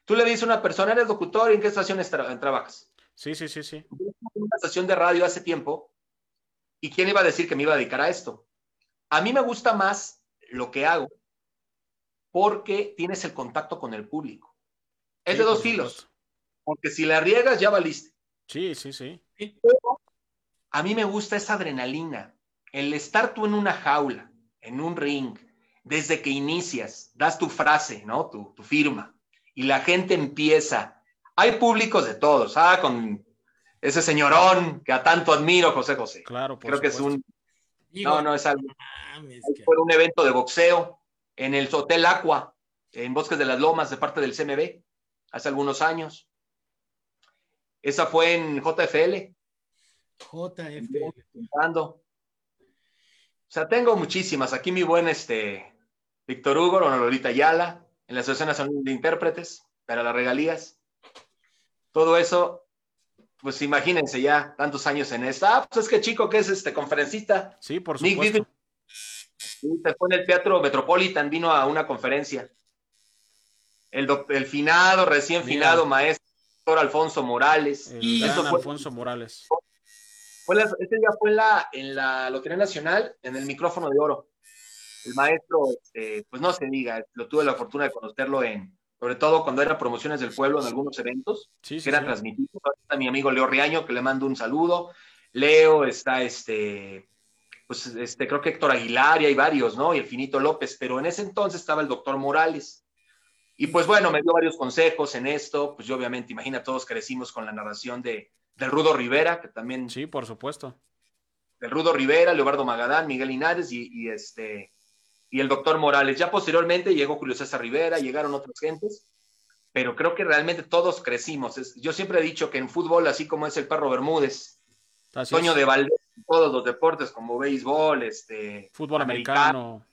S3: Tú le dices a una persona, eres locutor, ¿y en qué estación tra- trabajas?
S2: Sí, sí, sí, sí.
S3: Una estación de radio hace tiempo y quién iba a decir que me iba a dedicar a esto. A mí me gusta más lo que hago porque tienes el contacto con el público. Es
S2: Sí,
S3: de dos filos, porque si la riegas ya valiste.
S2: Sí, sí, sí.
S3: A mí me gusta esa adrenalina, el estar tú en una jaula, en un ring, desde que inicias, das tu frase, ¿no? Tu, tu firma, y la gente empieza. Hay públicos de todos, ah, con ese señorón que a tanto admiro, José José.
S2: Claro, por
S3: Creo que es un, no, no, es algo.
S1: mames,
S3: fue un evento de boxeo en el Hotel Aqua, en Bosques de las Lomas, de parte del CMB, hace algunos años. Esa fue en JFL,
S1: JF.
S3: O sea, tengo muchísimas. Aquí mi buen este, Víctor Hugo, Don Lolita Ayala, en la Asociación Nacional de Intérpretes, para las regalías. Todo eso, pues imagínense ya, tantos años en esta. Ah, pues es que chico que es este conferencista.
S2: Sí, por
S3: Nick
S2: supuesto.
S3: Se fue en el Teatro Metropolitan, vino a una conferencia. El, el finado, recién
S2: Mira.
S3: finado maestro doctor Alfonso Morales.
S2: El gran
S3: fue,
S2: Alfonso Morales.
S3: Fue la- este día fue en la, en la Lotería Nacional, en el micrófono de oro. el maestro, este, pues no se diga, lo tuve la fortuna de conocerlo en, sobre todo cuando eran promociones del pueblo en algunos eventos
S2: Sí, sí,
S3: que eran
S2: sí.
S3: transmitidos. Está mi amigo Leo Riaño, que le mando un saludo. Leo, está este, pues este, creo que Héctor Aguilar y hay varios, ¿no? Y el Finito López, pero en ese entonces estaba el doctor Morales. Y pues bueno, me dio varios consejos en esto. Pues yo obviamente, imagina, todos crecimos con la narración de, del Rudo Rivera, que también
S2: Sí, por supuesto.
S3: del Rudo Rivera, Leobardo Magadán, Miguel Linares y, y este y el doctor Morales. Ya posteriormente llegó Julio César Rivera, llegaron otras gentes, pero creo que realmente todos crecimos. Es- yo siempre he dicho que en fútbol, así como es el perro Bermúdez,
S2: Así
S3: Toño
S2: es.
S3: de Valdés, todos los deportes como béisbol, este,
S2: Fútbol americano.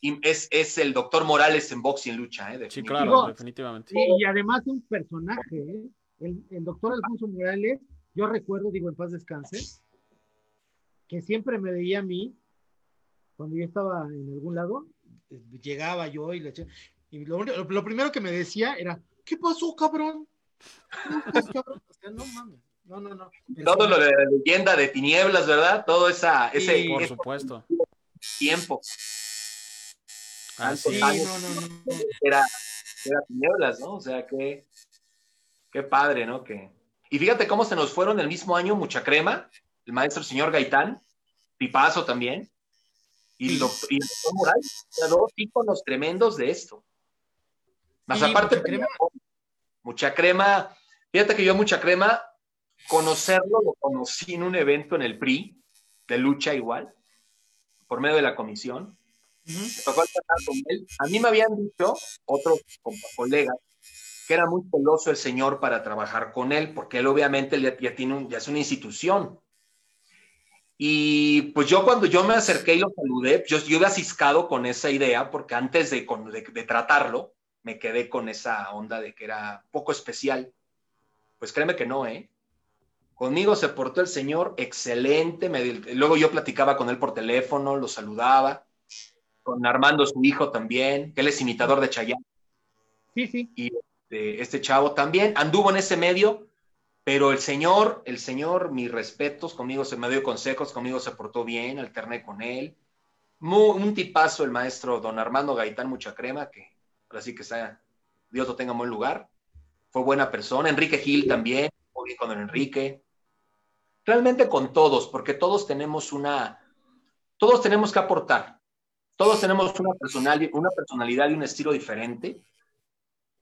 S3: Y es, es el doctor Morales en box y en lucha, ¿eh?
S2: Sí, claro, definitivamente.
S1: Y, y además un personaje, ¿eh? El, el doctor Alfonso Morales, yo recuerdo, digo en paz descanse, que siempre me veía a mí, cuando yo estaba en algún lado, llegaba yo y le eché- y lo, lo primero que me decía era, ¿qué pasó, cabrón? ¿Cómo estás, cabrón? O sea, no mames, no, no, no.
S3: Todo lo de la leyenda de tinieblas, ¿verdad? Todo esa, ese,
S1: Sí,
S2: Por
S3: ese
S2: supuesto.
S3: tiempo
S2: Así
S1: Sí, no, no, no,
S3: era, era tinieblas, ¿no? O sea, qué, qué padre, ¿no? Que... Y fíjate cómo se nos fueron el mismo año Mucha Crema, el maestro señor Gaitán, Pipazo también, y, el doc- y el doctor Morales, dos íconos tremendos de esto. Más aparte,
S1: Mucha Crema.
S3: Mucha Crema, fíjate que yo Mucha Crema, conocerlo, lo conocí en un evento en el PRI, de lucha igual, por medio de la comisión,
S1: Ujú.
S3: me tocó tratar con él. A mí me habían dicho otros co- colegas que era muy celoso el señor para trabajar con él, porque él obviamente ya, ya tiene un- ya es una institución. Y pues yo cuando yo me acerqué y lo saludé, yo, yo había ciscado con esa idea, porque antes de, con- de- de tratarlo, me quedé con esa onda de que era poco especial. Pues créeme que no, ¿eh? Conmigo se portó el señor excelente. me luego yo platicaba con él por teléfono, lo saludaba con Armando, su hijo también, que él es imitador de Chayanne,
S1: Sí, sí.
S3: y este, chavo también, anduvo en ese medio, pero el señor, el señor, mis respetos, conmigo se me dio consejos, conmigo se portó bien, alterné con él, Mu- un tipazo el maestro don Armando Gaitán Mucha Crema, que ahora sí que está, Dios lo tenga en buen lugar, fue buena persona, Enrique Gil también, muy bien con don Enrique, realmente con todos, porque todos tenemos una, todos tenemos que aportar, todos tenemos una, personal, una personalidad y un estilo diferente.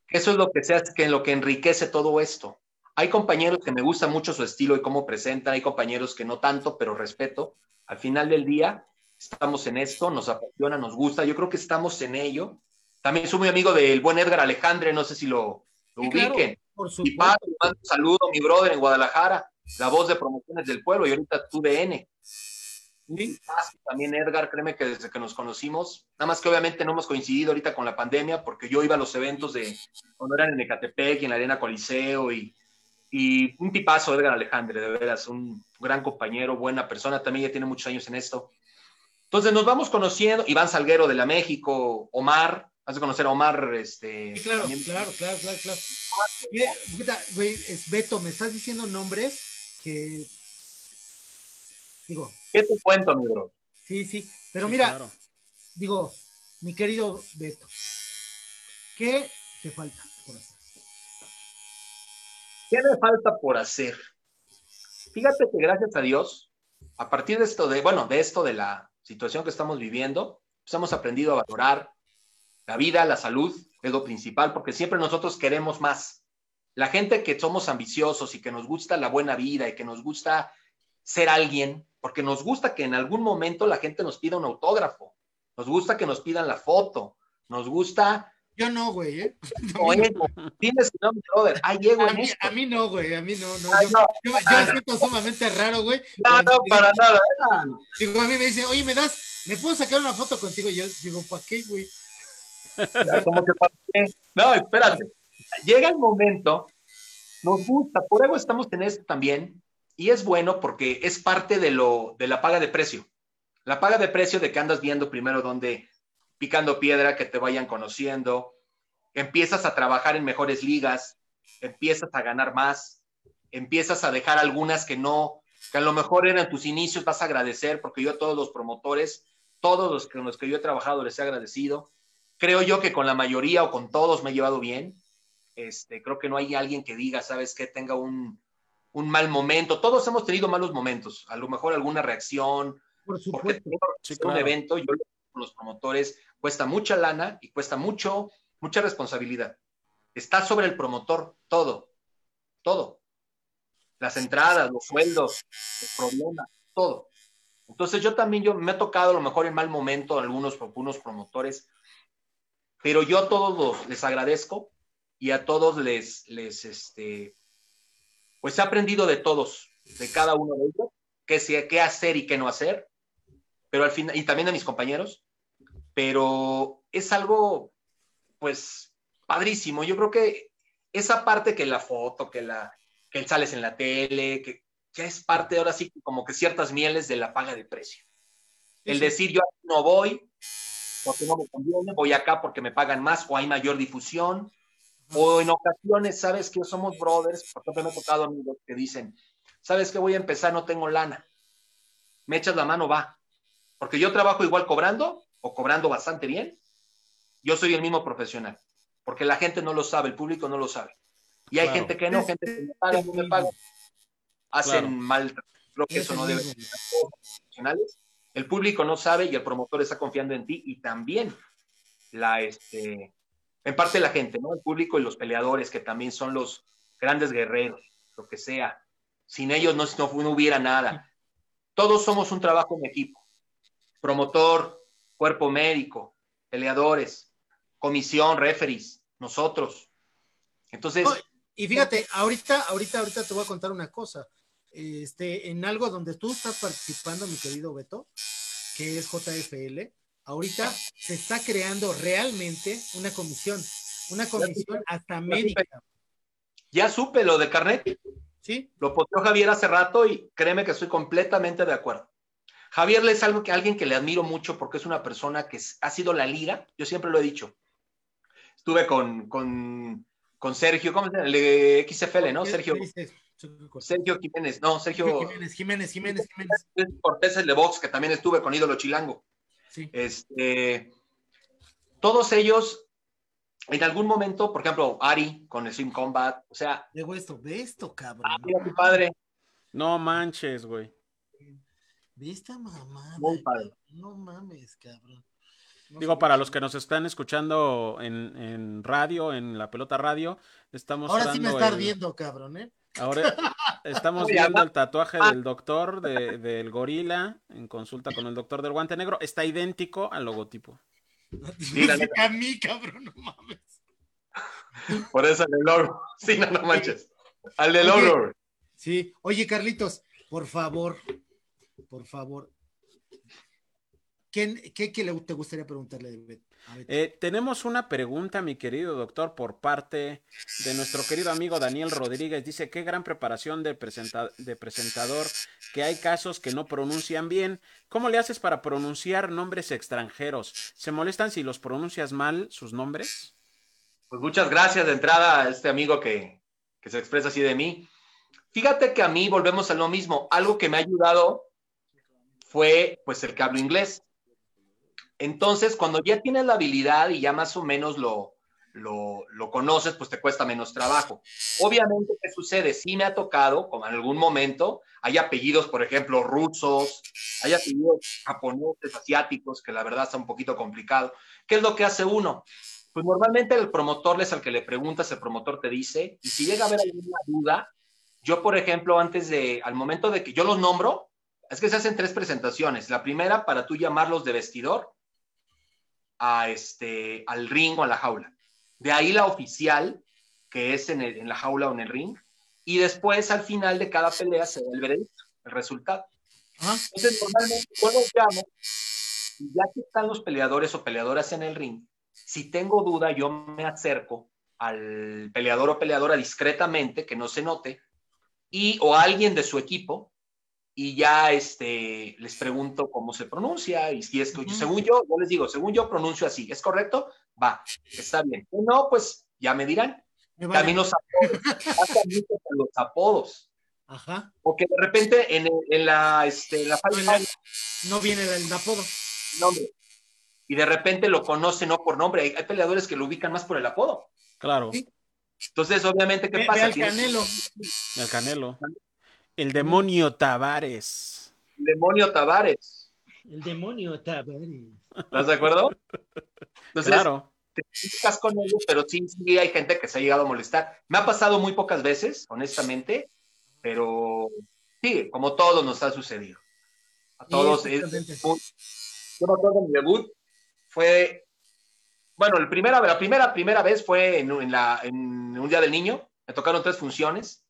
S3: Eso es lo que, se que lo que enriquece todo esto. Hay compañeros que me gusta mucho su estilo y cómo presentan, hay compañeros que no tanto, pero respeto. Al final del día, estamos en esto, nos apasiona, nos gusta, yo creo que estamos en ello. También soy muy amigo del buen Edgar Alejandre, no sé si lo, lo
S1: Sí, claro,
S3: ubiquen. Y
S1: supuesto.
S3: padre, mando un saludo, mi brother en Guadalajara, la voz de promociones del pueblo y ahorita tu DN.
S1: Sí.
S3: También Edgar, créeme que desde que nos conocimos, nada más que obviamente no hemos coincidido ahorita con la pandemia, porque yo iba a los eventos de cuando eran en Ecatepec y en la Arena Coliseo y, y un tipazo Edgar Alejandre, de veras, un gran compañero, buena persona, también ya tiene muchos años en esto. Entonces nos vamos conociendo, Iván Salguero de la México, Omar, has de conocer a Omar, este.
S1: Sí, claro,
S3: también-
S1: claro, claro, claro, claro. Mira, güey, es Beto, me estás diciendo nombres que digo,
S3: ¿Qué te cuento, mi bro?
S1: sí, sí, pero
S2: Sí,
S1: mira,
S2: claro.
S1: digo, mi querido Beto, ¿qué te falta por hacer?
S3: ¿Qué me falta por hacer? Fíjate que gracias a Dios, a partir de esto de, bueno, de esto de la situación que estamos viviendo, pues hemos aprendido a valorar la vida, la salud, es lo principal, porque siempre nosotros queremos más. La gente que somos ambiciosos y que nos gusta la buena vida y que nos gusta ser alguien, porque nos gusta que en algún momento la gente nos pida un autógrafo, nos gusta que nos pidan la foto, nos gusta
S1: Yo no, güey, ¿eh? <laughs>
S3: o ego. Tienes no, brother, ahí llego
S1: A
S3: en
S1: mí,
S3: esto.
S1: a mí no, güey, a mí no, no.
S3: Ay,
S1: yo,
S3: no.
S1: yo- yo me siento sumamente raro, güey.
S3: No, no, para nada.
S1: Digo, a mí me dice, oye, ¿me das, me puedo sacar una foto contigo? Y yo digo, ¿para qué, güey?
S3: Como que para qué. No, espérate. Llega el momento, nos gusta, por algo estamos en esto también, y es bueno porque es parte de lo de la paga de precio. La paga de precio de que andas viendo primero dónde picando piedra, que te vayan conociendo, empiezas a trabajar en mejores ligas, empiezas a ganar más, empiezas a dejar algunas que no, que a lo mejor eran tus inicios, vas a agradecer, porque yo a todos los promotores, todos los con los que yo he trabajado les he agradecido. Creo yo que con la mayoría o con todos me he llevado bien. Este, creo que no hay alguien que diga, sabes, que tenga un, un mal momento. Todos hemos tenido malos momentos, a lo mejor alguna reacción.
S1: Por
S3: Porque
S1: supuesto.
S3: sí,
S2: Sí, claro.
S3: un evento, yo con los promotores, cuesta mucha lana y cuesta mucho, mucha responsabilidad. Está sobre el promotor todo, todo. Las entradas, los sueldos, los problemas, todo. Entonces yo también, yo me ha tocado a lo mejor en mal momento algunos, algunos promotores, pero yo a todos los- les agradezco y a todos les, les, este, pues he aprendido de todos, de cada uno de ellos, qué, qué hacer y qué no hacer, pero al final, y también a mis compañeros, pero es algo, pues, padrísimo. Yo creo que esa parte que la foto, que la, que sales en la tele, que ya es parte ahora sí como que ciertas mieles de la paga de precio. El decir yo no voy porque no me conviene, voy acá porque me pagan más o hay mayor difusión. O en ocasiones, sabes que somos brothers, por ejemplo, me ha tocado amigos que dicen, sabes que voy a empezar, no tengo lana. Me echas la mano, va. Porque yo trabajo igual cobrando o cobrando bastante bien. Yo soy el mismo profesional. Porque la gente no lo sabe, el público no lo sabe. Y hay
S2: Claro.
S3: gente que no,
S1: Es-
S3: gente que me paga, no me paga. Hacen
S2: Claro.
S3: mal. Creo que
S1: Es
S3: eso no debe ser profesionales. El público no sabe y el promotor está confiando en ti y también la, este, en parte la gente, ¿no? El público y los peleadores que también son los grandes guerreros, lo que sea. Sin ellos no, no, no hubiera nada. Todos somos un trabajo en equipo. Promotor, cuerpo médico, peleadores, comisión, referees, nosotros. Entonces,
S1: Y fíjate, ahorita, ahorita, ahorita te voy a contar una cosa. Este, en algo donde tú estás participando, mi querido Beto, que es JFL, ahorita se está creando realmente una comisión, una comisión hasta médica,
S3: ya supe lo de carnet.
S1: ¿sí?
S3: Lo posteó Javier hace rato y créeme que estoy completamente de acuerdo. Javier es algo que alguien que le admiro mucho porque es una persona que ha sido la liga, yo siempre lo he dicho. Estuve con, con, con Sergio, ¿cómo se llama? El XFL, ¿no?
S1: ¿Qué-
S3: Sergio? Sergio Jiménez, no, Sergio
S1: Jiménez, Jiménez, Jiménez, Jiménez.
S3: Cortés, de Box, que también estuve con Ídolo Chilango.
S1: Sí.
S3: Este, todos ellos, en algún momento, por ejemplo, Ari con el Sim Combat, o sea,
S1: Luego esto, ve esto, cabrón.
S3: ah, mira tu padre,
S2: No manches, güey.
S1: Ve esta mamada.
S3: Muy padre.
S1: No mames, cabrón. No
S2: Digo, para los que nos están escuchando en, en radio, en la pelota radio, estamos
S1: Ahora sí me está
S2: el-
S1: ardiendo, cabrón, ¿eh?
S2: Ahora estamos viendo el tatuaje
S3: Ah.
S2: del doctor, de- del gorila, en consulta con el doctor del guante negro. Está idéntico al logotipo.
S3: Sí, la neta.
S1: a mí, cabrón, no mames.
S3: por eso el de logo. Sí, no, no manches. Al de
S1: Oye.
S3: logo.
S1: Sí, oye, Carlitos, por favor, por favor. ¿Qué, qué, qué le, te gustaría preguntarle a Bet- a Bet?
S2: Eh, tenemos una pregunta, mi querido doctor, por parte de nuestro querido amigo Daniel Rodríguez. Dice, qué gran preparación de, presenta- de presentador, que hay casos que no pronuncian bien. ¿Cómo le haces para pronunciar nombres extranjeros? ¿Se molestan si los pronuncias mal sus nombres?
S3: Pues muchas gracias de entrada a este amigo que, que se expresa así de mí. Fíjate que a mí volvemos a lo mismo. Algo que me ha ayudado fue pues el que hablo inglés. Entonces, cuando ya tienes la habilidad y ya más o menos lo, lo, lo conoces, pues te cuesta menos trabajo. Obviamente, ¿qué sucede? Sí me ha tocado, como en algún momento, hay apellidos, por ejemplo, rusos, hay apellidos japoneses, asiáticos, que la verdad está un poquito complicado. ¿Qué es lo que hace uno? Pues normalmente el promotor es al que le preguntas, el promotor te dice, y si llega a haber alguna duda, yo, por ejemplo, antes de, al momento de que yo los nombro, es que se hacen tres presentaciones. La primera para tú llamarlos de vestidor a este, al ring o a la jaula. De ahí la oficial, que es en, el- en la jaula o en el ring. Y después, al final de cada pelea, se da el veredicto, el resultado. Entonces, normalmente yo los llamo ya que están los peleadores o peleadoras en el ring, si tengo duda, yo me acerco al peleador o peleadora discretamente, que no se note, y o a alguien de su equipo, y ya este, les pregunto cómo se pronuncia, y si es que, según yo, yo les digo, según yo pronuncio así, ¿es correcto? Va, está bien. Si no, pues ya me dirán.
S1: Me vale.
S3: También los apodos, pasa mucho con los apodos,
S1: Ajá.
S3: porque de repente en, el- en la, este, en la
S1: No, no viene el apodo.
S3: nombre. Y de repente lo conoce no por nombre. Hay, hay peleadores que lo ubican más por el apodo.
S2: Claro.
S1: Sí.
S3: Entonces, obviamente, ¿qué
S1: Ve- ve
S3: pasa?
S1: al
S3: Tienes
S1: Canelo.
S2: El Canelo. El demonio Tavares.
S3: el demonio Tavares.
S1: El demonio Tavares.
S3: ¿Estás de acuerdo? Entonces,
S2: Claro.
S3: te ubicas con ellos, pero sí, sí hay gente que se ha llegado a molestar. Me ha pasado muy pocas veces, honestamente, pero sí, como todos nos ha sucedido. A todos.
S1: Sí,
S3: es-
S1: exactamente.
S3: es muy- yo me acuerdo mi debut fue, bueno, el primera, la primera, primera vez fue en, en la, en un Día del Niño, me tocaron tres funciones,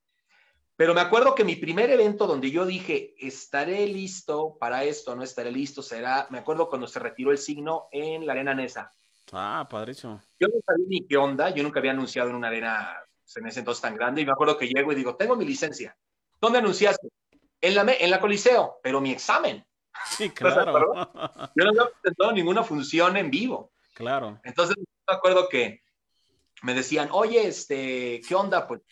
S3: pero me acuerdo que mi primer evento donde yo dije, estaré listo para esto, no estaré listo, será, me acuerdo cuando se retiró el signo en la Arena Nesa.
S2: Ah, padrísimo.
S3: Yo no sabía ni qué onda, yo nunca había anunciado en una arena en ese entonces tan grande, y me acuerdo que llego y digo, tengo mi licencia. ¿Dónde anunciaste? En la, en la Coliseo, pero mi examen.
S2: Sí, claro. <laughs>
S3: Yo no había presentado ninguna función en vivo.
S2: claro.
S3: Entonces, me acuerdo que me decían, oye, este, ¿qué onda? Pues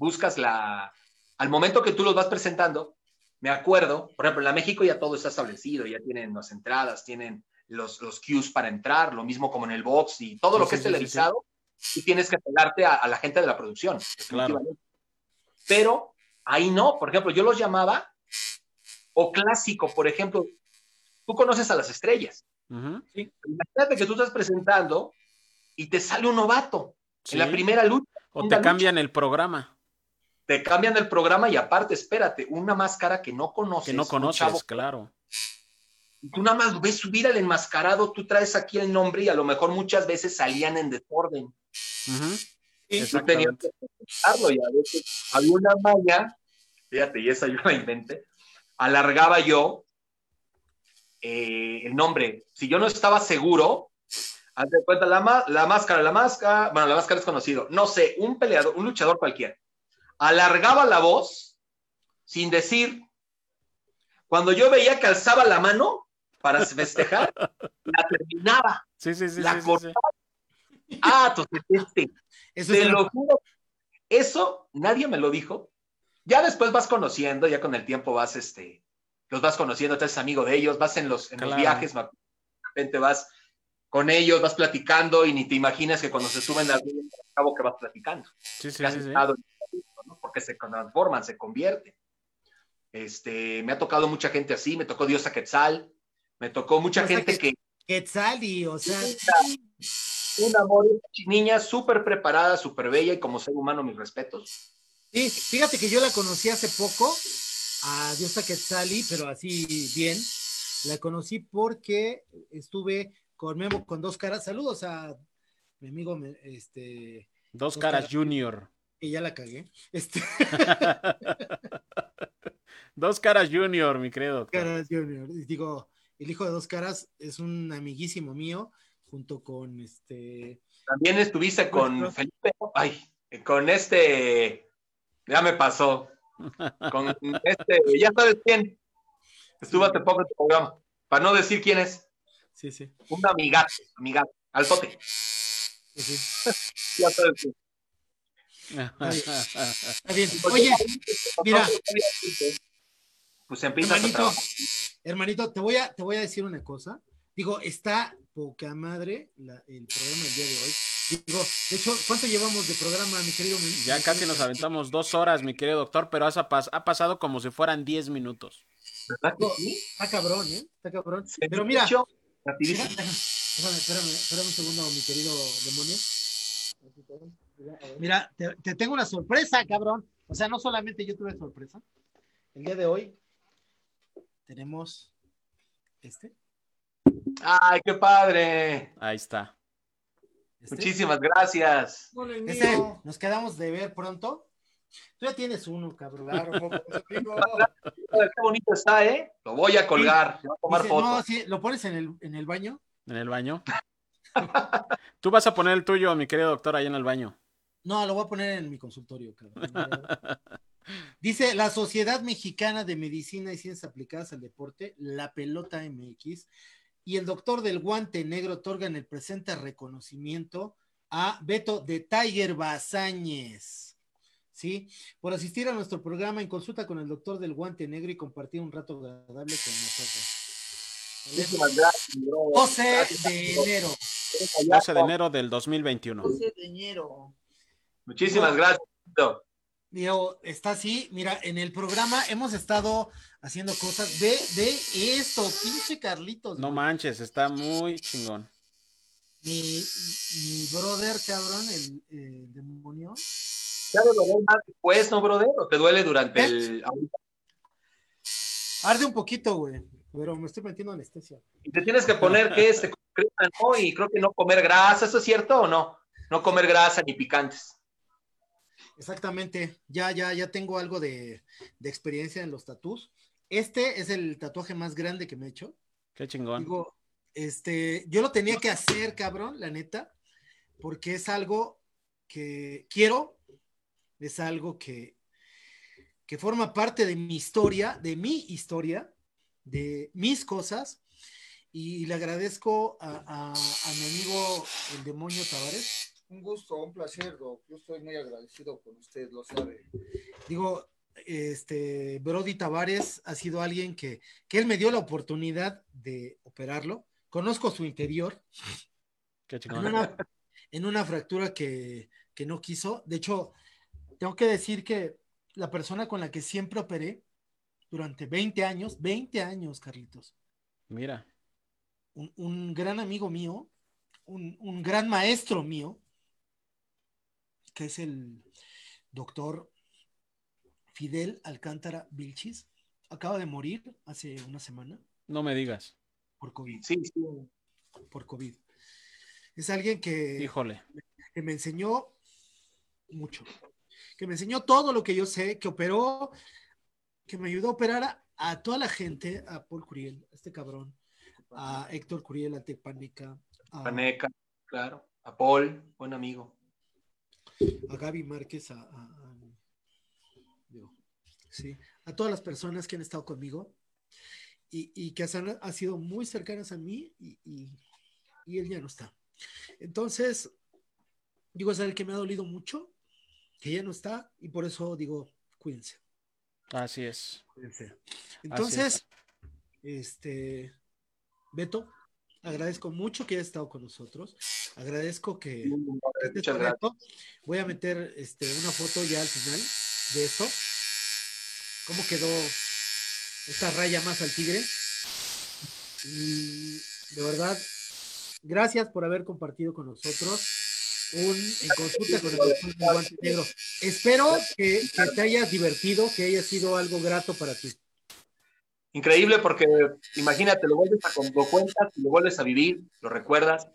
S3: buscas la... Al momento que tú los vas presentando, me acuerdo, por ejemplo, en la México ya todo está establecido, ya tienen las entradas, tienen los, los cues para entrar, lo mismo como en el box y todo
S2: Sí,
S3: lo
S2: sí,
S3: que es
S2: sí, sí,
S3: televisado, y tienes que pegarte a, a la gente de la producción.
S2: Claro.
S3: Pero ahí no, por ejemplo, yo los llamaba, o clásico, por ejemplo, tú conoces a las estrellas. Imagínate que tú estás presentando y te sale un novato en la primera lucha,
S2: O te cambian el programa
S3: te cambian el programa y aparte, espérate, una máscara que no conoces.
S2: que no conoces,
S3: chavo,
S2: claro.
S3: tú nada más ves subir al enmascarado, tú traes aquí el nombre y a lo mejor muchas veces salían en desorden. Y tú tenías que presentarlo y a veces había una malla, fíjate, y esa yo la inventé, alargaba yo eh, el nombre. Si yo no estaba seguro, haz de cuenta, la, la máscara, la máscara, bueno, la máscara es conocido, no sé, un peleador, un luchador cualquiera, alargaba la voz sin decir, cuando yo veía que alzaba la mano para festejar, <laughs> la terminaba.
S2: Sí, sí, sí,
S3: La
S2: sí, sí,
S3: corta-
S2: sí.
S3: Ah, entonces este.
S1: Eso
S3: Te
S1: es
S3: lo juro. Eso nadie me lo dijo. Ya después vas conociendo, ya con el tiempo vas, este, los vas conociendo, te haces amigo de ellos, vas en los, en los viajes, de repente vas con ellos, vas platicando y ni te imaginas que cuando se suben al cabo que vas platicando.
S2: Sí, sí, sí, sí.
S3: estado en el producto, ¿no? Porque se transforman, se convierten. Este, me ha tocado mucha gente así, me tocó Diosa Quetzal, me tocó mucha
S1: Diosa
S3: gente que
S1: Quetzali, o sea,
S3: un amor, niña súper preparada, súper bella y como ser humano, mis respetos.
S1: sí, fíjate que yo la conocí hace poco, a Diosa Quetzali, pero así bien. La conocí porque estuve con Memo con dos caras. Saludos a mi amigo, este,
S2: Dos
S1: Dos
S2: caras
S1: caras.
S2: junior.
S1: Que ya la cagué. Este, <laughs>
S2: Dos caras junior, mi querido doctor.
S1: Caras Junior. Digo, el hijo de dos caras es un amiguísimo mío, junto con este.
S3: También estuviste con
S1: Bueno.
S3: Felipe, ay, con este, ya me pasó, <laughs> con este, ya sabes quién, estuvo hace poco en tu programa, para no decir quién es,
S1: Sí, sí.
S3: un amigato, amigato, al tote,
S1: sí, sí. <laughs>
S3: ya sabes quién.
S1: Está bien. Oye, mira.
S3: pues empiezas a
S1: hermanito, hermanito, te voy a, te voy a decir una cosa. Digo, está poca madre la- el programa el día de hoy. Digo, de hecho, ¿cuánto llevamos de programa, mi querido? mi-
S2: Ya
S1: mi
S2: casi nos aventamos dos horas, mi querido doctor, pero ha, pas- ha pasado como si fueran diez minutos.
S1: Está cabrón, ¿eh? Está cabrón.
S3: Se
S1: Pero mira, déjame, espérame, espérame un segundo, mi querido demonio. Mira, te, te tengo una sorpresa, cabrón. O sea, no solamente yo tuve sorpresa. El día de hoy tenemos este.
S3: Ay, qué padre,
S2: Ahí está.
S1: este.
S3: muchísimas gracias.
S4: No, el
S1: Este, nos quedamos de ver pronto. Tú ya tienes uno, cabrón. <laughs>
S3: Qué bonito está, ¿eh? Lo voy a colgar, voy a tomar
S1: Dice, no, sí, lo pones en el, en el baño.
S2: En el baño. <laughs> Tú vas a poner el tuyo, mi querido doctor, ahí en el baño.
S1: No, lo voy a poner en mi consultorio, cabrón. <laughs> Dice la Sociedad Mexicana de Medicina y Ciencias Aplicadas al Deporte, la Pelota MX, y el doctor del guante negro otorgan el presente reconocimiento a Beto de Tiger Bazáñez. ¿Sí? Por asistir a nuestro programa en consulta con el doctor del guante negro y compartir un rato agradable con nosotros.
S3: Muchísimas gracias, mi brother.
S1: 12
S3: Gracias a
S1: de enero.
S2: 12 de enero del 2021.
S4: 12 de enero.
S3: Muchísimas gracias.
S1: Digo, está así. Mira, en el programa hemos estado haciendo cosas de, de esto, pinche Carlitos.
S2: No manches, está muy chingón.
S1: mi, mi brother, cabrón, el, el demonio.
S3: ¿Te ha de doler más después, no, brother? ¿O te duele durante el... ahorita?
S1: Arde un poquito, güey. Pero me estoy metiendo anestesia.
S3: Y te tienes que poner que este crema, ¿no? Y creo que no comer grasa, ¿eso es cierto o no? No comer grasa ni picantes.
S1: Exactamente. Ya, ya, ya tengo algo de, de experiencia en los tatús. Este es el tatuaje más grande que me he hecho.
S2: Qué chingón.
S1: Digo, este, yo lo tenía que hacer, cabrón, la neta, porque es algo que quiero, es algo que, que forma parte de mi historia, de mi historia, de mis cosas, y le agradezco a, a- a mi amigo el demonio Tavares.
S4: Un gusto, un placer, Doc. Yo estoy muy agradecido con usted, lo sabe.
S1: Digo, este, Brody Tavares ha sido alguien que, que él me dio la oportunidad de operarlo. Conozco su interior,
S2: Qué
S1: en
S2: chingón.
S1: una, en una fractura que, que no quiso. De hecho, tengo que decir que la persona con la que siempre operé durante 20 años, 20 años, Carlitos,
S2: Mira.
S1: un, un gran amigo mío, un, un gran maestro mío, que es el doctor Fidel Alcántara Vilchis, acaba de morir hace una semana
S2: No me digas.
S1: por COVID,
S3: Sí, sí.
S1: por COVID. Es alguien que,
S2: Híjole.
S1: que me enseñó mucho, que me enseñó todo lo que yo sé, que operó, que me ayudó a operar a, a toda la gente, a Paul Curiel, a este cabrón, a Héctor Curiel, a Tepánica, a,
S3: Paneca, claro. A Paul, buen amigo.
S1: A Gaby Márquez, a, a- a- sí, a todas las personas que han estado conmigo y, y que han, han sido muy cercanas a mí y, y- y él ya no está. Entonces, digo, es el que me ha dolido mucho, que ya no está y por eso digo, cuídense.
S2: Así es.
S1: cuídense. Entonces, este, Beto, agradezco mucho que hayas estado con nosotros. Agradezco que, este
S3: Muchas
S1: es
S3: gracias.
S1: Voy a meter este, una foto ya al final de esto. ¿Cómo quedó esta raya más al tigre? Y de verdad, gracias por haber compartido con nosotros un en consulta con el doctor guante negro. Espero que, que te hayas divertido, que haya sido algo grato para ti.
S3: Increíble porque imagínate, lo vuelves a lo cuentas, lo vuelves a vivir, lo recuerdas.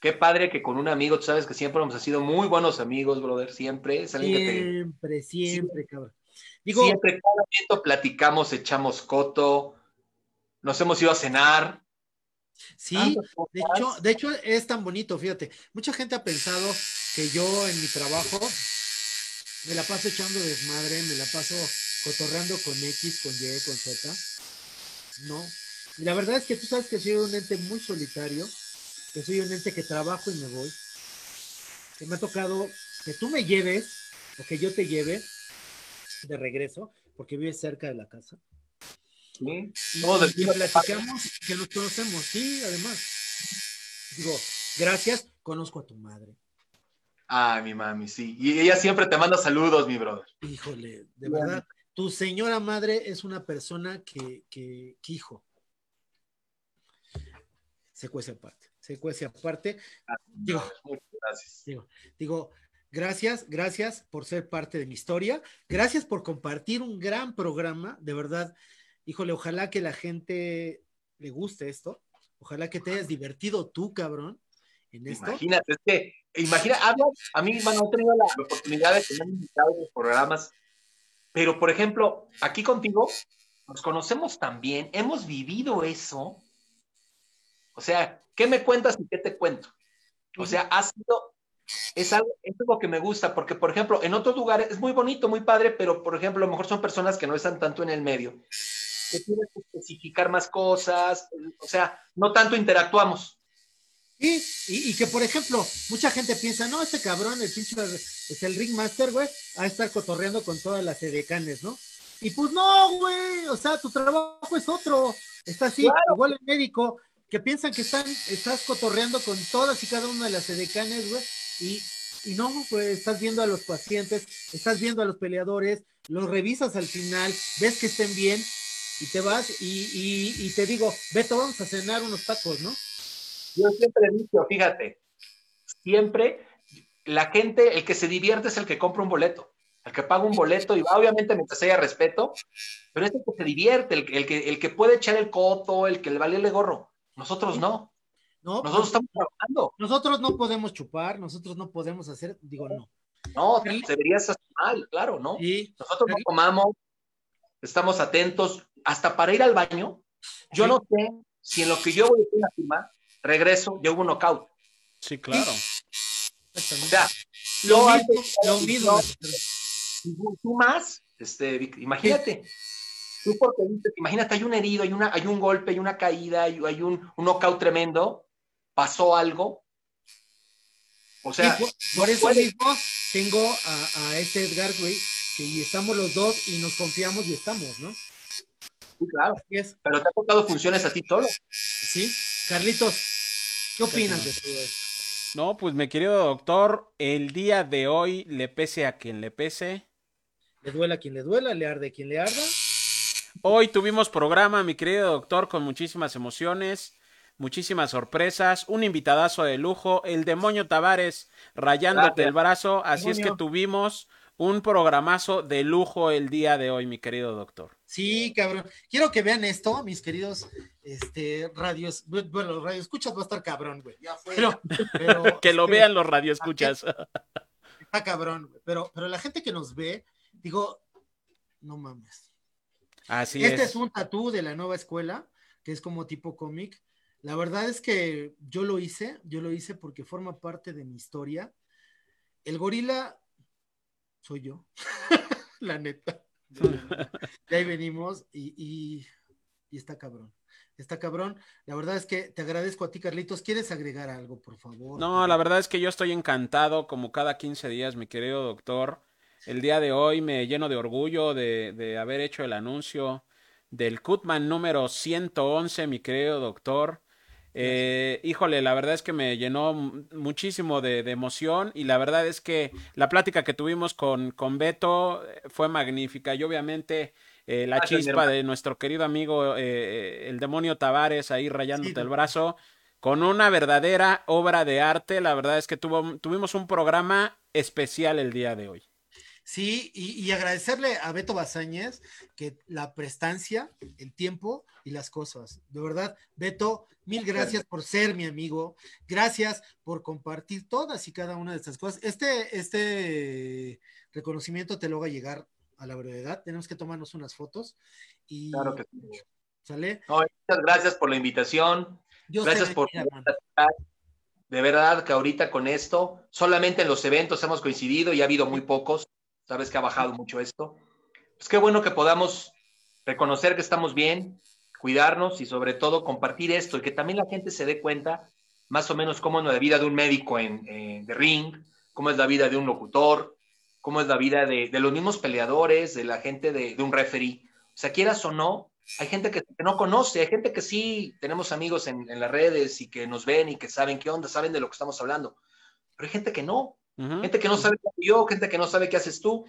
S3: Qué padre que con un amigo, tú sabes que siempre hemos sido muy buenos amigos, brother, siempre. Es alguien que te,
S1: Siempre, siempre, cabrón. Digo,
S3: siempre, cada momento platicamos, echamos coto, nos hemos ido a cenar.
S1: sí. De hecho, de hecho, es tan bonito, fíjate. Mucha gente ha pensado que yo en mi trabajo me la paso echando desmadre, me la paso cotorreando con X, con Y, con Z. No. Y la verdad es que tú sabes que soy un ente muy solitario, que soy un ente que trabajo y me voy. Que me ha tocado que tú me lleves o que yo te lleve de regreso, porque vives cerca de la casa.
S3: ¿sí?
S1: Y
S3: vecinos.
S1: platicamos, que nos conocemos, sí, además. Digo, gracias, conozco a tu madre.
S3: Ay, mi mami, sí. Y ella siempre te manda saludos, mi brother.
S1: Híjole, de
S3: Bueno.
S1: verdad, tu señora madre es una persona que, que, que, hijo, se cuece aparte, se cuece aparte. Digo,
S3: gracias.
S1: digo, digo, gracias, gracias por ser parte de mi historia, gracias por compartir un gran programa, de verdad, híjole, ojalá que la gente le guste esto, ojalá que te hayas divertido tú, cabrón, en esto.
S3: Imagínate, es que, imagina, hablo, a mí, bueno, he tenido la, la oportunidad de tener invitados en los programas, pero por ejemplo, aquí contigo, nos conocemos también, hemos vivido eso. O sea, ¿qué me cuentas y qué te cuento? O sea, ha sido, es algo, es algo que me gusta, porque por ejemplo, en otros lugares es muy bonito, muy padre, pero por ejemplo, a lo mejor son personas que no están tanto en el medio, que tienen que especificar más cosas, o sea, no tanto interactuamos.
S1: Sí, y, y que por ejemplo, mucha gente piensa, no, este cabrón, el pinche, es el ringmaster, güey, a estar cotorreando con todas las edecanes, ¿no? Y pues no, güey, o sea, tu trabajo es otro. Está así, igual el médico, que piensan que están, estás cotorreando con todas y cada una de las edecanes, güey, y, y no, pues estás viendo a los pacientes, estás viendo a los peleadores, los revisas al final, ves que estén bien, y te vas, y, y, y te digo, Beto, vamos a cenar unos tacos, ¿no?
S3: Yo siempre he dicho, fíjate, siempre la gente, el que se divierte es el que compra un boleto, el que paga un boleto y va, obviamente mientras haya respeto, pero es el que se divierte, el, el, que, el que puede echar el coto, el que le vale el gorro. Nosotros no. No, nosotros pues, estamos trabajando.
S1: Nosotros no podemos chupar, nosotros no podemos hacer, digo, no.
S3: No, deberías estar mal, claro, ¿no? Sí. Nosotros no tomamos, estamos atentos, hasta para ir al baño. Yo no sé si en lo que yo voy a la firma, regreso, hubo un knockout.
S2: Sí, claro.
S3: O sea, lo mismo, Tú más, este, imagínate. Tú porque imagínate, hay un herido, hay, una, hay un golpe, hay una caída, hay, hay un, un knockout tremendo, pasó algo.
S1: O sea, por, eso mismo tengo a, a este Edgar, güey, que estamos los dos y nos confiamos y estamos, ¿no?
S3: Sí, claro. Pero te ha tocado funciones así solo.
S1: Sí. Carlitos, ¿qué opinas de todo esto?
S2: No, pues mi querido doctor, el día de hoy le pese a quien le pese.
S1: Le duela a quien le duela, le arde a quien le arda.
S2: Hoy tuvimos programa, mi querido doctor, con muchísimas emociones, muchísimas sorpresas, un invitadazo de lujo, el demonio Tavares rayándote el brazo, así es que tuvimos un programazo de lujo el día de hoy, mi querido doctor.
S1: Sí, cabrón. Quiero que vean esto, mis queridos este, radios. Bueno, los radioescuchas va a estar cabrón, güey.
S2: Pero, <laughs> que lo vean los radioescuchas.
S1: Está cabrón, güey. Pero, pero la gente que nos ve, digo, no mames.
S2: Así
S1: este
S2: es.
S1: es un tatú de la nueva escuela, que es como tipo cómic. La verdad es que yo lo hice, yo lo hice porque forma parte de mi historia. El gorila soy yo, <laughs> la neta. De ahí venimos y, está cabrón. Está cabrón. La verdad es que te agradezco a ti, Carlitos. ¿Quieres agregar algo, por favor?
S2: No, la verdad es que yo estoy encantado, como cada 15 días, mi querido doctor. El día de hoy me lleno de orgullo de, de haber hecho el anuncio del Cutman número 111, mi querido doctor. Eh, híjole, la verdad es que me llenó muchísimo de, emoción y la verdad es que la plática que tuvimos con, con Beto eh, fue magnífica y obviamente eh, la chispa de nuestro querido amigo el demonio Tavares ahí rayándote el brazo con una verdadera obra de arte. La verdad es que tuvo, tuvimos un programa especial el día de hoy.
S1: Sí, y, agradecerle a Beto Bazáñez que la prestancia, el tiempo y las cosas. De verdad, Beto, mil gracias por ser mi amigo. Gracias por compartir todas y cada una de estas cosas. Este, este reconocimiento te lo va a llegar a la brevedad. Tenemos que tomarnos unas fotos. Y...
S3: Claro que sí.
S1: ¿Sale?
S3: muchas gracias por la invitación. gracias por... de verdad que ahorita con esto, solamente en los eventos hemos coincidido y ha habido muy pocos sabes que ha bajado mucho esto. Pues qué bueno que podamos reconocer que estamos bien, cuidarnos y sobre todo compartir esto y que también la gente se dé cuenta más o menos cómo es la vida de un médico en, de ring, cómo es la vida de un locutor, cómo es la vida de, los mismos peleadores, de la gente de, un referee. O sea, quieras o no, hay gente que, no conoce, hay gente que sí tenemos amigos en, las redes y que nos ven y que saben qué onda, saben de lo que estamos hablando, pero hay gente que no. Gente que no sabe qué yo, gente que no sabe qué haces tú,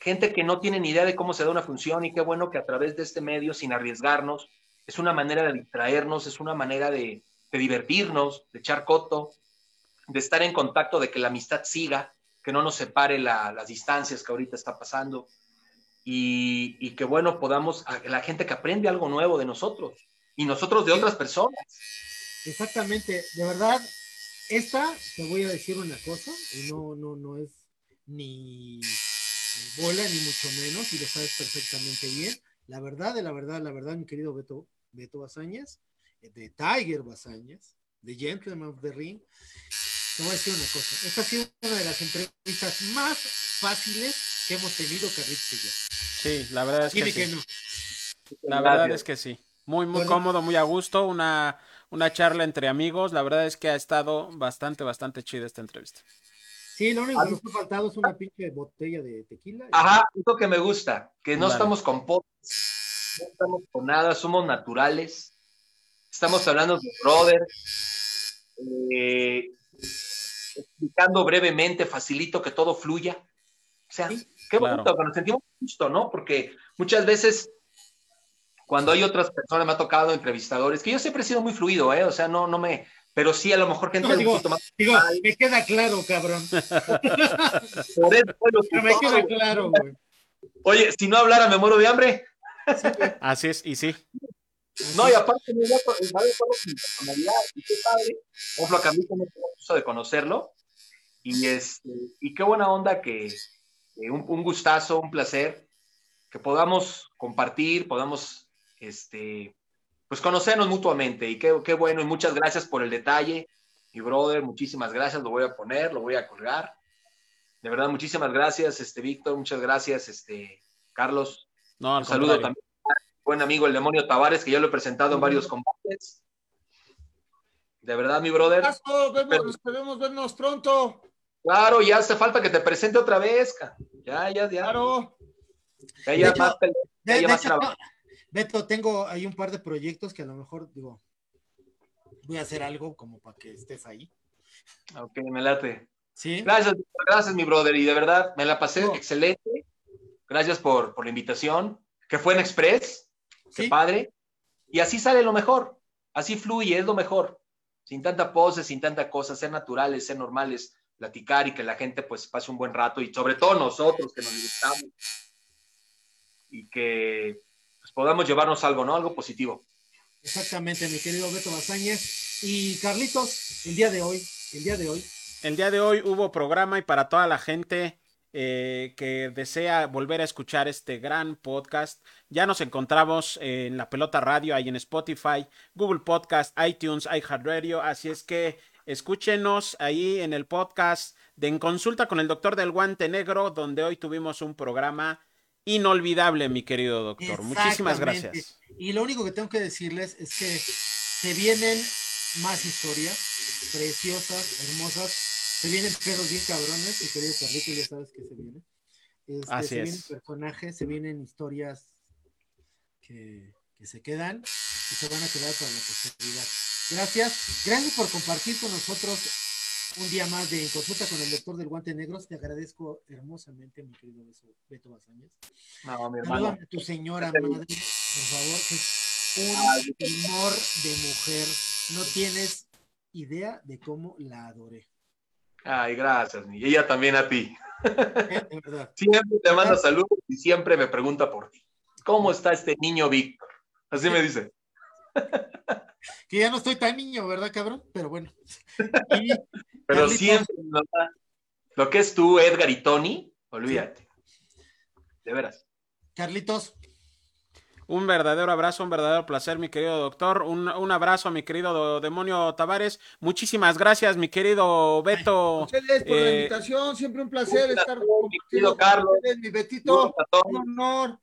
S3: gente que no tiene ni idea de cómo se da una función y qué bueno que a través de este medio, sin arriesgarnos, es una manera de distraernos, es una manera de, divertirnos, de echar coto, de estar en contacto, de que la amistad siga, que no nos separe las distancias que ahorita está pasando. Y, y que bueno, podamos, la gente que aprende algo nuevo de nosotros y nosotros de otras personas.
S1: Exactamente, de verdad, esta, te voy a decir una cosa, y no, no, no es ni bola, ni mucho menos, y lo sabes perfectamente bien. La verdad, de la verdad, la verdad, mi querido Beto, Beto Bazañas, de Tiger Bazañas, de Gentleman of the Ring, te voy a decir una cosa. Esta ha sido una de las entrevistas más fáciles que hemos tenido, Carlitos y yo.
S2: Sí, la verdad es que, sí. La verdad es que sí. Muy, muy cómodo, muy a gusto, una una charla entre amigos. La verdad es que ha estado bastante, bastante chida esta entrevista.
S1: Sí, lo único que nos ha faltado es una pinche botella de tequila.
S3: Ajá, es lo que me gusta, que no estamos con potes, no estamos con nada, somos naturales. Estamos hablando de brother. Eh, explicando brevemente, facilito que todo fluya. O sea, qué bonito, que nos sentimos justo, ¿no? Porque muchas veces cuando hay otras personas, me ha tocado entrevistadores, que yo siempre he sido muy fluido, ¿eh? O sea, no, no me, pero sí a lo mejor gente
S1: digo, un poquito más. Digo, me queda claro, cabrón. <laughs>
S3: Por eso,
S1: me queda claro, güey.
S3: Oye, si no hablara, me muero de hambre.
S2: Así es, y sí.
S3: No, y aparte mi personalidad, y qué padre. Por ejemplo, a mí me gusto de conocerlo. Y, este, y qué buena onda que, un, un, gustazo, un placer, que podamos compartir, podamos este, pues conocernos mutuamente. Y qué, qué bueno, y muchas gracias por el detalle. Mi brother, muchísimas gracias, lo voy a poner, lo voy a colgar. De verdad, muchísimas gracias, este Víctor, muchas gracias, este Carlos.
S2: No,
S3: un saludo también buen amigo el demonio Tavares, que ya lo he presentado en varios combates. De verdad, mi brother.
S4: Vemos, esperemos vernos pronto.
S3: Claro, ya hace falta que te presente otra vez. Ya, ya, ya.
S4: Claro.
S3: Ya, ya, más,
S1: Beto, tengo ahí un par de proyectos que a lo mejor, digo, voy a hacer algo como para que estés ahí.
S3: Ok, me late.
S1: Sí.
S3: Gracias, gracias, mi brother. Y de verdad, me la pasé excelente. Gracias por, por la invitación, que fue en Express. Qué padre. Y así sale lo mejor. Así fluye, es lo mejor. Sin tanta pose, sin tanta cosa, ser naturales, ser normales, platicar y que la gente pues pase un buen rato y sobre todo nosotros que nos gustamos y que podamos llevarnos algo, ¿no? Algo positivo.
S1: Exactamente, mi querido Beto Bazáñez. Y Carlitos, el día de hoy, el día de hoy.
S2: El día de hoy hubo programa y para toda la gente eh, que desea volver a escuchar este gran podcast, ya nos encontramos en la pelota radio, ahí en Spotify, Google Podcast, iTunes, iHeartRadio, así es que escúchenos ahí en el podcast de En Consulta con el Doctor del Guante Negro, donde hoy tuvimos un programa inolvidable, mi querido doctor. Muchísimas gracias.
S1: Y lo único que tengo que decirles es que se vienen más historias preciosas, hermosas, se vienen perros bien cabrones, mi querido Carlito, ya sabes que se viene. Este, Así se vienen personajes, se vienen historias que, que, se quedan y se van a quedar para la posteridad. Gracias, gracias por compartir con nosotros un día más de consulta con el doctor del guante negro. Te agradezco hermosamente, mi querido Beto Bazañez.
S3: No, mi hermano.
S1: a tu señora madre, por favor, que es un amor de mujer. No tienes idea de cómo la adoré.
S3: Ay, gracias, y ella también a ti. <laughs> siempre te manda saludos y siempre me pregunta por ti. ¿Cómo está este niño Víctor? Así me dice. <laughs>
S1: Que ya no estoy tan niño, ¿verdad, cabrón? Pero bueno. <laughs>
S3: Pero siempre, lo que es tú, Edgar y Tony, olvídate. De veras.
S1: Carlitos,
S2: un verdadero abrazo, un verdadero placer, mi querido doctor. Un, un abrazo a mi querido demonio Tavares. Muchísimas gracias, mi querido Beto.
S4: Ustedes por la eh, invitación, siempre un placer estar con
S3: mi querido Carlos.
S4: mi Betito, un honor.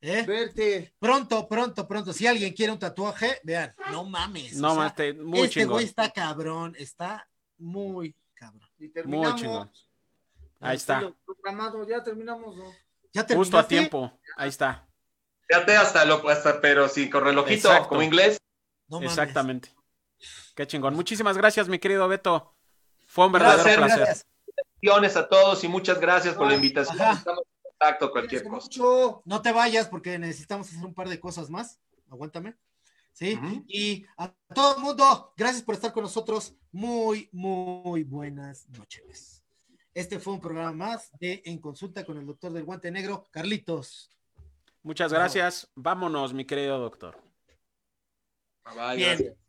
S4: ¿Eh? Verte.
S1: Pronto, pronto, pronto. Si alguien quiere un tatuaje, vean, no mames.
S2: No mames, este, muy
S1: Este güey está cabrón, está muy cabrón.
S4: Y terminamos. Muy chingón.
S2: Ahí está.
S4: Ya terminamos, ¿no?
S2: ¿Ya Justo a tiempo. Ahí está.
S3: Fíjate hasta lo hasta, pero sí, con relojito, como inglés.
S2: Exactamente. Qué chingón. Muchísimas gracias, mi querido Beto. Fue un verdadero placer.
S3: Gracias. a todos y muchas gracias por la invitación. Estamos en contacto, cualquier cosa.
S1: No te vayas porque necesitamos hacer un par de cosas más. Aguántame. ¿Sí? Y a todo el mundo, gracias por estar con nosotros. Muy, muy buenas noches. Este fue un programa más de En Consulta con el Doctor del Guante Negro, Carlitos.
S2: Muchas gracias. Vámonos, mi querido doctor.
S3: Bye, bye, Bien. Gracias.